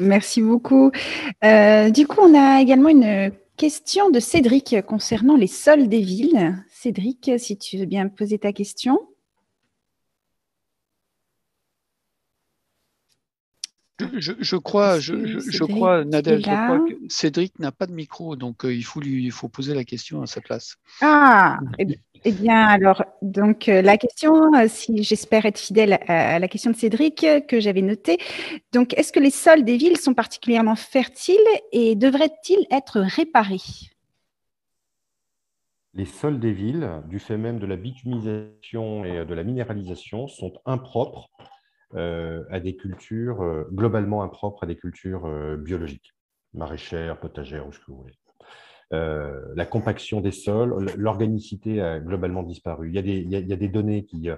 S1: Merci beaucoup. Euh, du coup, on a également une question de Cédric concernant les sols des villes. Cédric, si tu veux bien poser ta question.
S3: Je, crois, je, crois, Nadège, je crois que Cédric n'a pas de micro, donc euh, il, faut lui, il faut poser la question à sa place.
S1: Ah, eh eh bien, alors, donc euh, la question, euh, si j'espère être fidèle à, la question de Cédric euh, que j'avais notée, donc est-ce que les sols des villes sont particulièrement fertiles et devraient-ils être réparés?
S2: Les sols des villes, du fait même de la bitumisation et de la minéralisation, sont impropres à des cultures, euh, globalement impropres à des cultures euh, biologiques, maraîchères, potagères ou ce que vous voulez. la compaction des sols, l'organicité a globalement disparu. Il y a des, données qui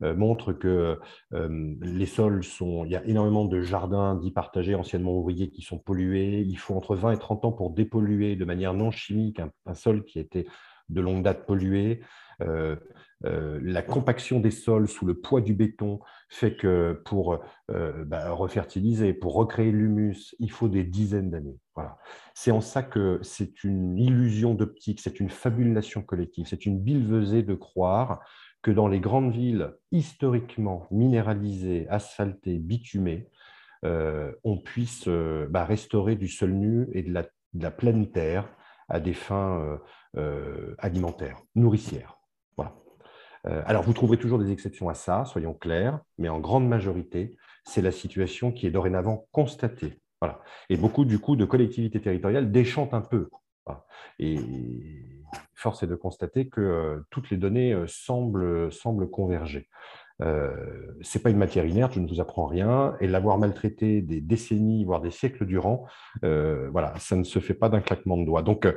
S2: montrent que les sols sont. Il y a énormément de jardins dits partagés, anciennement ouvriers, qui sont pollués. Il faut entre 20 et 30 ans pour dépolluer de manière non chimique un, un sol qui a été de longue date pollué. Euh, euh, la compaction des sols sous le poids du béton fait que pour euh, bah, refertiliser, pour recréer l'humus, il faut des dizaines d'années. Voilà. C'est en ça que c'est une illusion d'optique, c'est une fabulation collective, c'est une billevesée de croire que dans les grandes villes historiquement minéralisées, asphaltées, bitumées, on puisse bah, restaurer du sol nu et de la pleine terre à des fins alimentaires, nourricières. Euh, alors, vous trouverez toujours des exceptions à ça, soyons clairs, mais en grande majorité, c'est la situation qui est dorénavant constatée. Voilà. Et beaucoup, du coup, de collectivités territoriales déchantent un peu. Et force est de constater que euh, toutes les données euh, semblent, converger. Ce n'est pas une matière inerte, je ne vous apprends rien, et l'avoir maltraité des décennies, voire des siècles durant, voilà, ça ne se fait pas d'un claquement de doigts. Donc,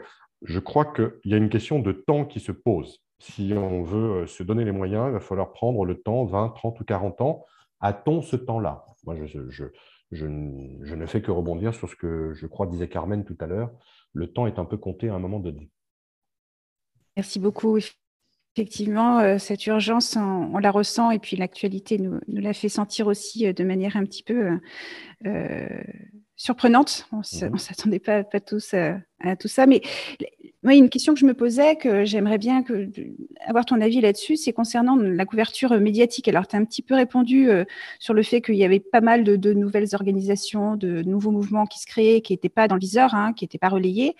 S2: je crois qu'il y a une question de temps qui se pose si on veut euh, se donner les moyens, il va falloir prendre le temps, 20, 30 ou 40 ans. A-t-on ce temps-là? Moi, je, ne fais que rebondir sur ce que je crois disait Carmen tout à l'heure. Le temps est un peu compté à un moment donné.
S1: Merci beaucoup. Effectivement, euh, cette urgence, on, la ressent et puis l'actualité nous, la fait sentir aussi euh, de manière un petit peu surprenante. On ne mhm. s'attendait pas, pas, tous à, tout ça. Mais moi, une question que je me posais, que j'aimerais bien que, avoir ton avis là-dessus, c'est concernant la couverture médiatique. Alors, tu as un petit peu répondu euh, sur le fait qu'il y avait pas mal de, nouvelles organisations, de nouveaux mouvements qui se créaient, qui n'étaient pas dans le viseur, hein, qui n'étaient pas relayés.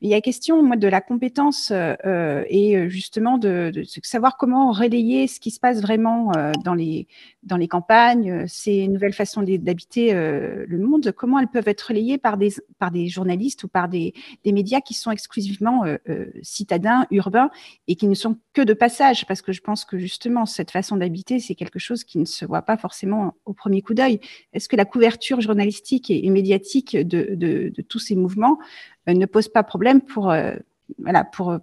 S1: Il y a question moi, de la compétence euh, euh, et euh, justement de, savoir comment relayer ce qui se passe vraiment dans, les, dans les campagnes, ces nouvelles façons d'habiter le monde, comment elles peuvent être relayées par des, par des journalistes ou par des, des médias qui sont exclusivement citadins, urbains et qui ne sont que de passage, parce que je pense que justement cette façon d'habiter, c'est quelque chose qui ne se voit pas forcément au premier coup d'œil. Est-ce que la couverture journalistique et, médiatique de, de, tous ces mouvements ne pose pas problème pour, euh, voilà, pour,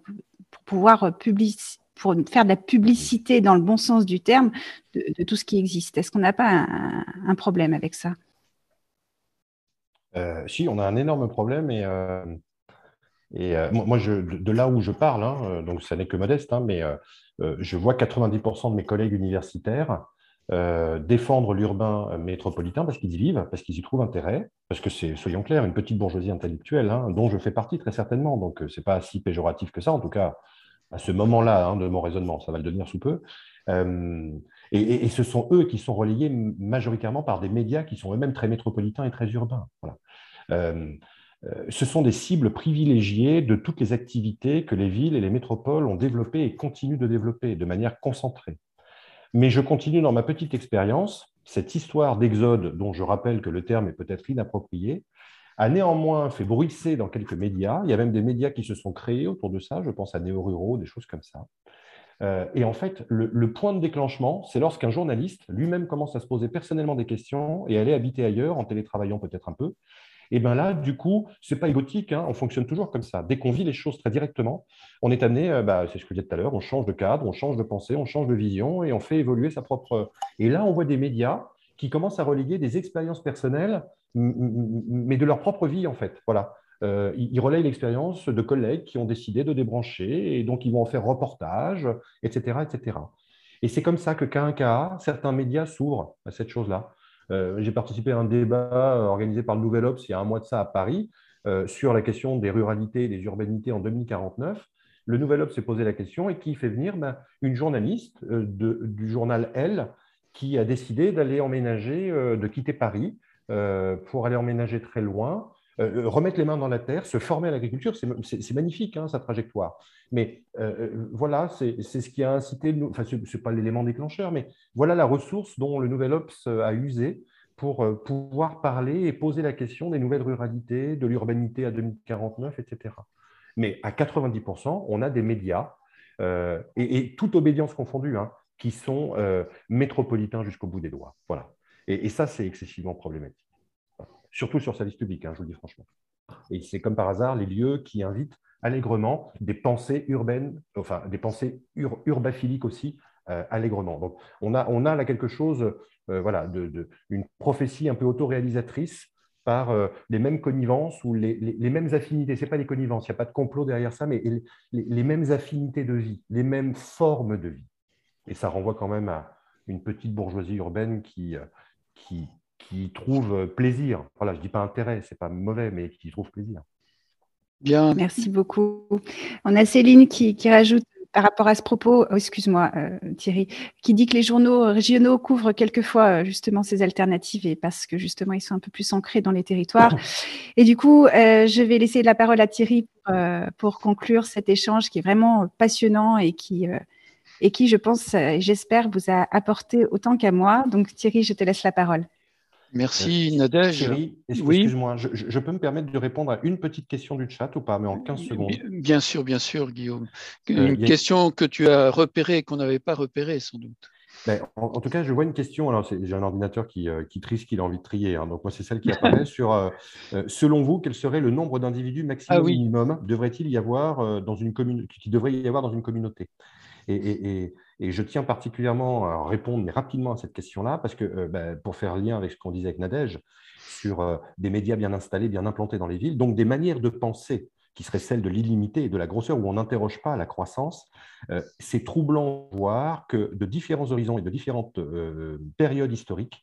S1: pour pouvoir pour faire de la publicité dans le bon sens du terme de, tout ce qui existe. Est-ce qu'on n'a pas un, problème avec ça?
S2: Euh, Si, on a un énorme problème et, et moi, je, de, là où je parle, hein, donc ça n'est que modeste, hein, mais je vois 90% de mes collègues universitaires euh, défendre l'urbain métropolitain parce qu'ils y vivent, parce qu'ils y trouvent intérêt, parce que c'est, soyons clairs, une petite bourgeoisie intellectuelle, hein, dont je fais partie très certainement, donc euh, ce n'est pas si péjoratif que ça, en tout cas à ce moment-là hein, de mon raisonnement, ça va le devenir sous peu. Euh, et, ce sont eux qui sont relayés majoritairement par des médias qui sont eux-mêmes très métropolitains et très urbains. ce sont des cibles privilégiées de toutes les activités que les villes et les métropoles ont développées et continuent de développer de manière concentrée. Mais je continue dans ma petite expérience. Cette histoire d'exode, dont je rappelle que le terme est peut-être inapproprié, a néanmoins fait bruisser dans quelques médias. Il y a même des médias qui se sont créés autour de ça. Je pense à Néo-Ruraux, des choses comme ça. Euh, et en fait, le, point de déclenchement, c'est lorsqu'un journaliste lui-même commence à se poser personnellement des questions et aller habiter ailleurs, en télétravaillant peut-être un peu, et bien là, du coup, ce n'est pas égotique, hein, on fonctionne toujours comme ça. Dès qu'on vit les choses très directement, on est amené, euh, bah, c'est ce que je disais tout à l'heure, on change de cadre, on change de pensée, on change de vision et on fait évoluer sa propre. Et là, on voit des médias qui commencent à relayer des expériences personnelles, mais de leur propre vie, en fait. Voilà. Euh, ils relayent l'expérience de collègues qui ont décidé de débrancher et donc ils vont en faire reportage, etc. etc. Et c'est comme ça que qu'un cas, certains médias s'ouvrent à cette chose-là. Euh, j'ai participé à un débat euh, organisé par le Nouvel Obs il y a un mois de ça à Paris euh, sur la question des ruralités et des urbanités en 2049. Le Nouvel Obs s'est posé la question et qui fait venir ben, une journaliste du journal Elle qui a décidé d'aller emménager, de quitter Paris pour aller emménager très loin euh, remettre les mains dans la terre, se former à l'agriculture, c'est magnifique, hein, sa trajectoire. Mais euh, euh, voilà, c'est ce qui a incité, enfin, ce n'est pas l'élément déclencheur, mais voilà la ressource dont le Nouvel Ops a usé pour pouvoir parler et poser la question des nouvelles ruralités, de l'urbanité à 2049, etc. Mais à 90%, on a des médias, et, et, toute obédience confondue, hein, qui sont métropolitains jusqu'au bout des doigts. Voilà. Et, ça, c'est excessivement problématique. Surtout sur liste publique, hein, je vous le dis franchement. Et c'est comme par hasard les lieux qui invitent allègrement des pensées urbaines, enfin des pensées urbaphiliques aussi, euh, allègrement. Donc on a, on a là quelque chose, euh, voilà, de, une prophétie un peu autoréalisatrice par euh, les mêmes connivences ou les, mêmes affinités. Ce n'est pas les connivences, il n'y a pas de complot derrière ça, mais les, mêmes affinités de vie, les mêmes formes de vie. Et ça renvoie quand même à une petite bourgeoisie urbaine qui, qui, qui trouve plaisir. Voilà, je ne dis pas intérêt, ce n'est pas mauvais, mais qui trouve plaisir.
S1: Bien. Merci beaucoup. On a Céline qui, rajoute par rapport à ce propos, oh, excuse-moi euh, Thierry, qui dit que les journaux régionaux couvrent quelquefois euh, justement ces alternatives et parce que justement ils sont un peu plus ancrés dans les territoires. Et du coup, euh, je vais laisser la parole à Thierry pour, conclure cet échange qui est vraiment passionnant et qui, et qui je pense, j'espère, vous a apporté autant qu'à moi. Donc Thierry, je te laisse la parole.
S3: Merci euh, Nadège.
S2: oui. excuse-moi, je, peux me permettre de répondre à une petite question du chat ou pas, mais en 15 secondes.
S3: Bien sûr, bien sûr, Guillaume. Euh, une question que tu as repérée et qu'on n'avait pas repérée, sans doute.
S2: Ben, en, tout cas, je vois une question. Alors, j'ai un ordinateur qui, euh, qui trie ce qu'il a envie de trier. Hein. donc, moi, c'est celle qui apparaît sur selon vous, quel serait le nombre d'individus maximum ah minimum devrait-il y avoir dans une commune qui devrait y avoir dans une communauté? Et, et je tiens particulièrement à répondre rapidement à cette question-là, parce que euh, ben, pour faire lien avec ce qu'on disait avec Nadège, sur euh, des médias bien installés, bien implantés dans les villes, donc des manières de penser qui seraient celles de l'illimité et de la grosseur, où on n'interroge pas la croissance, euh, c'est troublant de voir que de différents horizons et de différentes périodes historiques,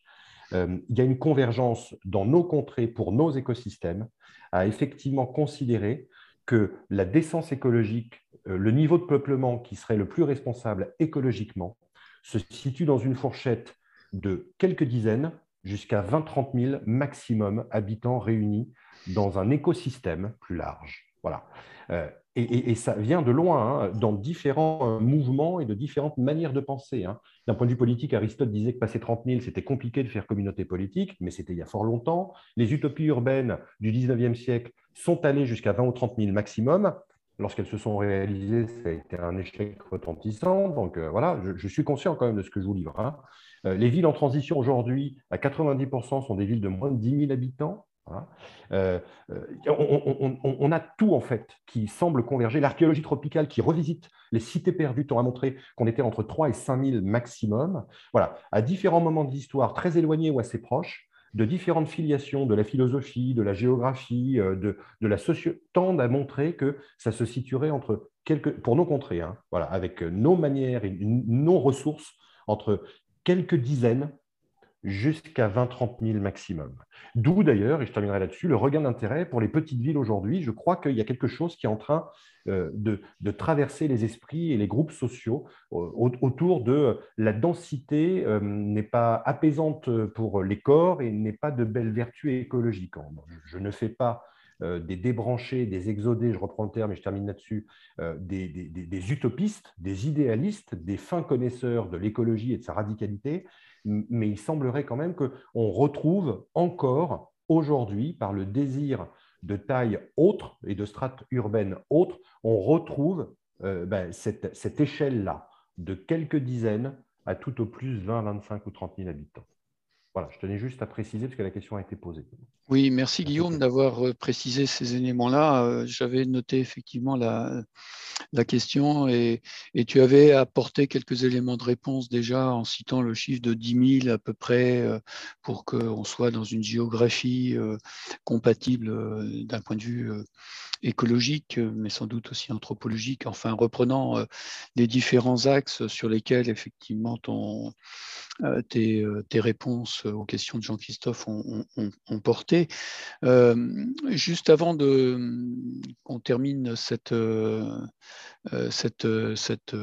S2: il y a une convergence dans nos contrées pour nos écosystèmes à effectivement considérer que la décence écologique, le niveau de peuplement qui serait le plus responsable écologiquement, se situe dans une fourchette de quelques dizaines jusqu'à 20-30 000 maximum habitants réunis dans un écosystème plus large. Voilà. Euh, et, ça vient de loin, hein, dans différents euh, mouvements et de différentes manières de penser. Hein. D'un point de vue politique, Aristote disait que passer 30 000, c'était compliqué de faire communauté politique, mais c'était il y a fort longtemps. Les utopies urbaines du 19e siècle sont allées jusqu'à 20 ou 30 000 maximum. Lorsqu'elles se sont réalisées, ça a été un échec retentissant. Donc euh, voilà, je, suis conscient quand même de ce que je vous livre. Hein. les villes en transition aujourd'hui, à 90%, sont des villes de moins de 10 000 habitants. Euh, euh, on, a tout en fait qui semble converger. L'archéologie tropicale qui revisite les cités perdues on a montré qu'on était entre 3 et 5 000 maximum. Voilà, à différents moments de l'histoire, très éloignés ou assez proches, de différentes filiations, de la philosophie, de la géographie, euh, de, la société, tendent à montrer que ça se situerait entre quelques, pour nos contrées, hein, avec nos manières et nos ressources, entre quelques dizaines jusqu'à 20-30 000 maximum. D'où d'ailleurs, et je terminerai là-dessus, le regain d'intérêt pour les petites villes aujourd'hui. Je crois qu'il y a quelque chose qui est en train euh, de, traverser les esprits et les groupes sociaux euh, autour de la densité euh, n'est pas apaisante pour les corps et n'est pas de belles vertus écologiques. Je ne fais pas des débranchés, des exodés, je reprends le terme et je termine là-dessus, des, des, utopistes, des idéalistes, des fins connaisseurs de l'écologie et de sa radicalité, mais il semblerait quand même qu'on retrouve encore aujourd'hui, par le désir de taille autre et de strates urbaines autres, on retrouve euh, ben, cette, cette échelle-là de quelques dizaines à tout au plus 20, 25 ou 30 000 habitants. Voilà, je tenais juste à préciser parce que la question a été posée.
S3: Oui, merci Guillaume d'avoir euh, précisé ces éléments-là. Euh, j'avais noté effectivement la, la question et, tu avais apporté quelques éléments de réponse déjà en citant le chiffre de 10 000 à peu près euh, pour qu'on soit dans une géographie compatible d'un point de vue écologique, mais sans doute aussi anthropologique, enfin reprenant les différents axes sur lesquels effectivement tes, réponses euh, aux questions de Jean-Christophe ont, porté. Euh, juste avant qu'on termine cette, euh, cette, cette,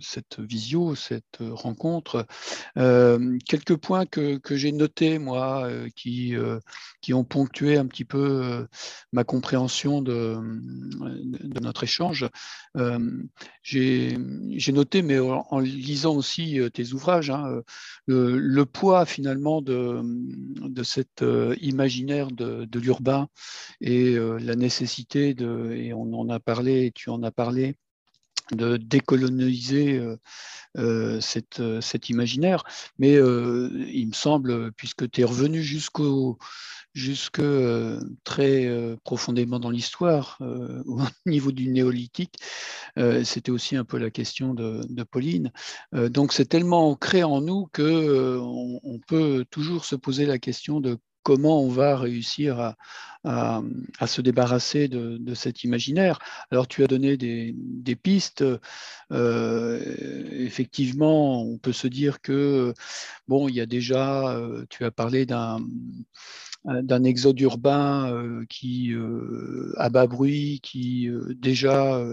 S3: cette visio, cette rencontre, quelques points que, que j'ai notés, moi, qui, qui ont ponctué un petit peu ma compréhension de, de notre échange. j'ai noté, mais en, lisant aussi tes ouvrages, hein, le, le, poids finalement de, de cet euh, imaginaire imaginaire de, l'urbain et la nécessité de, et on en a parlé, tu en as parlé, de décoloniser cet imaginaire. Mais il me semble, puisque tu es revenu jusqu'au jusque très profondément dans l'histoire, au niveau du néolithique, c'était aussi un peu la question de, Pauline. donc c'est tellement ancré en nous qu'on on peut toujours se poser la question de comment on va réussir à, se débarrasser de, cet imaginaire. Alors tu as donné des, pistes. Euh, effectivement, on peut se dire que, bon, il y a déjà, euh, tu as parlé d'un d'un exode urbain euh, qui, euh, à bas bruit, qui déjà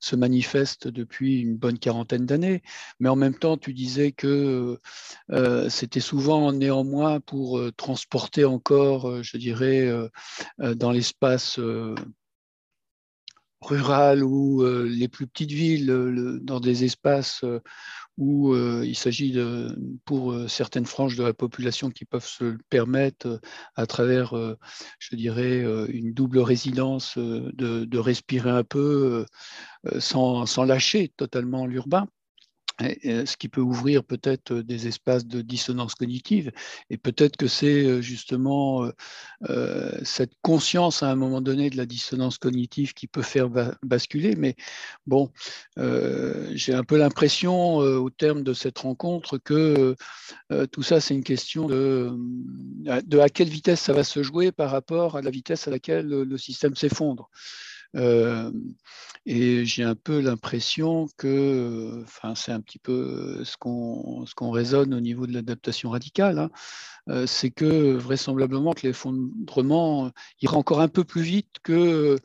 S3: se manifeste depuis une bonne quarantaine d'années. Mais en même temps, tu disais que c'était souvent néanmoins pour transporter encore, je dirais, dans l'espace rural ou les plus petites villes, dans des espaces où euh, il s'agit pour euh, certaines franges de la population qui peuvent se permettre euh, à travers, je dirais, une double résidence, de, respirer un peu sans lâcher totalement l'urbain ce qui peut ouvrir peut-être des espaces de dissonance cognitive. Et peut-être que c'est justement cette conscience à un moment donné de la dissonance cognitive qui peut faire basculer. Mais bon, j'ai un peu l'impression au terme de cette rencontre que tout ça, c'est une question de, de à quelle vitesse ça va se jouer par rapport à la vitesse à laquelle le système s'effondre. Euh, et j'ai un peu l'impression que, enfin, c'est un petit peu ce qu'on ce raisonne au niveau de l'adaptation radicale, hein, euh, c'est que vraisemblablement que l'effondrement ira encore un peu plus vite que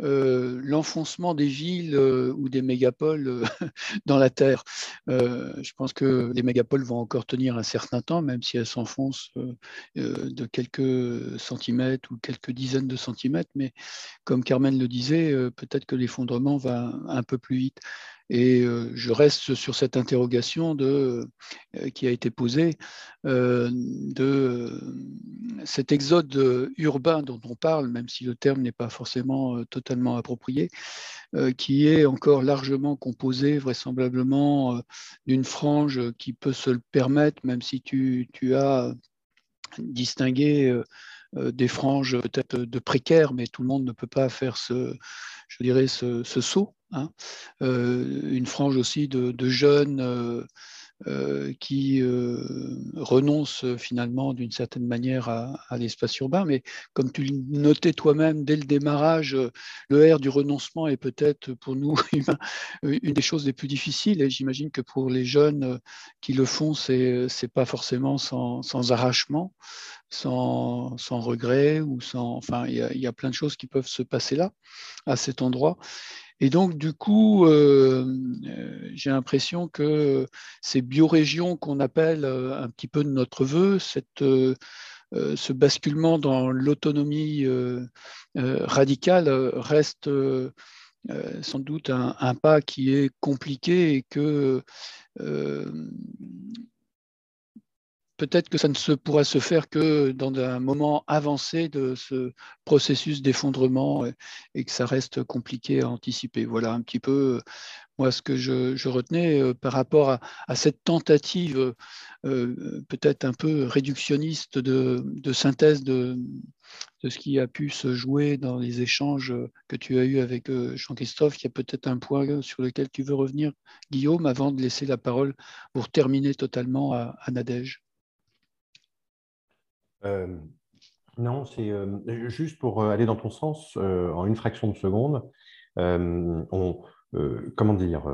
S3: euh, l'enfoncement des villes euh, ou des mégapoles dans la Terre. je pense que les mégapoles vont encore tenir un certain temps, même si elles s'enfoncent de quelques centimètres ou quelques dizaines de centimètres. Mais comme Carmen le disait, peut-être que l'effondrement va un peu plus vite. Et je reste sur cette interrogation de, qui a été posée de cet exode urbain dont on parle, même si le terme n'est pas forcément totalement approprié, qui est encore largement composé vraisemblablement d'une frange qui peut se le permettre, même si tu, tu as distingué des franges peut-être de précaires, mais tout le monde ne peut pas faire ce, je dirais, ce, saut. Hein. Euh, une frange aussi de, jeunes euh, euh, qui renoncent finalement d'une certaine manière à, l'espace urbain. Mais comme tu le notais toi-même dès le démarrage, le R du renoncement est peut-être pour nous une des choses les plus difficiles. Et j'imagine que pour les jeunes qui le font, c'est n'est pas forcément sans, arrachement. Sans, regret ou sans enfin il y, a plein de choses qui peuvent se passer là à cet endroit et donc, du coup, euh, euh, j'ai l'impression que ces biorégions qu'on appelle euh, un petit peu de notre vœu, ce basculement dans l'autonomie radicale reste sans doute un, un, pas qui est compliqué et que peut-être que ça ne pourra se faire que dans un moment avancé de ce processus d'effondrement et que ça reste compliqué à anticiper. Voilà un petit peu moi ce que je, retenais euh, par rapport à, cette tentative euh, peut-être un peu réductionniste de, synthèse de, ce qui a pu se jouer dans les échanges que tu as eus avec euh, Jean-Christophe. Il y a peut-être un point sur lequel tu veux revenir, Guillaume, avant de laisser la parole pour terminer totalement à, à Nadège.
S2: Euh, non, c'est euh, juste pour euh, aller dans ton sens, en une fraction de seconde, on, comment dire,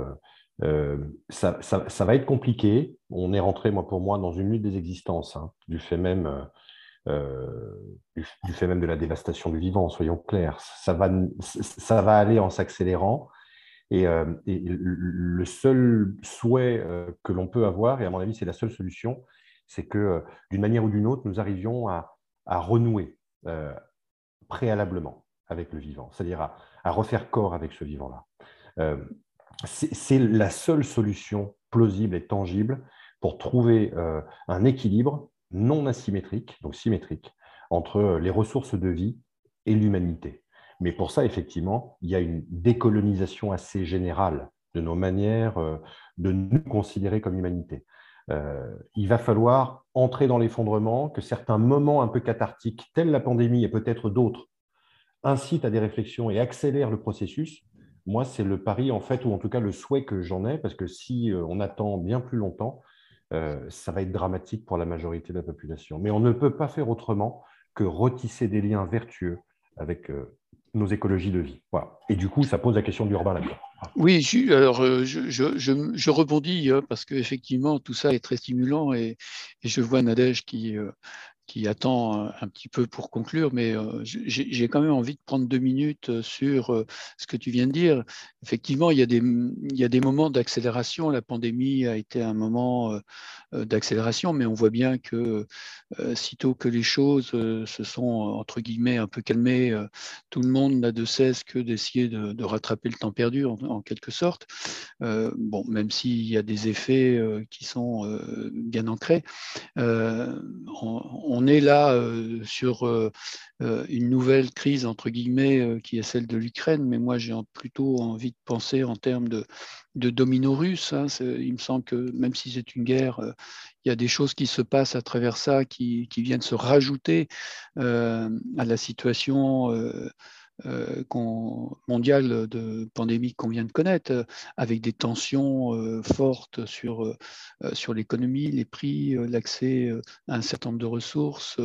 S2: ça, ça, va être compliqué. On est rentré, moi pour moi, dans une lutte des existences, hein, du, fait même, du, fait même de la dévastation du vivant, soyons clairs. Ça va, ça va aller en s'accélérant. Et, et, le seul souhait que l'on peut avoir, et à mon avis c'est la seule solution, c'est que euh, d'une manière ou d'une autre, nous arrivions à, renouer euh, préalablement avec le vivant, c'est-à-dire à, refaire corps avec ce vivant-là. Euh, c'est la seule solution plausible et tangible pour trouver un équilibre non asymétrique, donc symétrique, entre les ressources de vie et l'humanité. Mais pour ça, effectivement, il y a une décolonisation assez générale de nos manières de nous considérer comme humanité. Euh, il va falloir entrer dans l'effondrement, que certains moments un peu cathartiques, tels la pandémie et peut-être d'autres, incitent à des réflexions et accélèrent le processus. Moi, c'est le pari, en fait, ou en tout cas le souhait que j'en ai, parce que si euh, on attend bien plus longtemps, ça va être dramatique pour la majorité de la population. Mais on ne peut pas faire autrement que retisser des liens vertueux avec nos écologies de vie. Et du coup, ça pose la question de l'urbain là-dedans.
S3: Oui, alors euh, je, je, rebondis hein, parce qu'effectivement, tout ça est très stimulant et, et je vois Nadège qui, euh, qui attend un petit peu pour conclure, mais euh, j'ai quand même envie de prendre deux minutes euh, sur euh, ce que tu viens de dire. Effectivement, il y a des, moments d'accélération. La pandémie a été un moment d'accélération, mais on voit bien que sitôt que les choses se sont, entre guillemets, un peu calmées, tout le monde n'a de cesse que d'essayer de, rattraper le temps perdu, en, quelque sorte. bon, même s'il y a des effets qui sont bien ancrés, on est là euh, sur euh, euh, une nouvelle crise, entre guillemets, qui est celle de l'Ukraine, mais moi j'ai plutôt envie de penser en termes de, domino russe. Hein. Il me semble que même si c'est une guerre, il y a des choses qui se passent à travers ça qui, viennent se rajouter à la situation mondiale de pandémie qu'on vient de connaître, euh, avec des tensions euh, fortes sur, sur l'économie, les prix, l'accès à un certain nombre de ressources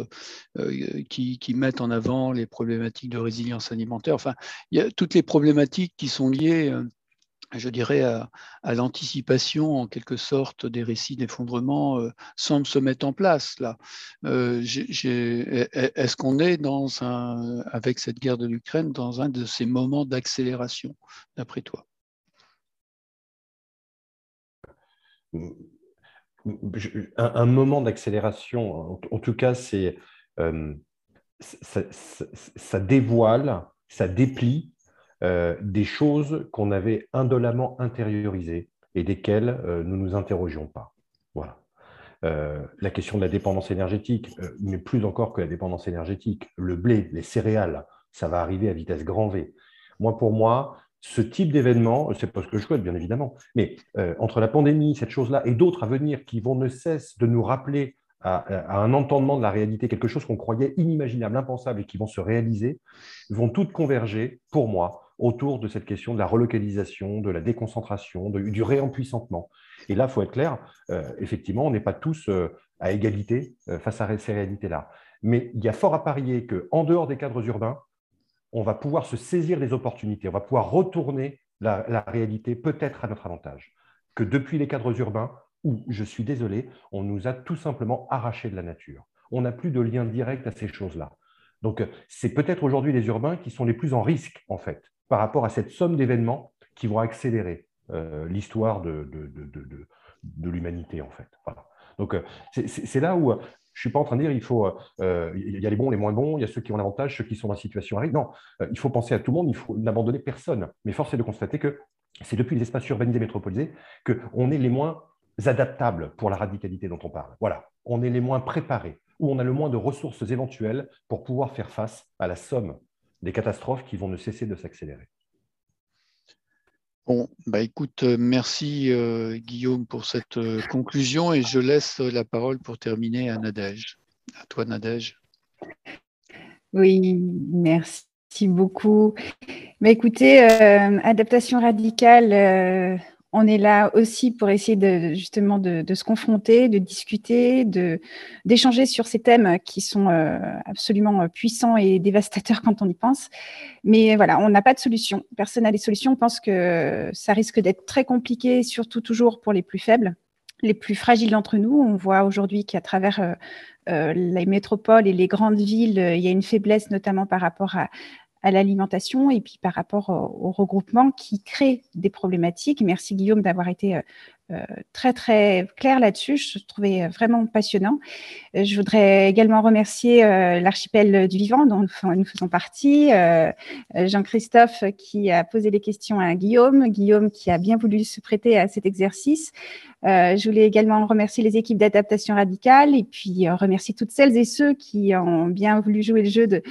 S3: qui, qui, mettent en avant les problématiques de résilience alimentaire. Enfin, il y a toutes les problématiques qui sont liées je dirais, à, l'anticipation en quelque sorte des récits d'effondrement euh, semble se mettre en place là. Euh, est-ce qu'on est dans un, avec cette guerre de l'Ukraine dans un de ces moments d'accélération, d'après toi?
S2: Un, moment d'accélération, en, tout cas, c'est euh, ça dévoile, ça déplie euh, des choses qu'on avait indolemment intériorisées et desquelles euh, nous ne nous interrogions pas. Voilà. Euh, la question de la dépendance énergétique, mais plus encore que la dépendance énergétique, le blé, les céréales, ça va arriver à vitesse grand V. Moi, pour moi, ce type d'événement, c'est pas ce que je souhaite, bien évidemment, mais entre la pandémie, cette chose-là, et d'autres à venir qui vont ne cesse de nous rappeler à, un entendement de la réalité, quelque chose qu'on croyait inimaginable, impensable et qui vont se réaliser, vont toutes converger, pour moi, autour de cette question de la relocalisation, de la déconcentration, du réempuissantement. Et là, il faut être clair, euh, effectivement, on n'est pas tous euh, à égalité euh, face à ces réalités-là. Mais il y a fort à parier qu'en dehors des cadres urbains, on va pouvoir se saisir des opportunités, on va pouvoir retourner la, la réalité peut-être à notre avantage. Que depuis les cadres urbains, où, je suis désolé, on nous a tout simplement arraché de la nature. On n'a plus de lien direct à ces choses-là. Donc, c'est peut-être aujourd'hui les urbains qui sont les plus en risque, en fait, par rapport à cette somme d'événements qui vont accélérer euh, l'histoire de, l'humanité, en fait. Donc, euh, c'est là où euh, je ne suis pas en train de dire il faut, il y a les bons, les moins bons, il y a ceux qui ont l'avantage, ceux qui sont dans la situation à. Non, il faut penser à tout le monde, il faut n'abandonner personne. Mais force est de constater que c'est depuis les espaces urbanisés métropolisés qu'on est les moins adaptables pour la radicalité dont on parle. Voilà, on est les moins préparés, où on a le moins de ressources éventuelles pour pouvoir faire face à la somme des catastrophes qui vont ne cesser de s'accélérer.
S3: Bon, bah écoute, euh, merci euh, Guillaume pour cette euh, conclusion et je laisse la parole pour terminer à Nadège. À toi Nadège.
S1: Oui, merci beaucoup. Mais écoutez, adaptation radicale, on est là aussi pour essayer de, justement de, se confronter, de discuter, de d'échanger sur ces thèmes qui sont euh, absolument puissants et dévastateurs quand on y pense. Mais voilà, on n'a pas de solution. Personne n'a des solutions. On pense que ça risque d'être très compliqué, surtout toujours pour les plus faibles, les plus fragiles d'entre nous. On voit aujourd'hui qu'à travers euh, euh, les métropoles et les grandes villes, il y a une faiblesse notamment par rapport à, à l'alimentation et puis par rapport au, regroupement qui crée des problématiques. Merci Guillaume d'avoir été euh, très très clair là-dessus. Je trouvais vraiment passionnant. Je voudrais également remercier l'archipel du vivant dont nous, faisons partie, Jean-Christophe qui a posé les questions à Guillaume, Guillaume qui a bien voulu se prêter à cet exercice. je voulais également remercier les équipes d'adaptation radicale et puis remercier toutes celles et ceux qui ont bien voulu jouer le jeu de,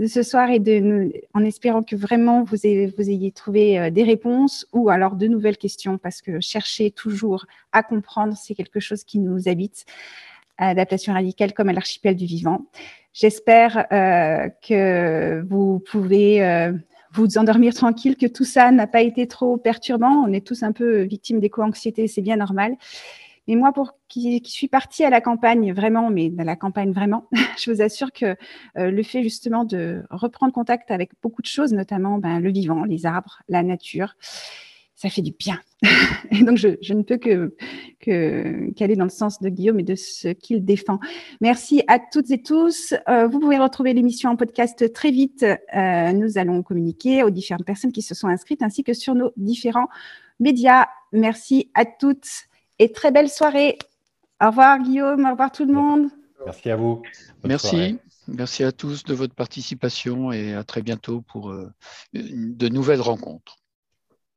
S1: de ce soir et de en espérant que vraiment vous ayez, trouvé euh, des réponses ou alors de nouvelles questions parce que chercher toujours à comprendre, c'est quelque chose qui nous habite à l'adaptation radicale comme à l'archipel du vivant. J'espère euh, que vous pouvez euh, vous endormir tranquille, que tout ça n'a pas été trop perturbant. On est tous un peu victimes d'éco-anxiété, c'est bien normal. Mais moi, pour qui, suis partie à la campagne vraiment, mais dans la campagne vraiment, je vous assure que euh, le fait justement de reprendre contact avec beaucoup de choses, notamment ben, le vivant, les arbres, la nature, ça fait du bien. et donc, je, ne peux que, qu'aller dans le sens de Guillaume et de ce qu'il défend. Merci à toutes et tous. Euh, vous pouvez retrouver l'émission en podcast très vite. Euh, nous allons communiquer aux différentes personnes qui se sont inscrites ainsi que sur nos différents médias. Merci à toutes et très belle soirée. Au revoir Guillaume, au revoir tout le monde.
S2: Merci à vous.
S3: Merci. Merci à tous de votre participation et à très bientôt pour euh, de nouvelles rencontres.